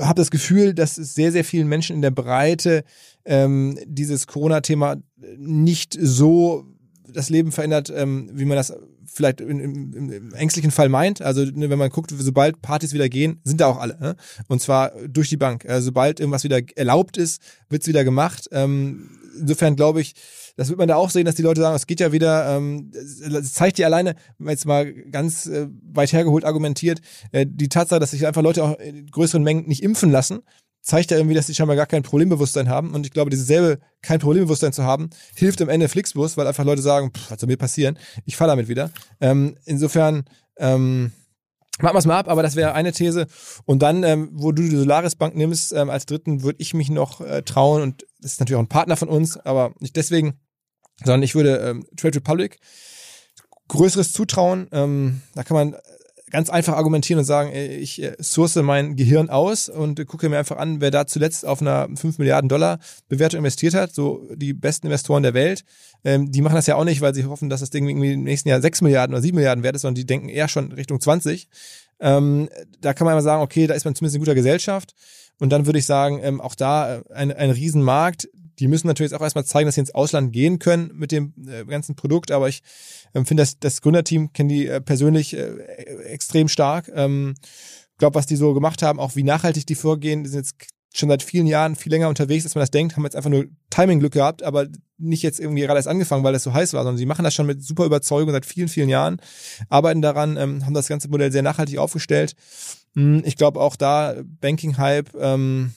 habe das Gefühl, dass es sehr, sehr vielen Menschen in der Breite ähm, dieses Corona-Thema nicht so das Leben verändert, ähm, wie man das vielleicht im, im, im ängstlichen Fall meint. Also ne, wenn man guckt, sobald Partys wieder gehen, sind da auch alle. Ne? Und zwar durch die Bank. Also, sobald irgendwas wieder erlaubt ist, wird's wieder gemacht. Ähm, insofern glaube ich, das wird man da auch sehen, dass die Leute sagen, es geht ja wieder, ähm, das zeigt ja alleine, wenn man jetzt mal ganz äh, weit hergeholt argumentiert, äh, die Tatsache, dass sich einfach Leute auch in größeren Mengen nicht impfen lassen, zeigt ja irgendwie, dass sie scheinbar gar kein Problembewusstsein haben. Und ich glaube, dieses kein Problembewusstsein zu haben, hilft am Ende Flixbus, weil einfach Leute sagen, pff, was soll mir passieren? Ich falle damit wieder. Ähm, insofern, ähm, Machen wir es mal ab, aber das wäre eine These. Und dann, ähm, wo du die Solaris Bank nimmst, ähm, als dritten würde ich mich noch äh, trauen, und das ist natürlich auch ein Partner von uns, aber nicht deswegen, sondern ich würde ähm, Trade Republic größeres zutrauen. Ähm, da kann man ganz einfach argumentieren und sagen, ich äh, source mein Gehirn aus und gucke mir einfach an, wer da zuletzt auf einer 5 Milliarden Dollar Bewertung investiert hat, so die besten Investoren der Welt. Ähm, die machen das ja auch nicht, weil sie hoffen, dass das Ding irgendwie im nächsten Jahr 6 Milliarden oder 7 Milliarden wert ist, sondern die denken eher schon Richtung 20. Ähm, da kann man immer sagen, okay, da ist man zumindest in guter Gesellschaft. Und dann würde ich sagen, ähm, auch da äh, ein, ein Riesenmarkt, die müssen natürlich auch erstmal zeigen, dass sie ins Ausland gehen können mit dem äh, ganzen Produkt. Aber ich ähm, finde, das, das Gründerteam kennen die äh, persönlich äh, extrem stark. Ähm, glaube, was die so gemacht haben, auch wie nachhaltig die vorgehen, die sind jetzt schon seit vielen Jahren viel länger unterwegs, als man das denkt, haben jetzt einfach nur Timing-Glück gehabt, aber nicht jetzt irgendwie gerade erst angefangen, weil es so heiß war, sondern sie machen das schon mit super Überzeugung seit vielen, vielen Jahren, arbeiten daran, ähm, haben das ganze Modell sehr nachhaltig aufgestellt. Hm, ich glaube auch da Banking-Hype, ähm,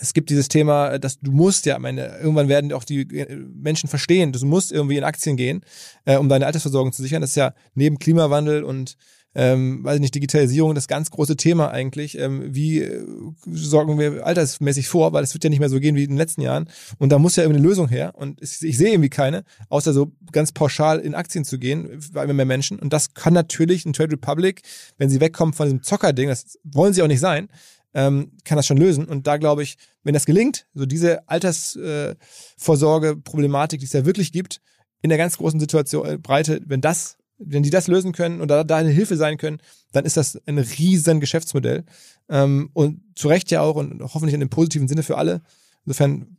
es gibt dieses Thema, dass du musst ja, meine, irgendwann werden auch die äh, Menschen verstehen, du musst irgendwie in Aktien gehen, äh, um deine Altersversorgung zu sichern. Das ist ja neben Klimawandel und ähm, weiß ich nicht, Digitalisierung das ganz große Thema eigentlich. Ähm, wie äh, sorgen wir altersmäßig vor, weil es wird ja nicht mehr so gehen wie in den letzten Jahren. Und da muss ja irgendwie eine Lösung her. Und ich, sehe irgendwie keine, außer so ganz pauschal in Aktien zu gehen, bei immer mehr Menschen. Und das kann natürlich ein Trade Republic, wenn sie wegkommen von diesem Zockerding, das wollen sie auch nicht sein, ähm, kann das schon lösen. Und da glaube ich, wenn das gelingt, so diese Altersvorsorge-Problematik, die es ja wirklich gibt, in der ganz großen Situation äh, Breite, wenn das, wenn die das lösen können und da, eine Hilfe sein können, dann ist das ein riesen Geschäftsmodell. Ähm, und zu Recht ja auch und hoffentlich in dem positiven Sinne für alle. Insofern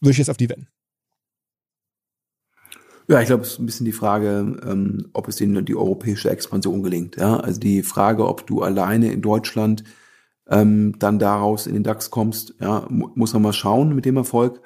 würde ich jetzt auf die wenden. Ja, ich glaube, es ist ein bisschen die Frage, ähm, ob es denen die europäische Expansion gelingt. Ja? Also die Frage, ob du alleine in Deutschland ähm, dann daraus in den DAX kommst, ja, muss man mal schauen mit dem Erfolg.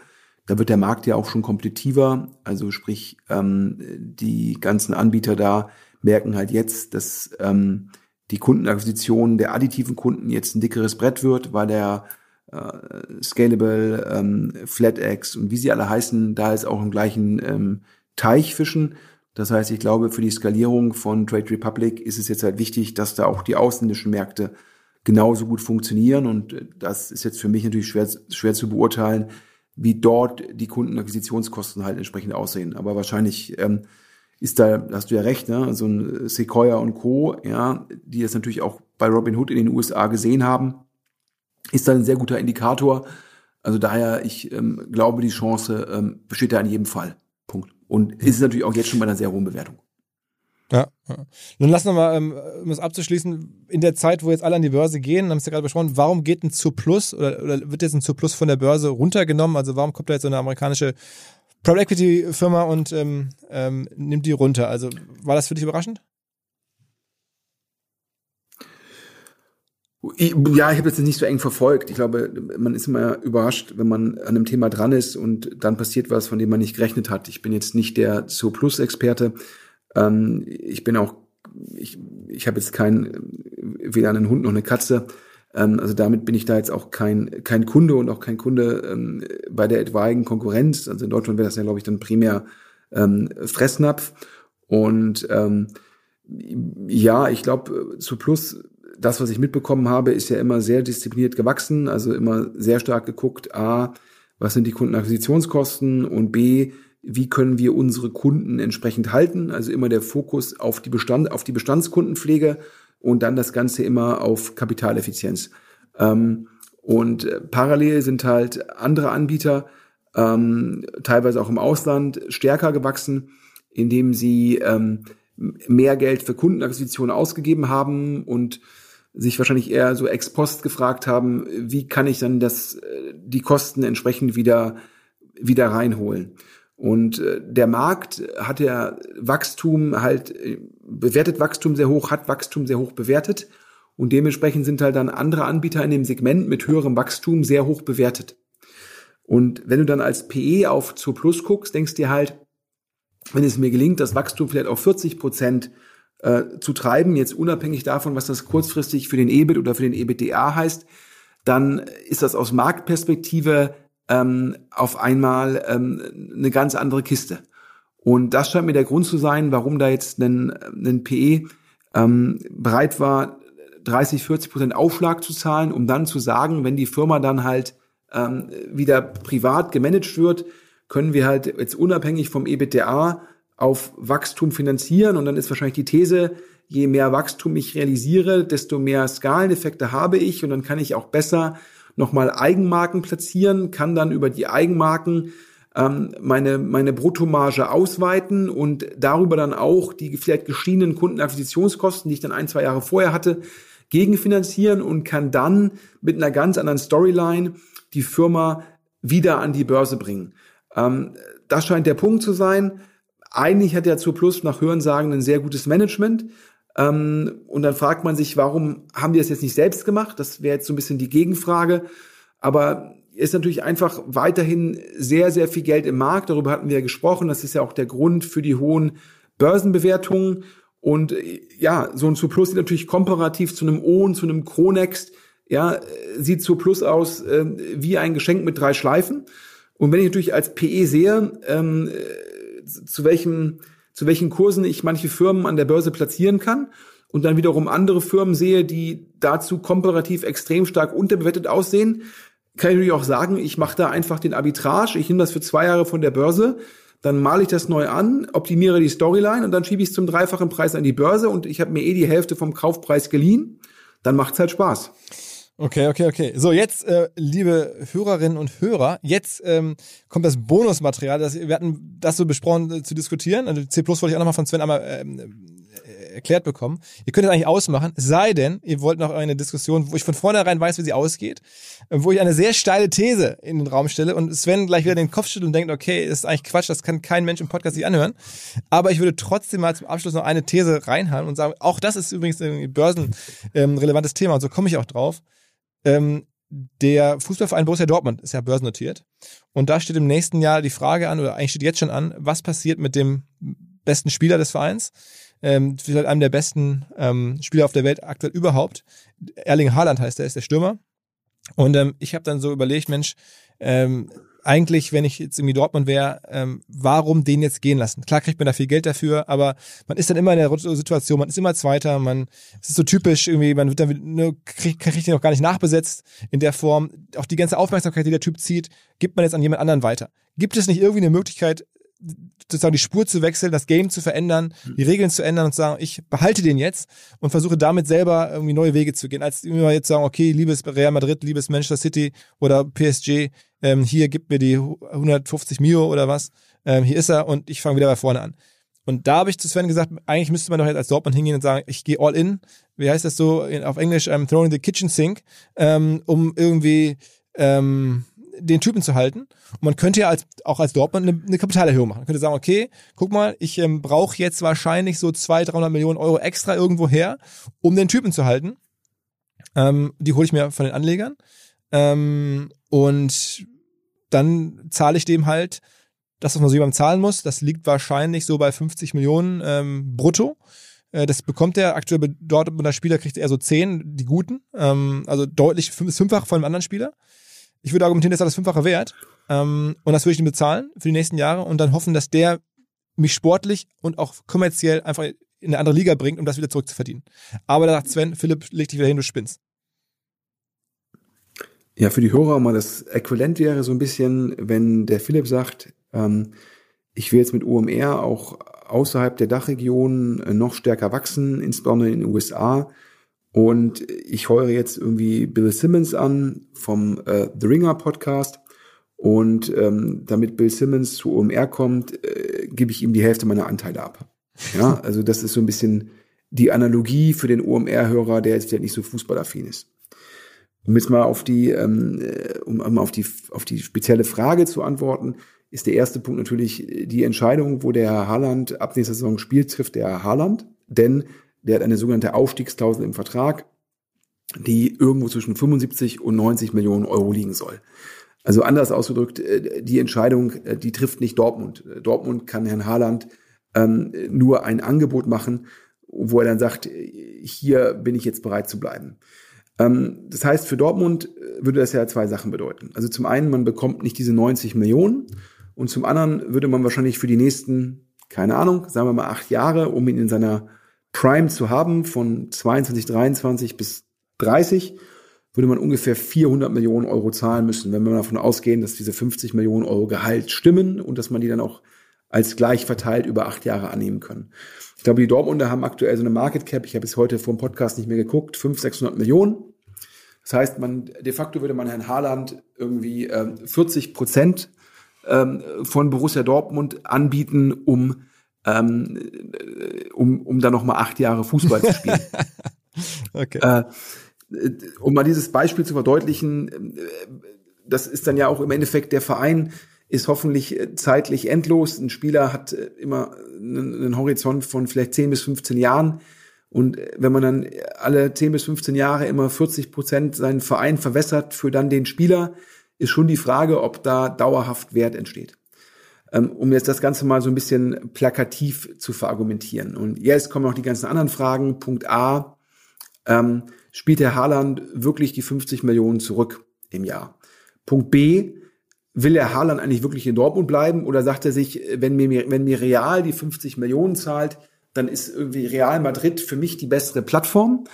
Da wird der Markt ja auch schon kompetitiver, also sprich ähm, die ganzen Anbieter da merken halt jetzt, dass ähm, die Kundenakquisition der additiven Kunden jetzt ein dickeres Brett wird, weil der äh, Scalable, ähm, FlatEx und wie sie alle heißen, da ist auch im gleichen ähm, Teich fischen. Das heißt, ich glaube, für die Skalierung von Trade Republic ist es jetzt halt wichtig, dass da auch die ausländischen Märkte genauso gut funktionieren. Und äh, das ist jetzt für mich natürlich schwer, schwer zu beurteilen, wie dort die Kundenakquisitionskosten halt entsprechend aussehen. Aber wahrscheinlich ähm, ist da, hast du ja recht, ne? so ein Sequoia und Co., ja, die das natürlich auch bei Robinhood in den USA gesehen haben, ist da ein sehr guter Indikator. Also daher, ich ähm, glaube, die Chance ähm, besteht da in jedem Fall. Punkt. Und ist natürlich auch jetzt schon bei einer sehr hohen Bewertung. Ja. Nun lass noch mal, ähm, um es abzuschließen, in der Zeit, wo jetzt alle an die Börse gehen, haben es ja gerade besprochen, warum geht ein Surplus oder, oder wird jetzt ein Surplus von der Börse runtergenommen? Also warum kommt da jetzt so eine amerikanische Private Equity Firma und ähm, ähm, nimmt die runter? Also war das für dich überraschend? Ja, ich habe das nicht so eng verfolgt. Ich glaube, man ist immer überrascht, wenn man an einem Thema dran ist und dann passiert was, von dem man nicht gerechnet hat. Ich bin jetzt nicht der Zo Plus Experte. Ähm, ich bin auch, ich, ich habe jetzt kein, weder einen Hund noch eine Katze. Ähm, also damit bin ich da jetzt auch kein, kein Kunde und auch kein Kunde ähm, bei der etwaigen Konkurrenz. Also in Deutschland wäre das ja, glaube ich, dann primär ähm, Fressnapf. Und ähm, ja, ich glaube, zu Plus das, was ich mitbekommen habe, ist ja immer sehr diszipliniert gewachsen, also immer sehr stark geguckt, a, was sind die Kundenakquisitionskosten und b, wie können wir unsere Kunden entsprechend halten, also immer der Fokus auf die Bestand, auf die Bestandskundenpflege und dann das Ganze immer auf Kapitaleffizienz. Ähm, und äh, parallel sind halt andere Anbieter, ähm, teilweise auch im Ausland, stärker gewachsen, indem sie ähm, mehr Geld für Kundenakquisition ausgegeben haben und sich wahrscheinlich eher so ex post gefragt haben, wie kann ich dann das, äh, die Kosten entsprechend wieder, wieder reinholen. Und äh, der Markt hat ja Wachstum halt, äh, bewertet Wachstum sehr hoch, hat Wachstum sehr hoch bewertet. Und dementsprechend sind halt dann andere Anbieter in dem Segment mit höherem Wachstum sehr hoch bewertet. Und wenn du dann als PE auf zu Plus guckst, denkst dir halt, wenn es mir gelingt, das Wachstum vielleicht auf 40 Prozent äh, zu treiben, jetzt unabhängig davon, was das kurzfristig für den EBIT oder für den EBITDA heißt, dann ist das aus Marktperspektive ähm, auf einmal ähm, eine ganz andere Kiste. Und das scheint mir der Grund zu sein, warum da jetzt ein, ein PE ähm, bereit war, 30, 40 Prozent Aufschlag zu zahlen, um dann zu sagen, wenn die Firma dann halt ähm, wieder privat gemanagt wird, können wir halt jetzt unabhängig vom EBITDA auf Wachstum finanzieren und dann ist wahrscheinlich die These, je mehr Wachstum ich realisiere, desto mehr Skaleneffekte habe ich und dann kann ich auch besser nochmal Eigenmarken platzieren, kann dann über die Eigenmarken ähm, meine, meine Bruttomarge ausweiten und darüber dann auch die vielleicht geschiedenen Kundenakquisitionskosten, die ich dann ein, zwei Jahre vorher hatte, gegenfinanzieren und kann dann mit einer ganz anderen Storyline die Firma wieder an die Börse bringen. Ähm, das scheint der Punkt zu sein. Eigentlich hat der Zur Plus nach Hörensagen ein sehr gutes Management. Ähm, und dann fragt man sich, warum haben die das jetzt nicht selbst gemacht? Das wäre jetzt so ein bisschen die Gegenfrage. Aber ist natürlich einfach weiterhin sehr, sehr viel Geld im Markt. Darüber hatten wir ja gesprochen. Das ist ja auch der Grund für die hohen Börsenbewertungen. Und ja, so ein Plus sieht natürlich komparativ zu einem O und zu einem Chronext, ja, sieht Plus aus äh, wie ein Geschenk mit drei Schleifen. Und wenn ich natürlich als PE sehe, ähm, zu welchem, zu welchen Kursen ich manche Firmen an der Börse platzieren kann und dann wiederum andere Firmen sehe, die dazu komparativ extrem stark unterbewertet aussehen, kann ich natürlich auch sagen, ich mache da einfach den Arbitrage, ich nehme das für zwei Jahre von der Börse, dann male ich das neu an, optimiere die Storyline und dann schiebe ich es zum dreifachen Preis an die Börse und ich habe mir eh die Hälfte vom Kaufpreis geliehen, dann macht's halt Spaß. Okay, okay, okay. So, jetzt, äh, liebe Hörerinnen und Hörer, jetzt ähm, kommt das Bonusmaterial. Das, wir hatten das so besprochen äh, zu diskutieren. Also C wollte ich auch nochmal von Sven einmal ähm, äh, erklärt bekommen. Ihr könnt es eigentlich ausmachen, sei denn, ihr wollt noch eine Diskussion, wo ich von vornherein weiß, wie sie ausgeht, äh, wo ich eine sehr steile These in den Raum stelle und Sven gleich wieder den Kopf schüttelt und denkt, okay, das ist eigentlich Quatsch, das kann kein Mensch im Podcast sich anhören. Aber ich würde trotzdem mal zum Abschluss noch eine These reinhauen und sagen, auch das ist übrigens ein börsenrelevantes Thema und so komme ich auch drauf. Ähm, der Fußballverein Borussia Dortmund ist ja börsennotiert. Und da steht im nächsten Jahr die Frage an, oder eigentlich steht jetzt schon an, was passiert mit dem besten Spieler des Vereins? Ähm, vielleicht einem der besten ähm, Spieler auf der Welt aktuell überhaupt. Erling Haaland heißt er, ist der Stürmer. Und ähm, ich habe dann so überlegt, Mensch, ähm, eigentlich, wenn ich jetzt irgendwie Dortmund wäre, ähm, warum den jetzt gehen lassen? Klar kriegt man da viel Geld dafür, aber man ist dann immer in der Situation, man ist immer Zweiter, man, es ist so typisch irgendwie, man wird dann ne, kriegt, kriegt den auch gar nicht nachbesetzt in der Form. Auch die ganze Aufmerksamkeit, die der Typ zieht, gibt man jetzt an jemand anderen weiter. Gibt es nicht irgendwie eine Möglichkeit, sozusagen die Spur zu wechseln, das Game zu verändern, hm. die Regeln zu ändern und zu sagen, ich behalte den jetzt und versuche damit selber irgendwie neue Wege zu gehen, als immer jetzt sagen, okay, liebes Real Madrid, liebes Manchester City oder PSG, ähm, hier gibt mir die 150 Mio oder was, ähm, hier ist er und ich fange wieder bei vorne an. Und da habe ich zu Sven gesagt, eigentlich müsste man doch jetzt als Dortmund hingehen und sagen, ich gehe all in, wie heißt das so auf Englisch, I'm throwing the kitchen sink, ähm, um irgendwie ähm, den Typen zu halten. Und man könnte ja als, auch als Dortmund eine, eine Kapitalerhöhung machen. Man könnte sagen, okay, guck mal, ich ähm, brauche jetzt wahrscheinlich so 200, 300 Millionen Euro extra irgendwo her, um den Typen zu halten. Ähm, die hole ich mir von den Anlegern. Ähm, und dann zahle ich dem halt das, was man so jemandem zahlen muss. Das liegt wahrscheinlich so bei 50 Millionen ähm, brutto. Äh, das bekommt er aktuell bei Dortmunder Spieler, kriegt er so 10, die guten. Ähm, also deutlich fünf, fünffach von einem anderen Spieler. Ich würde argumentieren, das ist das Fünffache wert. Ähm, und das würde ich ihm bezahlen für die nächsten Jahre und dann hoffen, dass der mich sportlich und auch kommerziell einfach in eine andere Liga bringt, um das wieder zurückzuverdienen. Aber da sagt Sven, Philipp, leg dich wieder hin, du spinnst. Ja, für die Hörer mal das Äquivalent wäre so ein bisschen, wenn der Philipp sagt, ähm, ich will jetzt mit OMR auch außerhalb der Dachregion äh, noch stärker wachsen, insbesondere in den USA. Und ich heure jetzt irgendwie Bill Simmons an vom äh, The Ringer Podcast. Und ähm, damit Bill Simmons zu OMR kommt, äh, gebe ich ihm die Hälfte meiner Anteile ab. Ja, also das ist so ein bisschen die Analogie für den OMR-Hörer, der jetzt vielleicht nicht so fußballaffin ist. Um jetzt mal auf die, ähm, äh, um, um auf die, auf die spezielle Frage zu antworten, ist der erste Punkt natürlich die Entscheidung, wo der Herr Haaland ab nächster Saison spielt, trifft der Herr Haaland, denn der hat eine sogenannte Aufstiegsklausel im Vertrag, die irgendwo zwischen 75 und 90 Millionen Euro liegen soll. Also anders ausgedrückt, äh, die Entscheidung, äh, die trifft nicht Dortmund. Dortmund kann Herrn Haaland ähm, nur ein Angebot machen, wo er dann sagt, hier bin ich jetzt bereit zu bleiben. Ähm, das heißt, für Dortmund äh, würde das ja zwei Sachen bedeuten. Also zum einen, man bekommt nicht diese 90 Millionen und zum anderen würde man wahrscheinlich für die nächsten, keine Ahnung, sagen wir mal acht Jahre, um ihn in seiner Prime zu haben, von 22, 23 bis 30, würde man ungefähr 400 Millionen Euro zahlen müssen, wenn wir davon ausgehen, dass diese 50 Millionen Euro Gehalt stimmen und dass man die dann auch als gleich verteilt über acht Jahre annehmen können. Ich glaube, die Dortmunder haben aktuell so eine Market Cap, ich habe es heute vor dem Podcast nicht mehr geguckt, 500, 600 Millionen. Das heißt, man, de facto würde man Herrn Haaland irgendwie ähm, 40 Prozent ähm, von Borussia Dortmund anbieten, um, ähm, um, um dann nochmal acht Jahre Fußball zu spielen. okay. Äh, um mal dieses Beispiel zu verdeutlichen, äh, das ist dann ja auch im Endeffekt der Verein, ist hoffentlich äh, zeitlich endlos. Ein Spieler hat äh, immer einen Horizont von vielleicht 10 bis 15 Jahren. Und äh, wenn man dann alle 10 bis 15 Jahre immer 40 Prozent seinen Verein verwässert für dann den Spieler, ist schon die Frage, ob da dauerhaft Wert entsteht. Ähm, um jetzt das Ganze mal so ein bisschen plakativ zu verargumentieren. Und jetzt kommen noch die ganzen anderen Fragen. Punkt A, ähm, spielt der Haaland wirklich die 50 Millionen zurück im Jahr? Punkt B, will der Haaland eigentlich wirklich in Dortmund bleiben oder sagt er sich, wenn mir, wenn mir Real die 50 Millionen zahlt, dann ist irgendwie Real Madrid für mich die bessere Plattform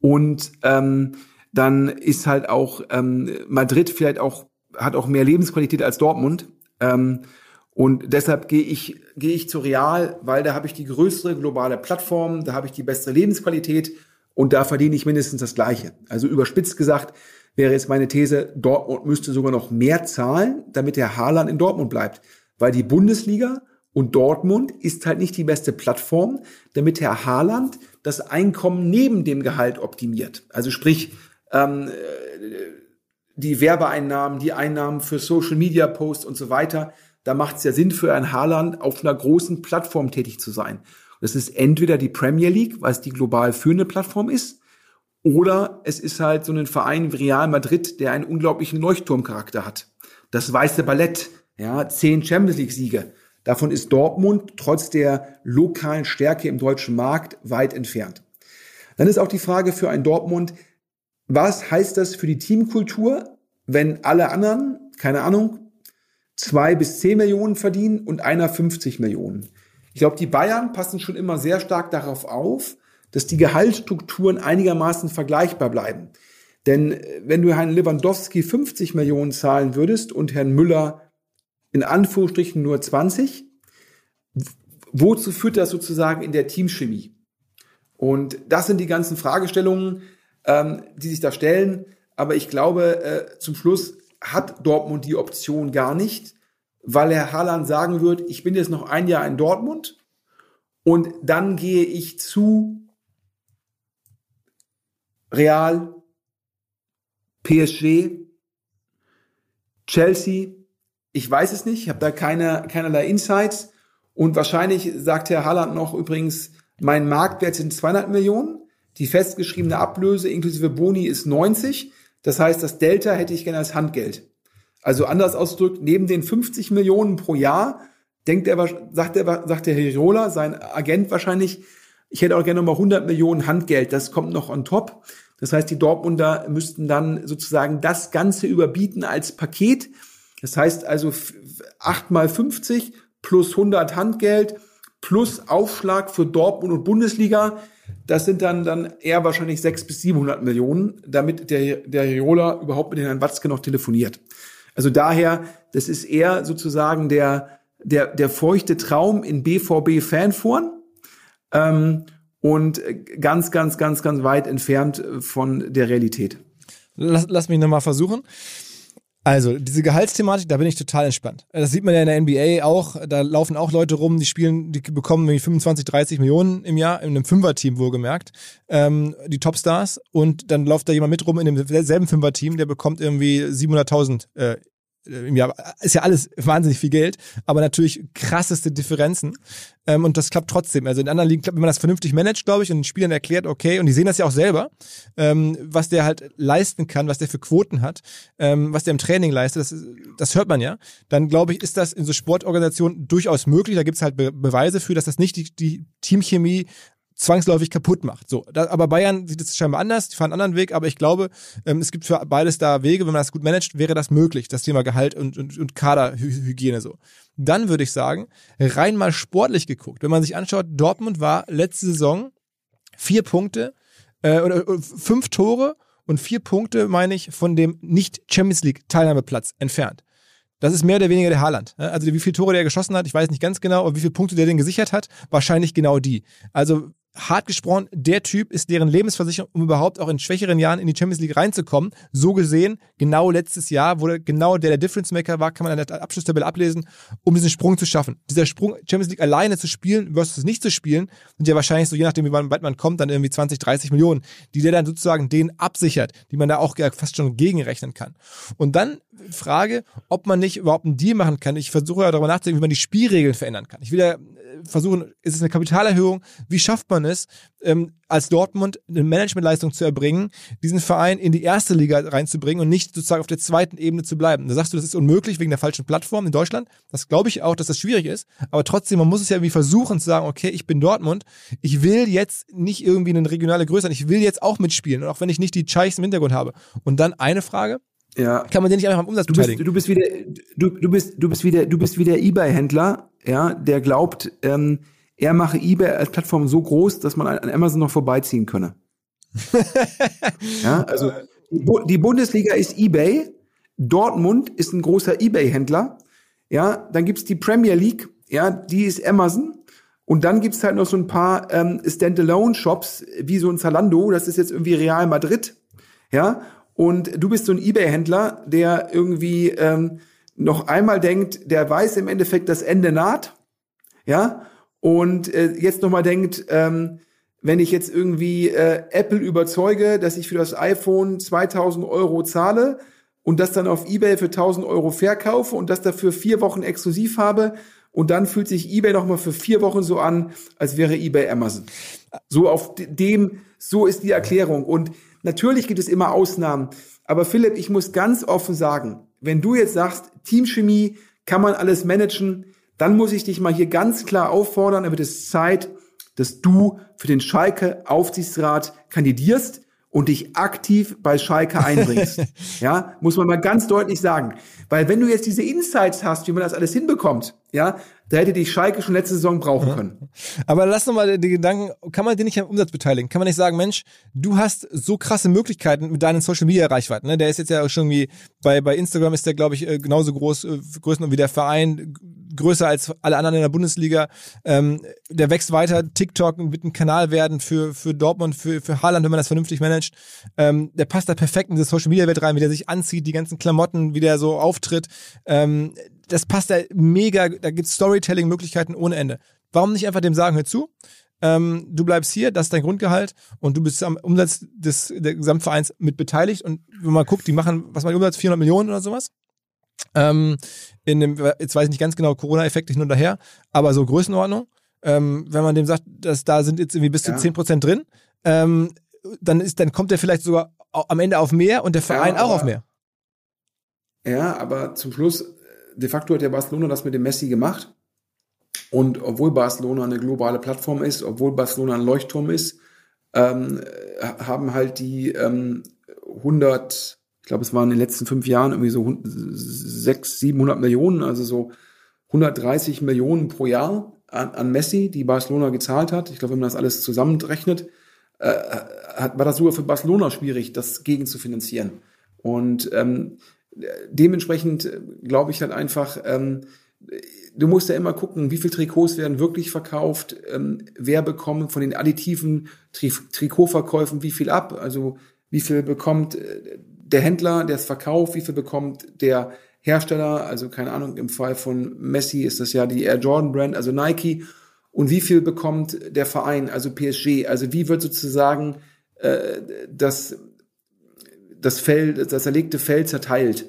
und ähm, dann ist halt auch ähm, Madrid vielleicht auch hat auch mehr Lebensqualität als Dortmund ähm, und deshalb gehe ich gehe ich zu Real, weil da habe ich die größere globale Plattform, da habe ich die bessere Lebensqualität und da verdiene ich mindestens das Gleiche. Also überspitzt gesagt, wäre jetzt meine These, Dortmund müsste sogar noch mehr zahlen, damit der Haaland in Dortmund bleibt. Weil die Bundesliga und Dortmund ist halt nicht die beste Plattform, damit Herr Haaland das Einkommen neben dem Gehalt optimiert. Also sprich, ähm, die Werbeeinnahmen, die Einnahmen für Social Media Posts und so weiter. Da macht es ja Sinn für ein Haaland, auf einer großen Plattform tätig zu sein. Das ist entweder die Premier League, weil es die global führende Plattform ist, oder es ist halt so ein Verein wie Real Madrid, der einen unglaublichen Leuchtturmcharakter hat. Das weiße Ballett, ja, zehn Champions League Siege. Davon ist Dortmund trotz der lokalen Stärke im deutschen Markt weit entfernt. Dann ist auch die Frage für ein Dortmund, was heißt das für die Teamkultur, wenn alle anderen, keine Ahnung, zwei bis zehn Millionen verdienen und einer 50 Millionen? Ich glaube, die Bayern passen schon immer sehr stark darauf auf, dass die Gehaltsstrukturen einigermaßen vergleichbar bleiben. Denn äh, wenn du Herrn Lewandowski 50 Millionen zahlen würdest und Herrn Müller in Anführungsstrichen nur 20, wozu führt das sozusagen in der Teamchemie? Und das sind die ganzen Fragestellungen, ähm, die sich da stellen. Aber ich glaube, äh, zum Schluss hat Dortmund die Option gar nicht, weil Herr Haaland sagen wird, ich bin jetzt noch ein Jahr in Dortmund und dann gehe ich zu Real, PSG, Chelsea, ich weiß es nicht, ich habe da keine, keinerlei Insights und wahrscheinlich sagt Herr Haaland noch übrigens, mein Marktwert sind 200 Millionen. Die festgeschriebene Ablöse inklusive Boni ist 90. Das heißt, das Delta hätte ich gerne als Handgeld. Also anders ausgedrückt, neben den 50 Millionen pro Jahr denkt er, sagt er, sagt der Hirola, sein Agent wahrscheinlich, ich hätte auch gerne nochmal 100 Millionen Handgeld. Das kommt noch on top. Das heißt, die Dortmunder müssten dann sozusagen das Ganze überbieten als Paket. Das heißt also 8 mal 50 plus 100 Handgeld plus Aufschlag für Dortmund und Bundesliga. Das sind dann, dann eher wahrscheinlich 600 bis 700 Millionen, damit der, der Riola überhaupt mit Herrn Watzke noch telefoniert. Also daher, das ist eher sozusagen der, der, der feuchte Traum in BVB-Fanforen ähm, und ganz, ganz, ganz, ganz weit entfernt von der Realität. Lass, lass mich nochmal versuchen. Also, diese Gehaltsthematik, da bin ich total entspannt. Das sieht man ja in der NBA auch. Da laufen auch Leute rum, die spielen, die bekommen irgendwie 25, 30 Millionen im Jahr, in einem Fünfer-Team wohlgemerkt, ähm, die Topstars. Und dann läuft da jemand mit rum in demselben Fünfer-Team, der bekommt irgendwie 700.000 äh, im Jahr ist ja alles wahnsinnig viel Geld, aber natürlich krasseste Differenzen. Ähm, und das klappt trotzdem. Also in anderen Ligen klappt, wenn man das vernünftig managt, glaube ich, und den Spielern erklärt, okay, und die sehen das ja auch selber, ähm, was der halt leisten kann, was der für Quoten hat, ähm, was der im Training leistet, das, das hört man ja. Dann glaube ich, ist das in so Sportorganisationen durchaus möglich. Da gibt es halt Be Beweise für, dass das nicht die, die Teamchemie zwangsläufig kaputt macht. So, da, aber Bayern sieht es scheinbar anders, die fahren einen anderen Weg, aber ich glaube, ähm, es gibt für beides da Wege, wenn man das gut managt, wäre das möglich, das Thema Gehalt und, und, und Kaderhygiene so. Dann würde ich sagen, rein mal sportlich geguckt, wenn man sich anschaut, Dortmund war letzte Saison vier Punkte äh, oder äh, fünf Tore und vier Punkte, meine ich, von dem nicht Champions League Teilnahmeplatz entfernt. Das ist mehr oder weniger der Haaland. Also wie viele Tore der geschossen hat, ich weiß nicht ganz genau, aber wie viele Punkte der den gesichert hat, wahrscheinlich genau die. Also hart gesprochen, der Typ ist deren Lebensversicherung, um überhaupt auch in schwächeren Jahren in die Champions League reinzukommen. So gesehen, genau letztes Jahr, wo genau der der Difference Maker war, kann man an der Abschlusstabelle ablesen, um diesen Sprung zu schaffen. Dieser Sprung, Champions League alleine zu spielen versus nicht zu spielen, sind ja wahrscheinlich so, je nachdem, wie weit man kommt, dann irgendwie 20, 30 Millionen, die der dann sozusagen den absichert, die man da auch fast schon gegenrechnen kann. Und dann Frage, ob man nicht überhaupt einen Deal machen kann. Ich versuche ja darüber nachzudenken, wie man die Spielregeln verändern kann. Ich will ja versuchen, ist es eine Kapitalerhöhung? Wie schafft man es, ähm, als Dortmund eine Managementleistung zu erbringen, diesen Verein in die erste Liga reinzubringen und nicht sozusagen auf der zweiten Ebene zu bleiben? Da sagst du, das ist unmöglich wegen der falschen Plattform in Deutschland. Das glaube ich auch, dass das schwierig ist. Aber trotzdem, man muss es ja irgendwie versuchen zu sagen, okay, ich bin Dortmund. Ich will jetzt nicht irgendwie eine regionale Größe, ich will jetzt auch mitspielen. Und auch wenn ich nicht die Cheichs im Hintergrund habe. Und dann eine Frage. Ja. Kann man den nicht einfach am Umsatz du bist, beteiligen? Du bist wieder, du, du bist, du bist wieder, du bist wieder eBay-Händler, ja, der glaubt, ähm, er mache eBay als Plattform so groß, dass man an Amazon noch vorbeiziehen könne. ja, also die Bundesliga ist eBay, Dortmund ist ein großer eBay-Händler, ja, dann gibt's die Premier League, ja, die ist Amazon. Und dann gibt's halt noch so ein paar ähm, Standalone-Shops, wie so ein Zalando, das ist jetzt irgendwie Real Madrid, ja. Und du bist so ein eBay-Händler, der irgendwie ähm, noch einmal denkt, der weiß im Endeffekt, das Ende naht, ja, und äh, jetzt nochmal denkt, ähm, wenn ich jetzt irgendwie äh, Apple überzeuge, dass ich für das iPhone 2000 Euro zahle und das dann auf eBay für 1000 Euro verkaufe und das dafür vier Wochen exklusiv habe und dann fühlt sich eBay nochmal für vier Wochen so an, als wäre eBay Amazon. So auf dem, so ist die Erklärung. Und natürlich gibt es immer Ausnahmen. Aber Philipp, ich muss ganz offen sagen, wenn du jetzt sagst, Teamchemie kann man alles managen, dann muss ich dich mal hier ganz klar auffordern, dann wird es Zeit, dass du für den Schalke Aufsichtsrat kandidierst und dich aktiv bei Schalke einbringst. ja, muss man mal ganz deutlich sagen. Weil wenn du jetzt diese Insights hast, wie man das alles hinbekommt, ja, da hätte dich Schalke schon letzte Saison brauchen können. Aber lass noch mal die Gedanken, kann man den nicht am Umsatz beteiligen? Kann man nicht sagen, Mensch, du hast so krasse Möglichkeiten mit deinen Social Media Reichweiten, ne? Der ist jetzt ja schon wie bei bei Instagram ist der glaube ich äh, genauso groß äh, wie der Verein, größer als alle anderen in der Bundesliga. Ähm, der wächst weiter, TikTok wird ein Kanal werden für für Dortmund, für für Haaland, wenn man das vernünftig managt. Ähm, der passt da perfekt in diese Social Media Welt rein, wie der sich anzieht, die ganzen Klamotten, wie der so auftritt. Ähm, das passt da mega, da gibt's Storytelling-Möglichkeiten ohne Ende. Warum nicht einfach dem sagen, hör zu, ähm, du bleibst hier, das ist dein Grundgehalt und du bist am Umsatz des der Gesamtvereins mit beteiligt und wenn man guckt, die machen, was man Umsatz, 400 Millionen oder sowas. Ähm, in dem, jetzt weiß ich nicht ganz genau, Corona-Effekt hin und daher, aber so Größenordnung. Ähm, wenn man dem sagt, dass da sind jetzt irgendwie bis zu ja. 10% drin, ähm, dann ist, dann kommt er vielleicht sogar am Ende auf mehr und der Verein Ja, auch auf aber- mehr. Ja, aber zum Schluss, de facto hat ja Barcelona das mit dem Messi gemacht. Und obwohl Barcelona eine globale Plattform ist, obwohl Barcelona ein Leuchtturm ist, ähm, äh, haben halt die ähm, 100, ich glaube, es waren in den letzten fünf Jahren irgendwie so 600, 700 Millionen, also so 130 Millionen pro Jahr an, an Messi, die Barcelona gezahlt hat. Ich glaube, wenn man das alles zusammenrechnet, äh, hat, war das sogar für Barcelona schwierig, das gegen zu finanzieren. Und ähm, dementsprechend äh, glaube ich halt einfach, ähm, du musst ja immer gucken, wie viel Trikots werden wirklich verkauft, ähm, wer bekommt von den additiven Tri Trikotverkäufen wie viel ab, also wie viel bekommt äh, der Händler, der es verkauft, wie viel bekommt der Hersteller, also keine Ahnung, im Fall von Messi ist das ja die Air Jordan Brand, also Nike, und wie viel bekommt der Verein, also PSG, also wie wird sozusagen äh, das, das Feld, das erlegte Feld zerteilt.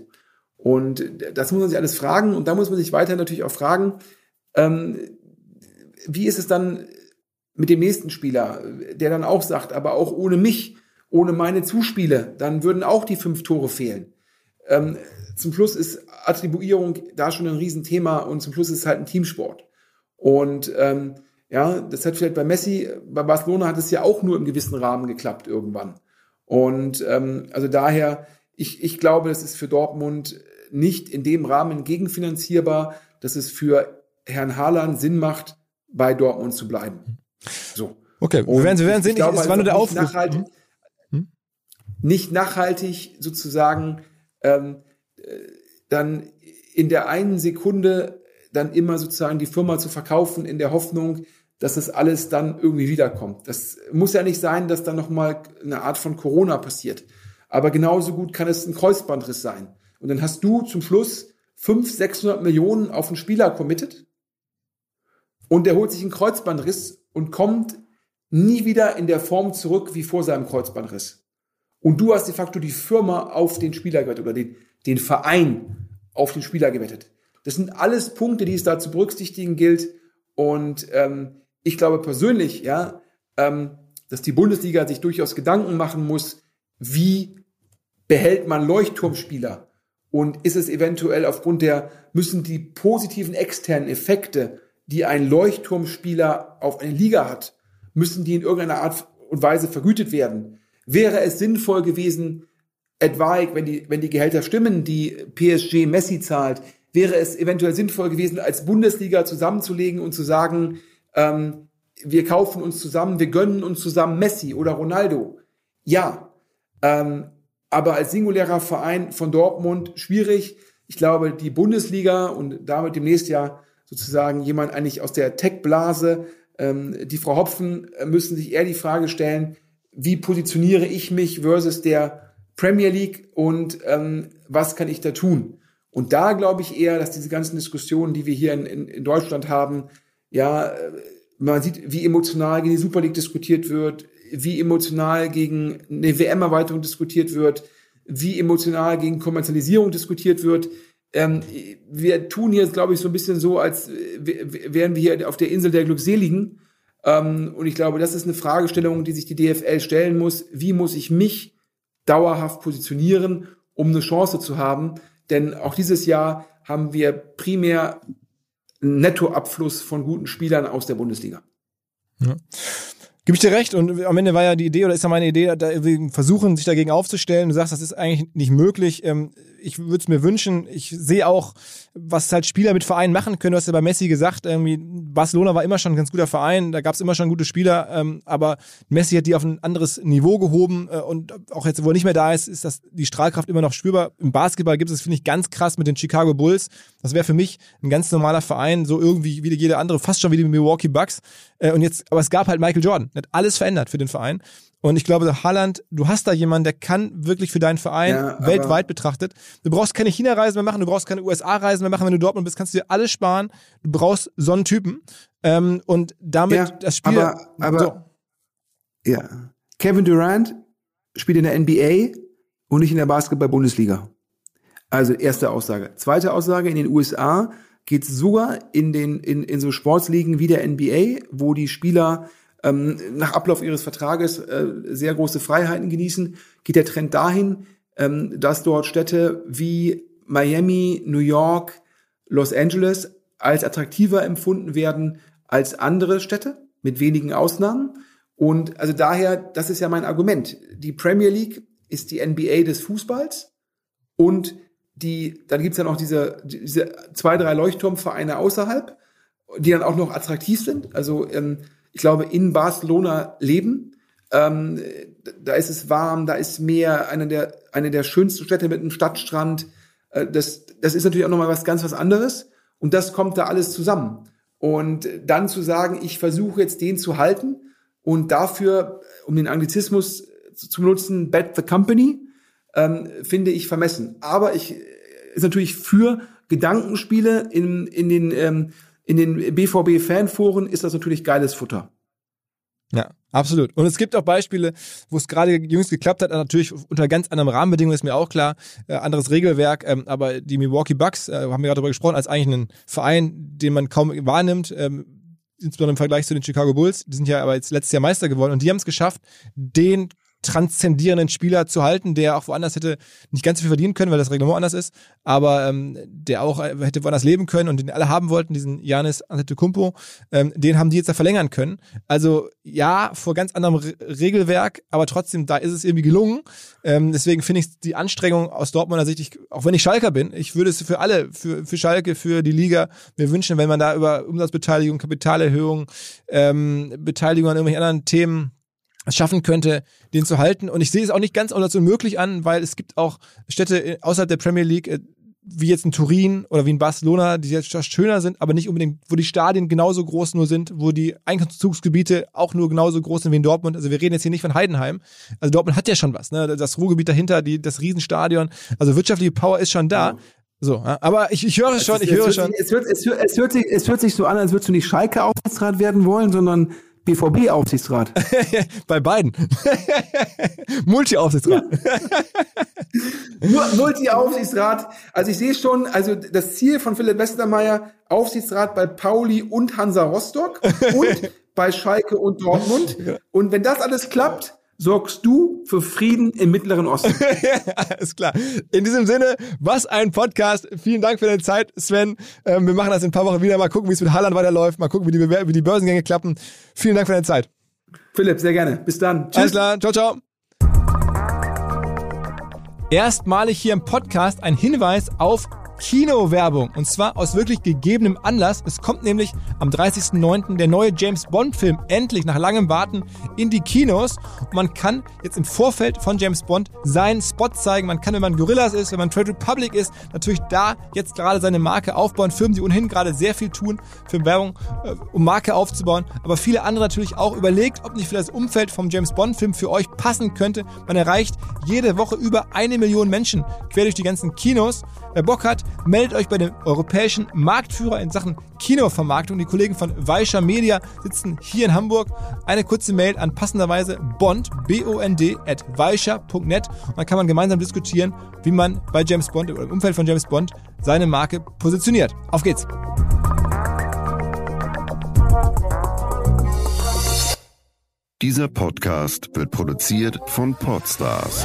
Und das muss man sich alles fragen. Und da muss man sich weiter natürlich auch fragen, ähm, wie ist es dann mit dem nächsten Spieler, der dann auch sagt, aber auch ohne mich, ohne meine Zuspiele, dann würden auch die fünf Tore fehlen. Ähm, zum Schluss ist Attribuierung da schon ein Riesenthema und zum Schluss ist es halt ein Teamsport. Und ähm, ja, das hat vielleicht bei Messi, bei Barcelona hat es ja auch nur im gewissen Rahmen geklappt irgendwann. Und ähm, also daher, ich, ich glaube, das ist für Dortmund nicht in dem Rahmen gegenfinanzierbar, dass es für Herrn Haaland Sinn macht, bei Dortmund zu bleiben. So. Okay, wir Und werden, wir werden sehen. Ich, glaube, es war nur der Aufruf. Nachhaltig, Hm? Nicht nachhaltig sozusagen ähm, äh, dann in der einen Sekunde dann immer sozusagen die Firma zu verkaufen in der Hoffnung, dass das alles dann irgendwie wiederkommt. Das muss ja nicht sein, dass dann nochmal eine Art von Corona passiert. Aber genauso gut kann es ein Kreuzbandriss sein. Und dann hast du zum Schluss 500, 600 Millionen auf einen Spieler committed und der holt sich einen Kreuzbandriss und kommt nie wieder in der Form zurück wie vor seinem Kreuzbandriss. Und du hast de facto die Firma auf den Spieler gewettet oder den, den Verein auf den Spieler gewettet. Das sind alles Punkte, die es da zu berücksichtigen gilt. Und ähm, ich glaube persönlich, ja, ähm, dass die Bundesliga sich durchaus Gedanken machen muss, wie behält man Leuchtturmspieler? Und ist es eventuell aufgrund der, müssen die positiven externen Effekte, die ein Leuchtturmspieler auf eine Liga hat, müssen die in irgendeiner Art und Weise vergütet werden? Wäre es sinnvoll gewesen, etwaig, wenn die, wenn die Gehälter stimmen, die PSG Messi zahlt, wäre es eventuell sinnvoll gewesen, als Bundesliga zusammenzulegen und zu sagen, ähm, wir kaufen uns zusammen, wir gönnen uns zusammen Messi oder Ronaldo. Ja, ähm, aber als singulärer Verein von Dortmund schwierig. Ich glaube, die Bundesliga und damit demnächst ja sozusagen jemand eigentlich aus der Tech-Blase, ähm, die Frau Hopfen, äh, müssen sich eher die Frage stellen, wie positioniere ich mich versus der Premier League und ähm, was kann ich da tun? Und da glaube ich eher, dass diese ganzen Diskussionen, die wir hier in, in, in Deutschland haben, ja, äh, man sieht, wie emotional gegen die Super League diskutiert wird, wie emotional gegen eine WM-Erweiterung diskutiert wird, wie emotional gegen Kommerzialisierung diskutiert wird. Ähm, wir tun hier, glaube ich, so ein bisschen so, als wären wir hier auf der Insel der Glückseligen. Ähm, und ich glaube, das ist eine Fragestellung, die sich die DFL stellen muss. Wie muss ich mich dauerhaft positionieren, um eine Chance zu haben? Denn auch dieses Jahr haben wir primär einen Nettoabfluss von guten Spielern aus der Bundesliga. Gib ich dir recht und am Ende war ja die Idee oder ist ja meine Idee, da versuchen, sich dagegen aufzustellen. Du sagst, das ist eigentlich nicht möglich. Ähm, Ich würde es mir wünschen. Ich sehe auch, was halt Spieler mit Vereinen machen können. Du hast ja bei Messi gesagt, irgendwie Barcelona war immer schon ein ganz guter Verein, da gab es immer schon gute Spieler, ähm, aber Messi hat die auf ein anderes Niveau gehoben äh, und auch jetzt, wo er nicht mehr da ist, ist das die Strahlkraft immer noch spürbar. Im Basketball gibt es, finde ich, ganz krass mit den Chicago Bulls. Das wäre für mich ein ganz normaler Verein, so irgendwie wie jeder andere, fast schon wie die Milwaukee Bucks. Äh, und jetzt, aber es gab halt Michael Jordan, hat alles verändert für den Verein. Und ich glaube, Haaland, du hast da jemanden, der kann wirklich für deinen Verein Ja, weltweit betrachtet. Du brauchst keine China-Reisen mehr machen, du brauchst keine USA-Reisen mehr machen. Wenn du Dortmund bist, kannst du dir alles sparen. Du brauchst so einen Typen. Ähm, und damit Ja, das Spiel. aber- aber- so. Ja. Kevin Durant spielt in der NBA und nicht in der Basketball-Bundesliga. Also erste Aussage. Zweite Aussage, in den USA geht es sogar in, den, in, in so Sportsligen wie der NBA, wo die Spieler ähm, nach Ablauf ihres Vertrages äh, sehr große Freiheiten genießen, geht der Trend dahin, ähm, dass dort Städte wie Miami, New York, Los Angeles als attraktiver empfunden werden als andere Städte, mit wenigen Ausnahmen. Und also daher, das ist ja mein Argument. Die Premier League ist die NBA des Fußballs und die, dann gibt's ja noch diese, diese zwei, drei Leuchtturmvereine außerhalb, die dann auch noch attraktiv sind. Also ähm, ich glaube, in Barcelona leben. Ähm, da ist es warm, da ist Meer, eine der, eine der schönsten Städte mit einem Stadtstrand. Äh, das, das ist natürlich auch nochmal was ganz was anderes. Und das kommt da alles zusammen. Und dann zu sagen, ich versuche jetzt den zu halten und dafür, um den Anglizismus zu benutzen, bet the company, ähm, finde ich vermessen. Aber ich ist natürlich für Gedankenspiele in, in den ähm, in den BVB-Fanforen ist das natürlich geiles Futter. Ja, absolut. Und es gibt auch Beispiele, wo es gerade jüngst geklappt hat, natürlich unter ganz anderen Rahmenbedingungen, ist mir auch klar, äh, anderes Regelwerk, ähm, aber die Milwaukee Bucks, äh, haben wir gerade darüber gesprochen, als eigentlich ein Verein, den man kaum wahrnimmt, ähm, insbesondere im Vergleich zu den Chicago Bulls, die sind ja aber jetzt letztes Jahr Meister geworden und die haben es geschafft, den transzendierenden Spieler zu halten, der auch woanders hätte nicht ganz so viel verdienen können, weil das Reglement anders ist, aber ähm, der auch äh, hätte woanders leben können und den alle haben wollten, diesen Janis Antetokounmpo, ähm, den haben die jetzt da verlängern können. Also ja, vor ganz anderem Re Regelwerk, aber trotzdem, da ist es irgendwie gelungen. Ähm, deswegen finde ich die Anstrengung aus Dortmunder Sicht, ich, auch wenn ich Schalker bin, ich würde es für alle, für, für Schalke, für die Liga mir wünschen, wenn man da über Umsatzbeteiligung, Kapitalerhöhung, ähm, Beteiligung an irgendwelchen anderen Themen es schaffen könnte, den zu halten. Und ich sehe es auch nicht ganz unmöglich an, weil es gibt auch Städte außerhalb der Premier League, äh, wie jetzt in Turin oder wie in Barcelona, die jetzt schöner sind, aber nicht unbedingt, wo die Stadien genauso groß nur sind, wo die Einzugsgebiete auch nur genauso groß sind wie in Dortmund. Also wir reden jetzt hier nicht von Heidenheim. Also Dortmund hat ja schon was, ne? Das Ruhrgebiet dahinter, die, das Riesenstadion. Also wirtschaftliche Power ist schon da. So, aber ich, ich höre schon, ich höre schon. Es, hört, es, hört, es, hört sich, es hört sich so an, als würdest du nicht Schalke Aufsichtsrat werden wollen, sondern BVB-Aufsichtsrat. Bei beiden. Multi-Aufsichtsrat. Multi-Aufsichtsrat. Also ich sehe schon, also das Ziel von Philipp Westermeier, Aufsichtsrat bei Pauli und Hansa Rostock und bei Schalke und Dortmund. Und wenn das alles klappt, sorgst du für Frieden im Mittleren Osten. Alles klar. In diesem Sinne, was ein Podcast. Vielen Dank für deine Zeit, Sven. Ähm, wir machen das in ein paar Wochen wieder. Mal gucken, wie es mit Haaland weiterläuft. Mal gucken, wie die, wie die Börsengänge klappen. Vielen Dank für deine Zeit. Philipp, sehr gerne. Bis dann. Tschüss. Alles klar. Ciao, ciao. Erstmalig hier im Podcast ein Hinweis auf Kinowerbung. Und zwar aus wirklich gegebenem Anlass. Es kommt nämlich am 30.09. der neue James Bond-Film endlich nach langem Warten in die Kinos. Und man kann jetzt im Vorfeld von James Bond seinen Spot zeigen. Man kann, wenn man Gorillas ist, wenn man Trade Republic ist, natürlich da jetzt gerade seine Marke aufbauen. Firmen, die ohnehin gerade sehr viel tun für Werbung, äh, um Marke aufzubauen. Aber viele andere natürlich auch überlegt, ob nicht vielleicht das Umfeld vom James Bond-Film für euch passen könnte. Man erreicht jede Woche über eine Million Menschen quer durch die ganzen Kinos. Wer Bock hat, meldet euch bei dem europäischen Marktführer in Sachen Kinovermarktung. Die Kollegen von Weischer Media sitzen hier in Hamburg. Eine kurze Mail an passenderweise bond, B-O-N-D, at weischer.net. Und dann kann man gemeinsam diskutieren, wie man bei James Bond oder im Umfeld von James Bond seine Marke positioniert. Auf geht's! Dieser Podcast wird produziert von Podstars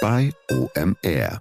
bei OMR.